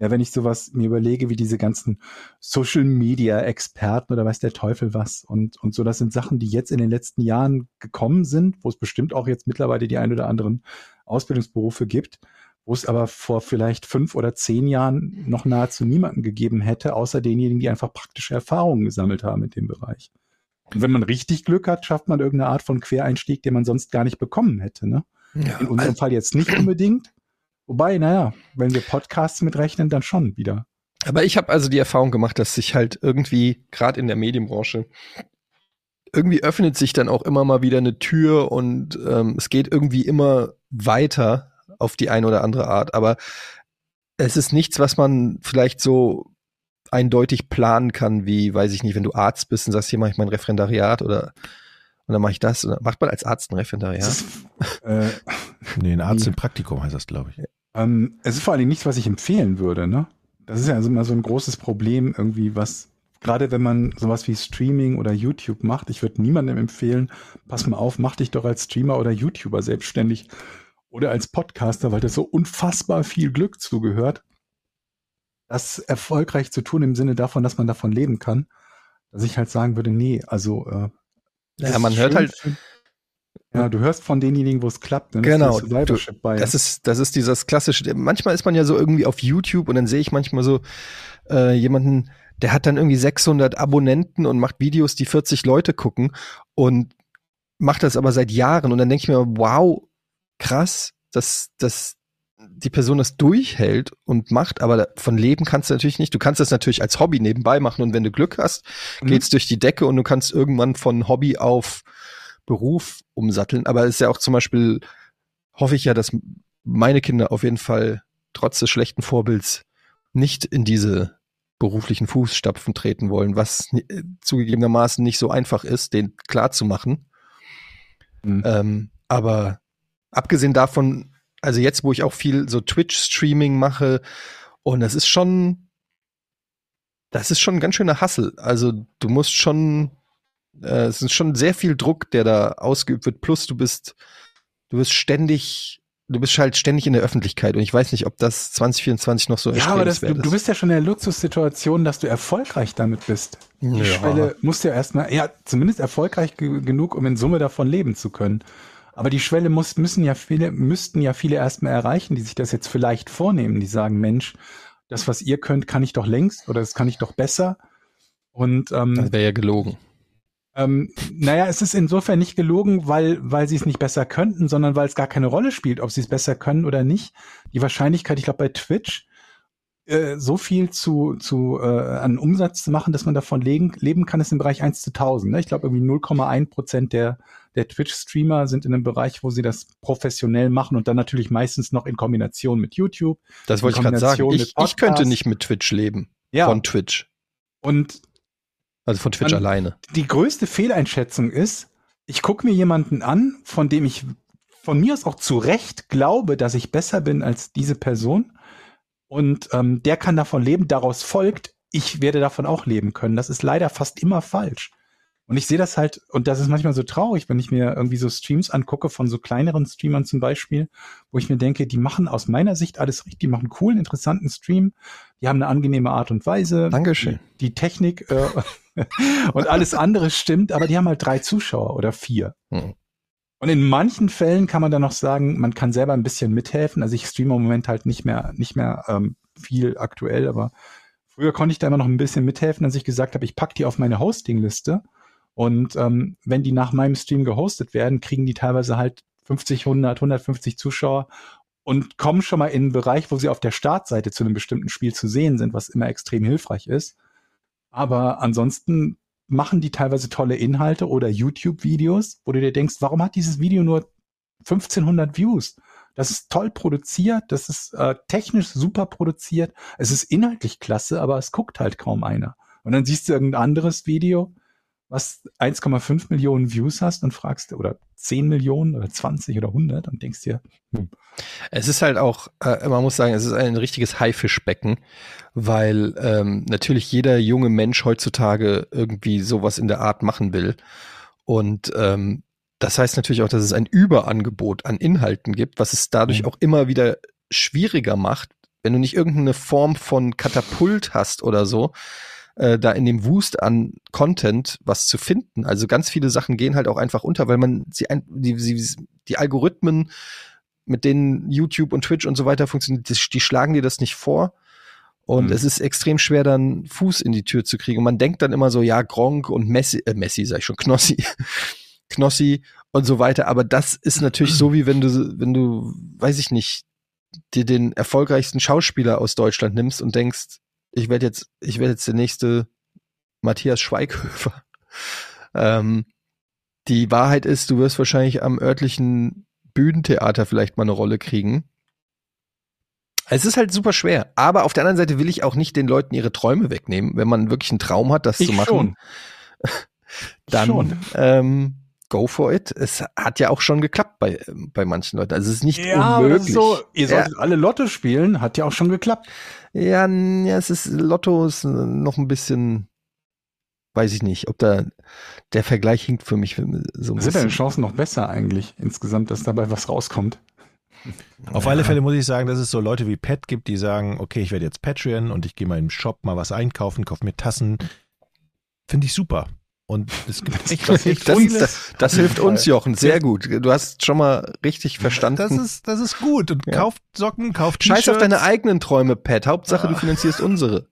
S3: Ja, wenn ich sowas mir überlege, wie diese ganzen Social Media Experten oder weiß der Teufel was und, und so, das sind Sachen, die jetzt in den letzten Jahren gekommen sind, wo es bestimmt auch jetzt mittlerweile die ein oder anderen Ausbildungsberufe gibt, wo es aber vor vielleicht fünf oder zehn Jahren noch nahezu niemanden gegeben hätte, außer denjenigen, die einfach praktische Erfahrungen gesammelt haben in dem Bereich. Und wenn man richtig Glück hat, schafft man irgendeine Art von Quereinstieg, den man sonst gar nicht bekommen hätte. Ne?
S2: Ja,
S3: In unserem Fall jetzt nicht unbedingt. Wobei, naja, wenn wir Podcasts mitrechnen, dann schon wieder.
S2: Aber ich habe also die Erfahrung gemacht, dass sich halt irgendwie, gerade in der Medienbranche, irgendwie öffnet sich dann auch immer mal wieder eine Tür und ähm, es geht irgendwie immer weiter auf die eine oder andere Art. Aber es ist nichts, was man vielleicht so eindeutig planen kann, wie, weiß ich nicht, wenn du Arzt bist und sagst, hier mache ich mein Referendariat oder und dann mache ich das. Oder macht man als Arzt ein Referendariat?
S3: Ist, äh, (laughs)
S4: Nee, ein Arzt im Praktikum heißt das, glaube ich.
S3: Ähm, es ist vor allen Dingen nichts, was ich empfehlen würde. Ne? Das ist ja also immer so ein großes Problem irgendwie, was gerade wenn man sowas wie Streaming oder YouTube macht, ich würde niemandem empfehlen, pass mal auf, mach dich doch als Streamer oder YouTuber selbstständig oder als Podcaster, weil das so unfassbar viel Glück zugehört, das erfolgreich zu tun im Sinne davon, dass man davon leben kann, dass ich halt sagen würde, nee, also äh,
S2: Ja, man hört
S3: schön
S2: halt-
S3: für- ja, du hörst von denjenigen, wo es klappt. Ne? Das
S2: Genau,
S3: ist der Survivorship bei.
S2: Das ist, das ist dieses klassische. Manchmal ist man ja so irgendwie auf YouTube und dann sehe ich manchmal so äh, jemanden, der hat dann irgendwie 600 Abonnenten und macht Videos, die 40 Leute gucken und macht das aber seit Jahren und dann denke ich mir, wow, krass, dass, dass die Person das durchhält und macht, aber von leben kannst du natürlich nicht. Du kannst das natürlich als Hobby nebenbei machen und wenn du Glück hast,
S3: Mhm.
S2: geht's durch die Decke und du kannst irgendwann von Hobby auf Beruf umsatteln. Aber es ist ja auch zum Beispiel, hoffe ich ja, dass meine Kinder auf jeden Fall trotz des schlechten Vorbilds nicht in diese beruflichen Fußstapfen treten wollen, was äh, zugegebenermaßen nicht so einfach ist, den klar zu machen.
S3: Mhm.
S2: Ähm, aber abgesehen davon, also jetzt, wo ich auch viel so Twitch-Streaming mache, und das ist schon, das ist schon ein ganz schöner Hassel. Also du musst schon, äh, es ist schon sehr viel Druck, der da ausgeübt wird. Plus du bist, du bist ständig, du bist halt ständig in der Öffentlichkeit. Und ich weiß nicht, ob das 2024 noch so
S3: Ja, aber das, du,
S2: erstrebenswert
S3: du
S2: ist.
S3: bist ja schon in der Luxussituation, dass du erfolgreich damit bist. Die
S2: Ja.
S3: Schwelle musst du ja erstmal, ja, zumindest erfolgreich ge genug, um in Summe davon leben zu können. Aber die Schwelle muss, müssen ja viele, müssten ja viele erstmal erreichen, die sich das jetzt vielleicht vornehmen, die sagen, Mensch, das, was ihr könnt, kann ich doch längst oder das kann ich doch besser. Und ähm,
S2: Das wäre ja gelogen.
S3: Ähm, naja, es ist insofern nicht gelogen, weil, weil sie es nicht besser könnten, sondern weil es gar keine Rolle spielt, ob sie es besser können oder nicht. Die Wahrscheinlichkeit, ich glaube, bei Twitch äh, so viel zu, zu äh, an Umsatz zu machen, dass man davon leben, leben kann, ist im Bereich 1 zu 1000. Ne? Ich glaube, irgendwie 0,1 Prozent der, der Twitch-Streamer sind in einem Bereich, wo sie das professionell machen und dann natürlich meistens noch in Kombination mit YouTube.
S2: Das wollte ich gerade sagen. Ich, ich könnte nicht mit Twitch leben.
S3: Ja,
S2: Von Twitch.
S3: und
S2: Also von Twitch
S3: Dann-
S2: alleine.
S3: die größte Fehleinschätzung ist, ich gucke mir jemanden an, von dem ich von mir aus auch zu Recht glaube, dass ich besser bin als diese Person. Und ähm, der kann davon leben. Daraus folgt, ich werde davon auch leben können. Das ist leider fast immer falsch. Und ich sehe das halt, und das ist manchmal so traurig, wenn ich mir irgendwie so Streams angucke von so kleineren Streamern zum Beispiel, wo ich mir denke, die machen aus meiner Sicht alles richtig, die machen einen coolen, interessanten Stream, die haben eine angenehme Art und Weise.
S2: Dankeschön.
S3: Die, die Technik äh, (laughs) und alles andere stimmt, aber die haben halt drei Zuschauer oder vier.
S2: Hm.
S3: Und in manchen Fällen kann man dann noch sagen, man kann selber ein bisschen mithelfen. Also ich streame im Moment halt nicht mehr, nicht mehr ähm, viel aktuell, aber früher konnte ich da immer noch ein bisschen mithelfen, als ich gesagt habe, ich pack die auf meine Hosting-Liste. Und ähm, wenn die nach meinem Stream gehostet werden, kriegen die teilweise halt 50, 100, 150 Zuschauer und kommen schon mal in einen Bereich, wo sie auf der Startseite zu einem bestimmten Spiel zu sehen sind, was immer extrem hilfreich ist. Aber ansonsten machen die teilweise tolle Inhalte oder YouTube-Videos, wo du dir denkst, warum hat dieses Video nur 1500 Views? Das ist toll produziert, das ist äh, technisch super produziert, es ist inhaltlich klasse, aber es guckt halt kaum einer. Und dann siehst du irgendein anderes Video, was 1,5 Millionen Views hast und fragst, oder 10 Millionen oder 20 oder 100 und denkst dir, hm,
S2: Es ist halt auch, äh, man muss sagen, es ist ein richtiges Haifischbecken, weil ähm, natürlich jeder junge Mensch heutzutage irgendwie sowas in der Art machen will. Und ähm, das heißt natürlich auch, dass es ein Überangebot an Inhalten gibt, was es dadurch
S3: Mhm.
S2: auch immer wieder schwieriger macht, wenn du nicht irgendeine Form von Katapult hast oder so, äh, da in dem Wust an Content was zu finden. Also ganz viele Sachen gehen halt auch einfach unter, weil man sie, ein, die, sie die Algorithmen, mit denen YouTube und Twitch und so weiter funktionieren, die, die schlagen dir das nicht vor. Und
S3: Mhm.
S2: es ist extrem schwer, dann Fuß in die Tür zu kriegen. Und man denkt dann immer so, ja, Gronk und Messi, äh, Messi sag ich schon, Knossi, (laughs) Knossi und so weiter. Aber das ist natürlich so, wie wenn du, wenn du, weiß ich nicht, dir den erfolgreichsten Schauspieler aus Deutschland nimmst und denkst, ich werde jetzt, ich werde jetzt der nächste Matthias Schweighöfer. (laughs) Ähm, die Wahrheit ist, du wirst wahrscheinlich am örtlichen Bühnentheater vielleicht mal eine Rolle kriegen. Es ist halt super schwer. Aber auf der anderen Seite will ich auch nicht den Leuten ihre Träume wegnehmen. Wenn man wirklich einen Traum hat, das
S3: ich
S2: zu machen,
S3: schon. (laughs)
S2: dann
S3: Schon.
S2: ähm, go for it. Es hat ja auch schon geklappt bei, bei manchen Leuten. Also es ist nicht
S3: Ja,
S2: unmöglich.
S3: ist so, ihr
S2: Ja.
S3: solltet alle Lotto spielen, hat ja auch schon geklappt.
S2: Ja, ja, es ist Lotto ist äh, noch ein bisschen, weiß ich nicht, ob da der Vergleich hinkt für mich so ein
S3: Sind deine
S2: bisschen.
S3: Chancen noch besser eigentlich insgesamt, dass dabei was rauskommt?
S4: Auf alle Fälle muss ich sagen, dass es so Leute wie Pat gibt, die sagen, okay, ich werde jetzt Patreon und ich gehe mal im Shop mal was einkaufen, kaufe mir Tassen. Finde ich super. Und es gibt echt,
S3: Das-
S4: echt
S2: Das, das, das hilft uns, Jochen, sehr gut. Du hast schon mal richtig verstanden.
S4: das ist, das ist gut. Und
S2: Ja.
S4: kauft Socken, kauft
S2: Scheiß auf deine eigenen Träume, Pat. Hauptsache, du
S4: Ah.
S2: finanzierst unsere.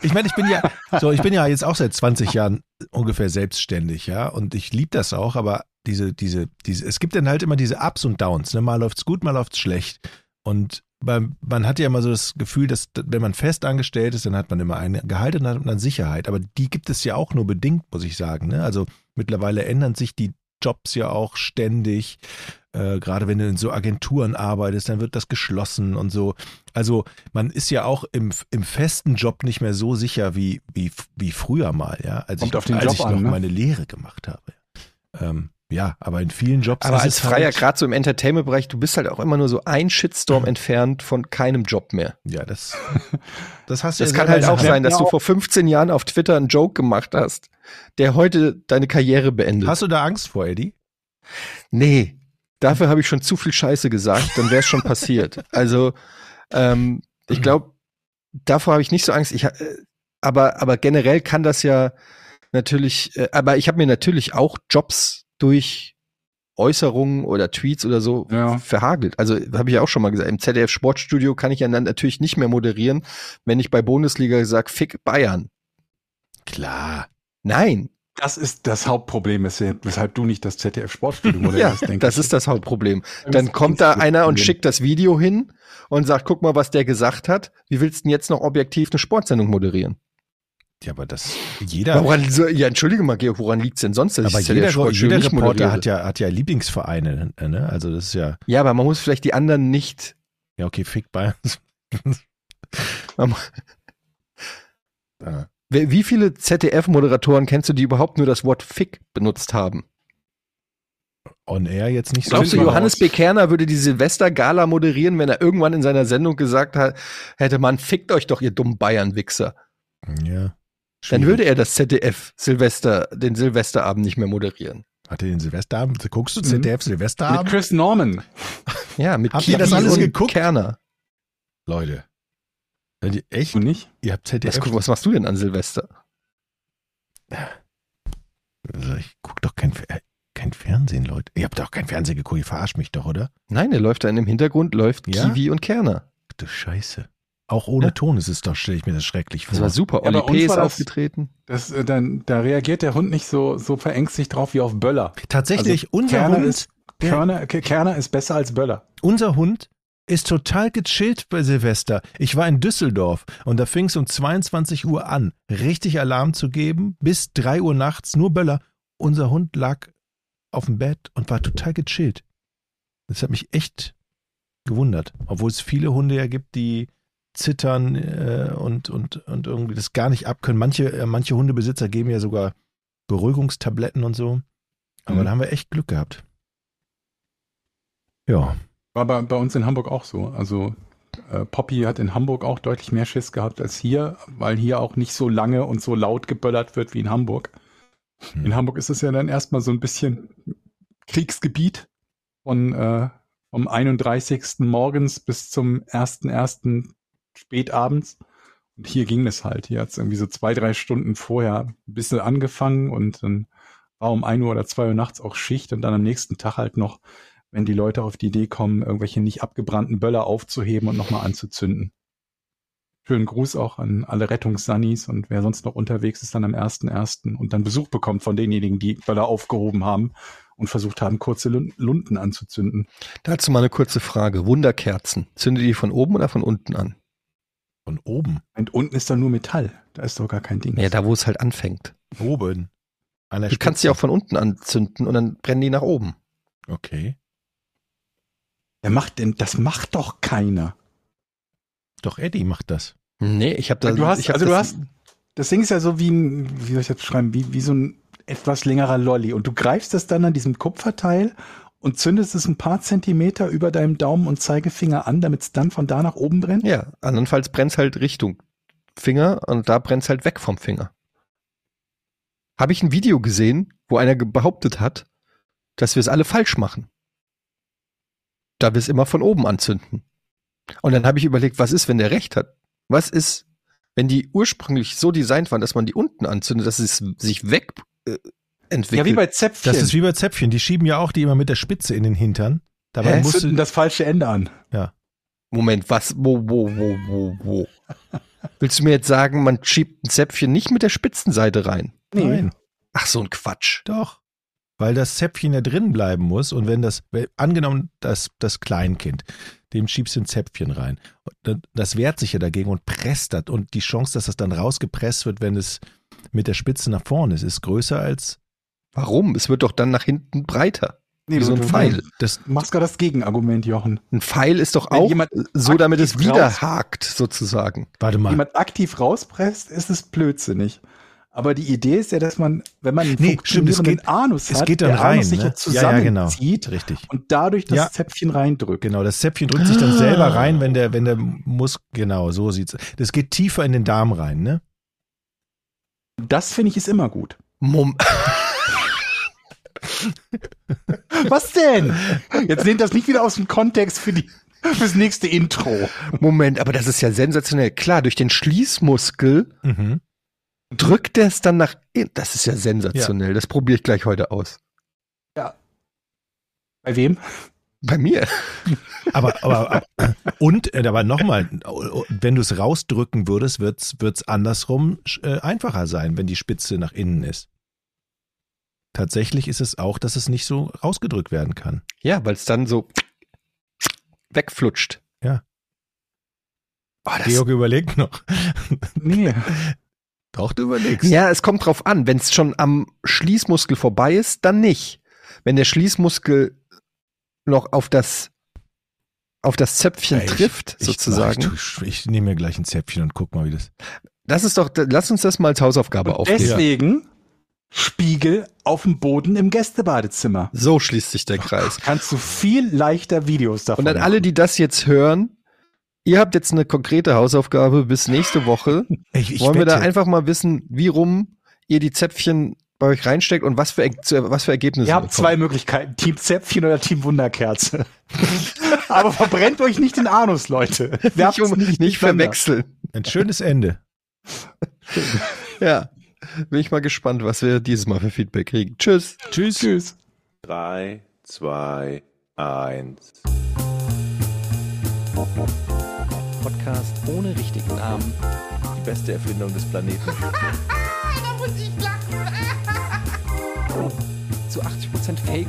S4: Ich meine, ich bin ja, so, ich bin ja jetzt auch seit 20 Jahren ungefähr selbstständig, ja, und ich liebe das auch, aber diese, diese, diese, es gibt dann halt immer diese Ups und Downs, ne, mal läuft's gut, mal läuft's schlecht. Und man hat ja immer so das Gefühl, dass wenn man fest angestellt ist, dann hat man immer ein Gehalt und dann hat man Sicherheit. Aber die gibt es ja auch nur bedingt, muss ich sagen. Ne? Also mittlerweile ändern sich die Jobs ja auch ständig. Äh, gerade wenn du in so Agenturen arbeitest, dann wird das geschlossen und so. Also man ist ja auch im, im festen Job nicht mehr so sicher wie, wie, wie früher mal, ja. Als
S3: Kommt
S4: ich,
S3: auf den
S4: als
S3: Job
S4: ich
S3: an,
S4: noch
S3: ne?
S4: meine Lehre gemacht habe. Ähm, ja, aber in vielen Jobs
S2: Aber
S4: ist
S2: als
S4: es
S2: Freier,
S4: halt,
S2: gerade so im Entertainment-Bereich, du bist halt auch immer nur so ein Shitstorm (laughs) entfernt von keinem Job mehr.
S4: Ja, das, (laughs) das hast du
S2: Das
S4: ja
S2: kann halt auch sein, dass du vor 15 Jahren auf Twitter einen Joke gemacht hast, der heute deine Karriere beendet.
S4: Hast du da Angst vor, Eddie?
S2: Nee, dafür habe ich schon zu viel Scheiße gesagt, dann wäre es schon passiert. (laughs) Also, ähm, ich glaube, davor habe ich nicht so Angst. Ich, äh, aber, aber generell kann das ja natürlich, äh, aber ich habe mir natürlich auch Jobs durch Äußerungen oder Tweets oder so
S3: Ja.
S2: verhagelt. Also habe ich ja auch schon mal gesagt, im ZDF Sportstudio kann ich ja dann natürlich nicht mehr moderieren, wenn ich bei Bundesliga sage, fick Bayern.
S4: Klar.
S2: Nein,
S3: Das ist das Hauptproblem, weshalb du nicht das ZDF Sportstudio (laughs)
S2: ja,
S3: moderierst, denke
S2: das
S3: ich.
S2: ist das Hauptproblem. Dann kommt da einer und schickt das Video hin und sagt, guck mal, was der gesagt hat. Wie willst du denn jetzt noch objektiv eine Sportsendung moderieren?
S4: Ja, aber das, jeder,
S2: Woran, ja, entschuldige mal, Georg, woran liegt's denn sonst,
S4: aber jeder,
S2: Sportstudio
S4: jeder
S2: nicht
S4: Reporter
S2: moderiere?
S4: hat ja, hat ja Lieblingsvereine, ne? Also das ist ja,
S2: Ja, aber man muss vielleicht die anderen nicht.
S4: ja, okay, fick Bayern. Ja.
S2: Wie viele ZDF-Moderatoren kennst du, die überhaupt nur das Wort Fick benutzt haben?
S4: On Air jetzt nicht so.
S2: Glaubst du, Johannes
S3: raus.
S2: B. Kerner würde die Silvester-Gala moderieren, wenn er irgendwann in seiner Sendung gesagt hat, hätte man, fickt euch doch, ihr dummen Bayern-Wichser.
S4: Ja.
S2: Dann würde er das ZDF Silvester, den Silvesterabend nicht mehr moderieren.
S4: Hat er den Silvesterabend? Guckst du
S3: Mhm.
S4: ZDF
S3: Mit
S4: Silvesterabend?
S3: Chris Norman.
S2: Ja, mit
S4: Habt ihr das
S2: Kiwi
S4: alles
S2: und
S4: geguckt?
S2: Kerner.
S4: Leute. Echt?
S3: Du nicht?
S4: Ihr habt ZDF?
S2: Was, guck, was machst du denn an Silvester?
S4: Also ich guck doch kein, kein Fernsehen, Leute. Ihr habt doch kein Fernsehen geguckt, ihr verarscht mich doch, oder?
S2: Nein, der läuft da in dem Hintergrund, läuft
S4: Ja?
S2: Kiwi und Kerner.
S4: Ach du Scheiße. Auch ohne
S2: Ja.
S4: Ton ist es doch, stelle ich mir das schrecklich vor.
S2: Das war super.
S3: Ja, bei uns
S2: P. ist
S3: war das-
S2: aufgetreten.
S3: Das, äh, dann, da reagiert der Hund nicht so, so verängstigt drauf wie auf Böller.
S4: Tatsächlich,
S3: Also,
S4: unser
S3: Kerner
S4: Hund,
S3: ist- Kerner, Ke- Kerner ist besser als Böller.
S4: unser Hund ist total gechillt bei Silvester. Ich war in Düsseldorf und da fing es um 22 Uhr an, richtig Alarm zu geben, bis 3 Uhr nachts, nur Böller. Unser Hund lag auf dem Bett und war total gechillt. Das hat mich echt gewundert, obwohl es viele Hunde ja gibt, die zittern äh, und, und, und irgendwie das gar nicht abkönnen. Manche, äh, manche Hundebesitzer geben ja sogar Beruhigungstabletten und so. Aber
S3: Mhm.
S4: da haben wir echt Glück gehabt. Ja.
S3: War bei, bei uns in Hamburg auch so. Also äh, Poppy hat in Hamburg auch deutlich mehr Schiss gehabt als hier, weil hier auch nicht so lange und so laut geböllert wird wie in Hamburg.
S4: Hm.
S3: In Hamburg ist es ja dann erstmal so ein bisschen Kriegsgebiet von äh, vom 31. morgens bis zum 1.1. spätabends. Und hier ging es halt. Hier hat es irgendwie so zwei, drei Stunden vorher ein bisschen angefangen und dann war um 1 Uhr oder 2 Uhr nachts auch Schicht und dann am nächsten Tag halt noch, wenn die Leute auf die Idee kommen, irgendwelche nicht abgebrannten Böller aufzuheben und nochmal anzuzünden. Schönen Gruß auch an alle Rettungssannis und wer sonst noch unterwegs ist dann am 1.1. und dann Besuch bekommt von denjenigen, die Böller aufgehoben haben und versucht haben, kurze Lun- Lunten anzuzünden.
S2: Dazu mal eine kurze Frage. Wunderkerzen. Zündet die von oben oder von unten an?
S4: Von oben.
S3: Und unten ist da nur Metall. Da ist doch gar kein Ding.
S2: Ja, da wo es halt anfängt.
S4: Oben.
S2: Du kannst
S4: Spitze.
S2: die auch von unten anzünden und dann brennen die nach oben.
S4: Okay.
S3: Wer macht denn, das macht doch keiner.
S4: Doch Eddie macht das.
S2: Nee, ich habe da.
S3: du hast,
S2: ich hab
S3: also du
S2: das-
S3: hast, das Ding ist ja so wie ein, wie soll ich das beschreiben, wie, wie so ein etwas längerer Lolli. Und du greifst das dann an diesem Kupferteil und zündest es ein paar Zentimeter über deinem Daumen und Zeigefinger an, damit es dann von da nach oben brennt.
S2: Ja, andernfalls brennt halt Richtung Finger und da brennt halt weg vom Finger. Habe ich ein Video gesehen, wo einer behauptet hat, dass wir es alle falsch machen. Da wir es immer von oben anzünden. Und dann habe ich überlegt, was ist, wenn der recht hat? Was ist, wenn die ursprünglich so designt waren, dass man die unten anzündet, dass es sich weg äh, entwickelt?
S3: Ja, wie bei Zäpfchen.
S4: Das ist wie bei Zäpfchen. Die schieben ja auch die immer mit der Spitze in den Hintern. Dabei
S2: Hä?
S4: musst
S3: zünden
S4: du,
S3: das falsche Ende an.
S2: Moment, was? Wo, wo, wo, wo, wo? Willst du mir jetzt sagen, man schiebt ein Zäpfchen nicht mit der Spitzenseite rein?
S4: Nein,
S2: Ach, so ein Quatsch.
S4: doch. Weil das Zäpfchen ja drin bleiben muss und wenn das, angenommen, das, das Kleinkind, dem schiebst du ein Zäpfchen rein. Das wehrt sich ja dagegen und presst das. Und die Chance, dass das dann rausgepresst wird, wenn es mit der Spitze nach vorne ist, ist größer als
S2: Warum? Es wird doch dann nach hinten breiter.
S3: Nee,
S2: Wie so ein Pfeil.
S4: das.
S3: Du machst gerade das Gegenargument, Jochen.
S2: Ein Pfeil ist doch
S3: Wenn
S2: auch
S3: jemand
S2: so, damit es wieder hakt, sozusagen.
S4: Warte
S3: Wenn
S4: mal.
S3: jemand aktiv rauspresst, ist es blödsinnig. Aber die Idee ist ja, dass man, wenn man einen
S4: Nee, stimmt, es geht-
S3: Anus
S4: Es
S3: hat,
S4: geht dann
S3: der
S4: rein.
S3: Anus sich
S4: Ne?
S3: ja zusammenzieht
S4: Richtig.
S3: und dadurch das
S4: Ja.
S3: Zäpfchen reindrückt.
S4: Genau, das Zäpfchen drückt sich dann selber rein, wenn der, wenn der muss, genau, so sieht's. Das geht tiefer in den Darm rein, ne?
S3: Das finde ich ist immer gut.
S2: Mom (laughs) (laughs)
S3: Was denn? Jetzt nehmt das nicht wieder aus dem Kontext für die, fürs nächste Intro.
S2: Moment, aber das ist ja sensationell. Klar, durch den Schließmuskel
S4: Mhm.
S2: drückt er es dann nach innen. Das ist ja sensationell. Das probiere ich gleich heute aus.
S3: Bei wem?
S2: Bei mir.
S4: Aber, aber, (laughs) und, äh, aber nochmal, wenn du es rausdrücken würdest, wird's, wird's andersrum äh, einfacher sein, wenn die Spitze nach innen ist. Tatsächlich ist es auch, dass es nicht so rausgedrückt werden kann.
S2: Ja, weil es dann so wegflutscht.
S4: Ja.
S2: Oh, das,
S4: Georg überlegt noch.
S3: Nee. (laughs)
S4: Doch, du überlegst.
S2: ja, es kommt drauf an. Wenn es schon am Schließmuskel vorbei ist, dann nicht. Wenn der Schließmuskel noch auf das auf das Zäpfchen
S4: Ich-
S2: trifft,
S4: ich-
S2: sozusagen.
S4: Ich, ich nehme mir gleich ein Zäpfchen und guck mal, wie das.
S2: Das ist doch, lass uns das mal als Hausaufgabe
S3: Und
S2: aufgeben.
S3: deswegen Spiegel auf dem Boden im Gästebadezimmer.
S2: So schließt sich der Kreis.
S3: Kannst du viel leichter Videos davon
S2: Und an alle, die das jetzt hören, ihr habt jetzt eine konkrete Hausaufgabe bis nächste Woche. (laughs)
S4: Ich, ich
S2: Wollen wir da
S4: wette,
S2: einfach mal wissen, wie rum ihr die Zäpfchen bei euch reinsteckt und was für, was für Ergebnisse
S3: Ihr habt
S2: ihr
S3: zwei Möglichkeiten, Team Zäpfchen oder Team Wunderkerze. (laughs) Aber verbrennt euch nicht den Anus, Leute. (laughs)
S2: Nicht, um, nicht
S3: durcheinander.
S2: verwechseln.
S4: ein schönes Ende.
S2: Ja. Bin ich mal gespannt, was wir dieses Mal für Feedback kriegen. Tschüss.
S4: Tschüss.
S3: Tschüss.
S5: 3, 2, 1.
S6: Podcast ohne richtigen Namen.
S4: Die beste Erfindung des Planeten. (laughs)
S7: Da muss ich lachen.
S6: Zu 80% Fake.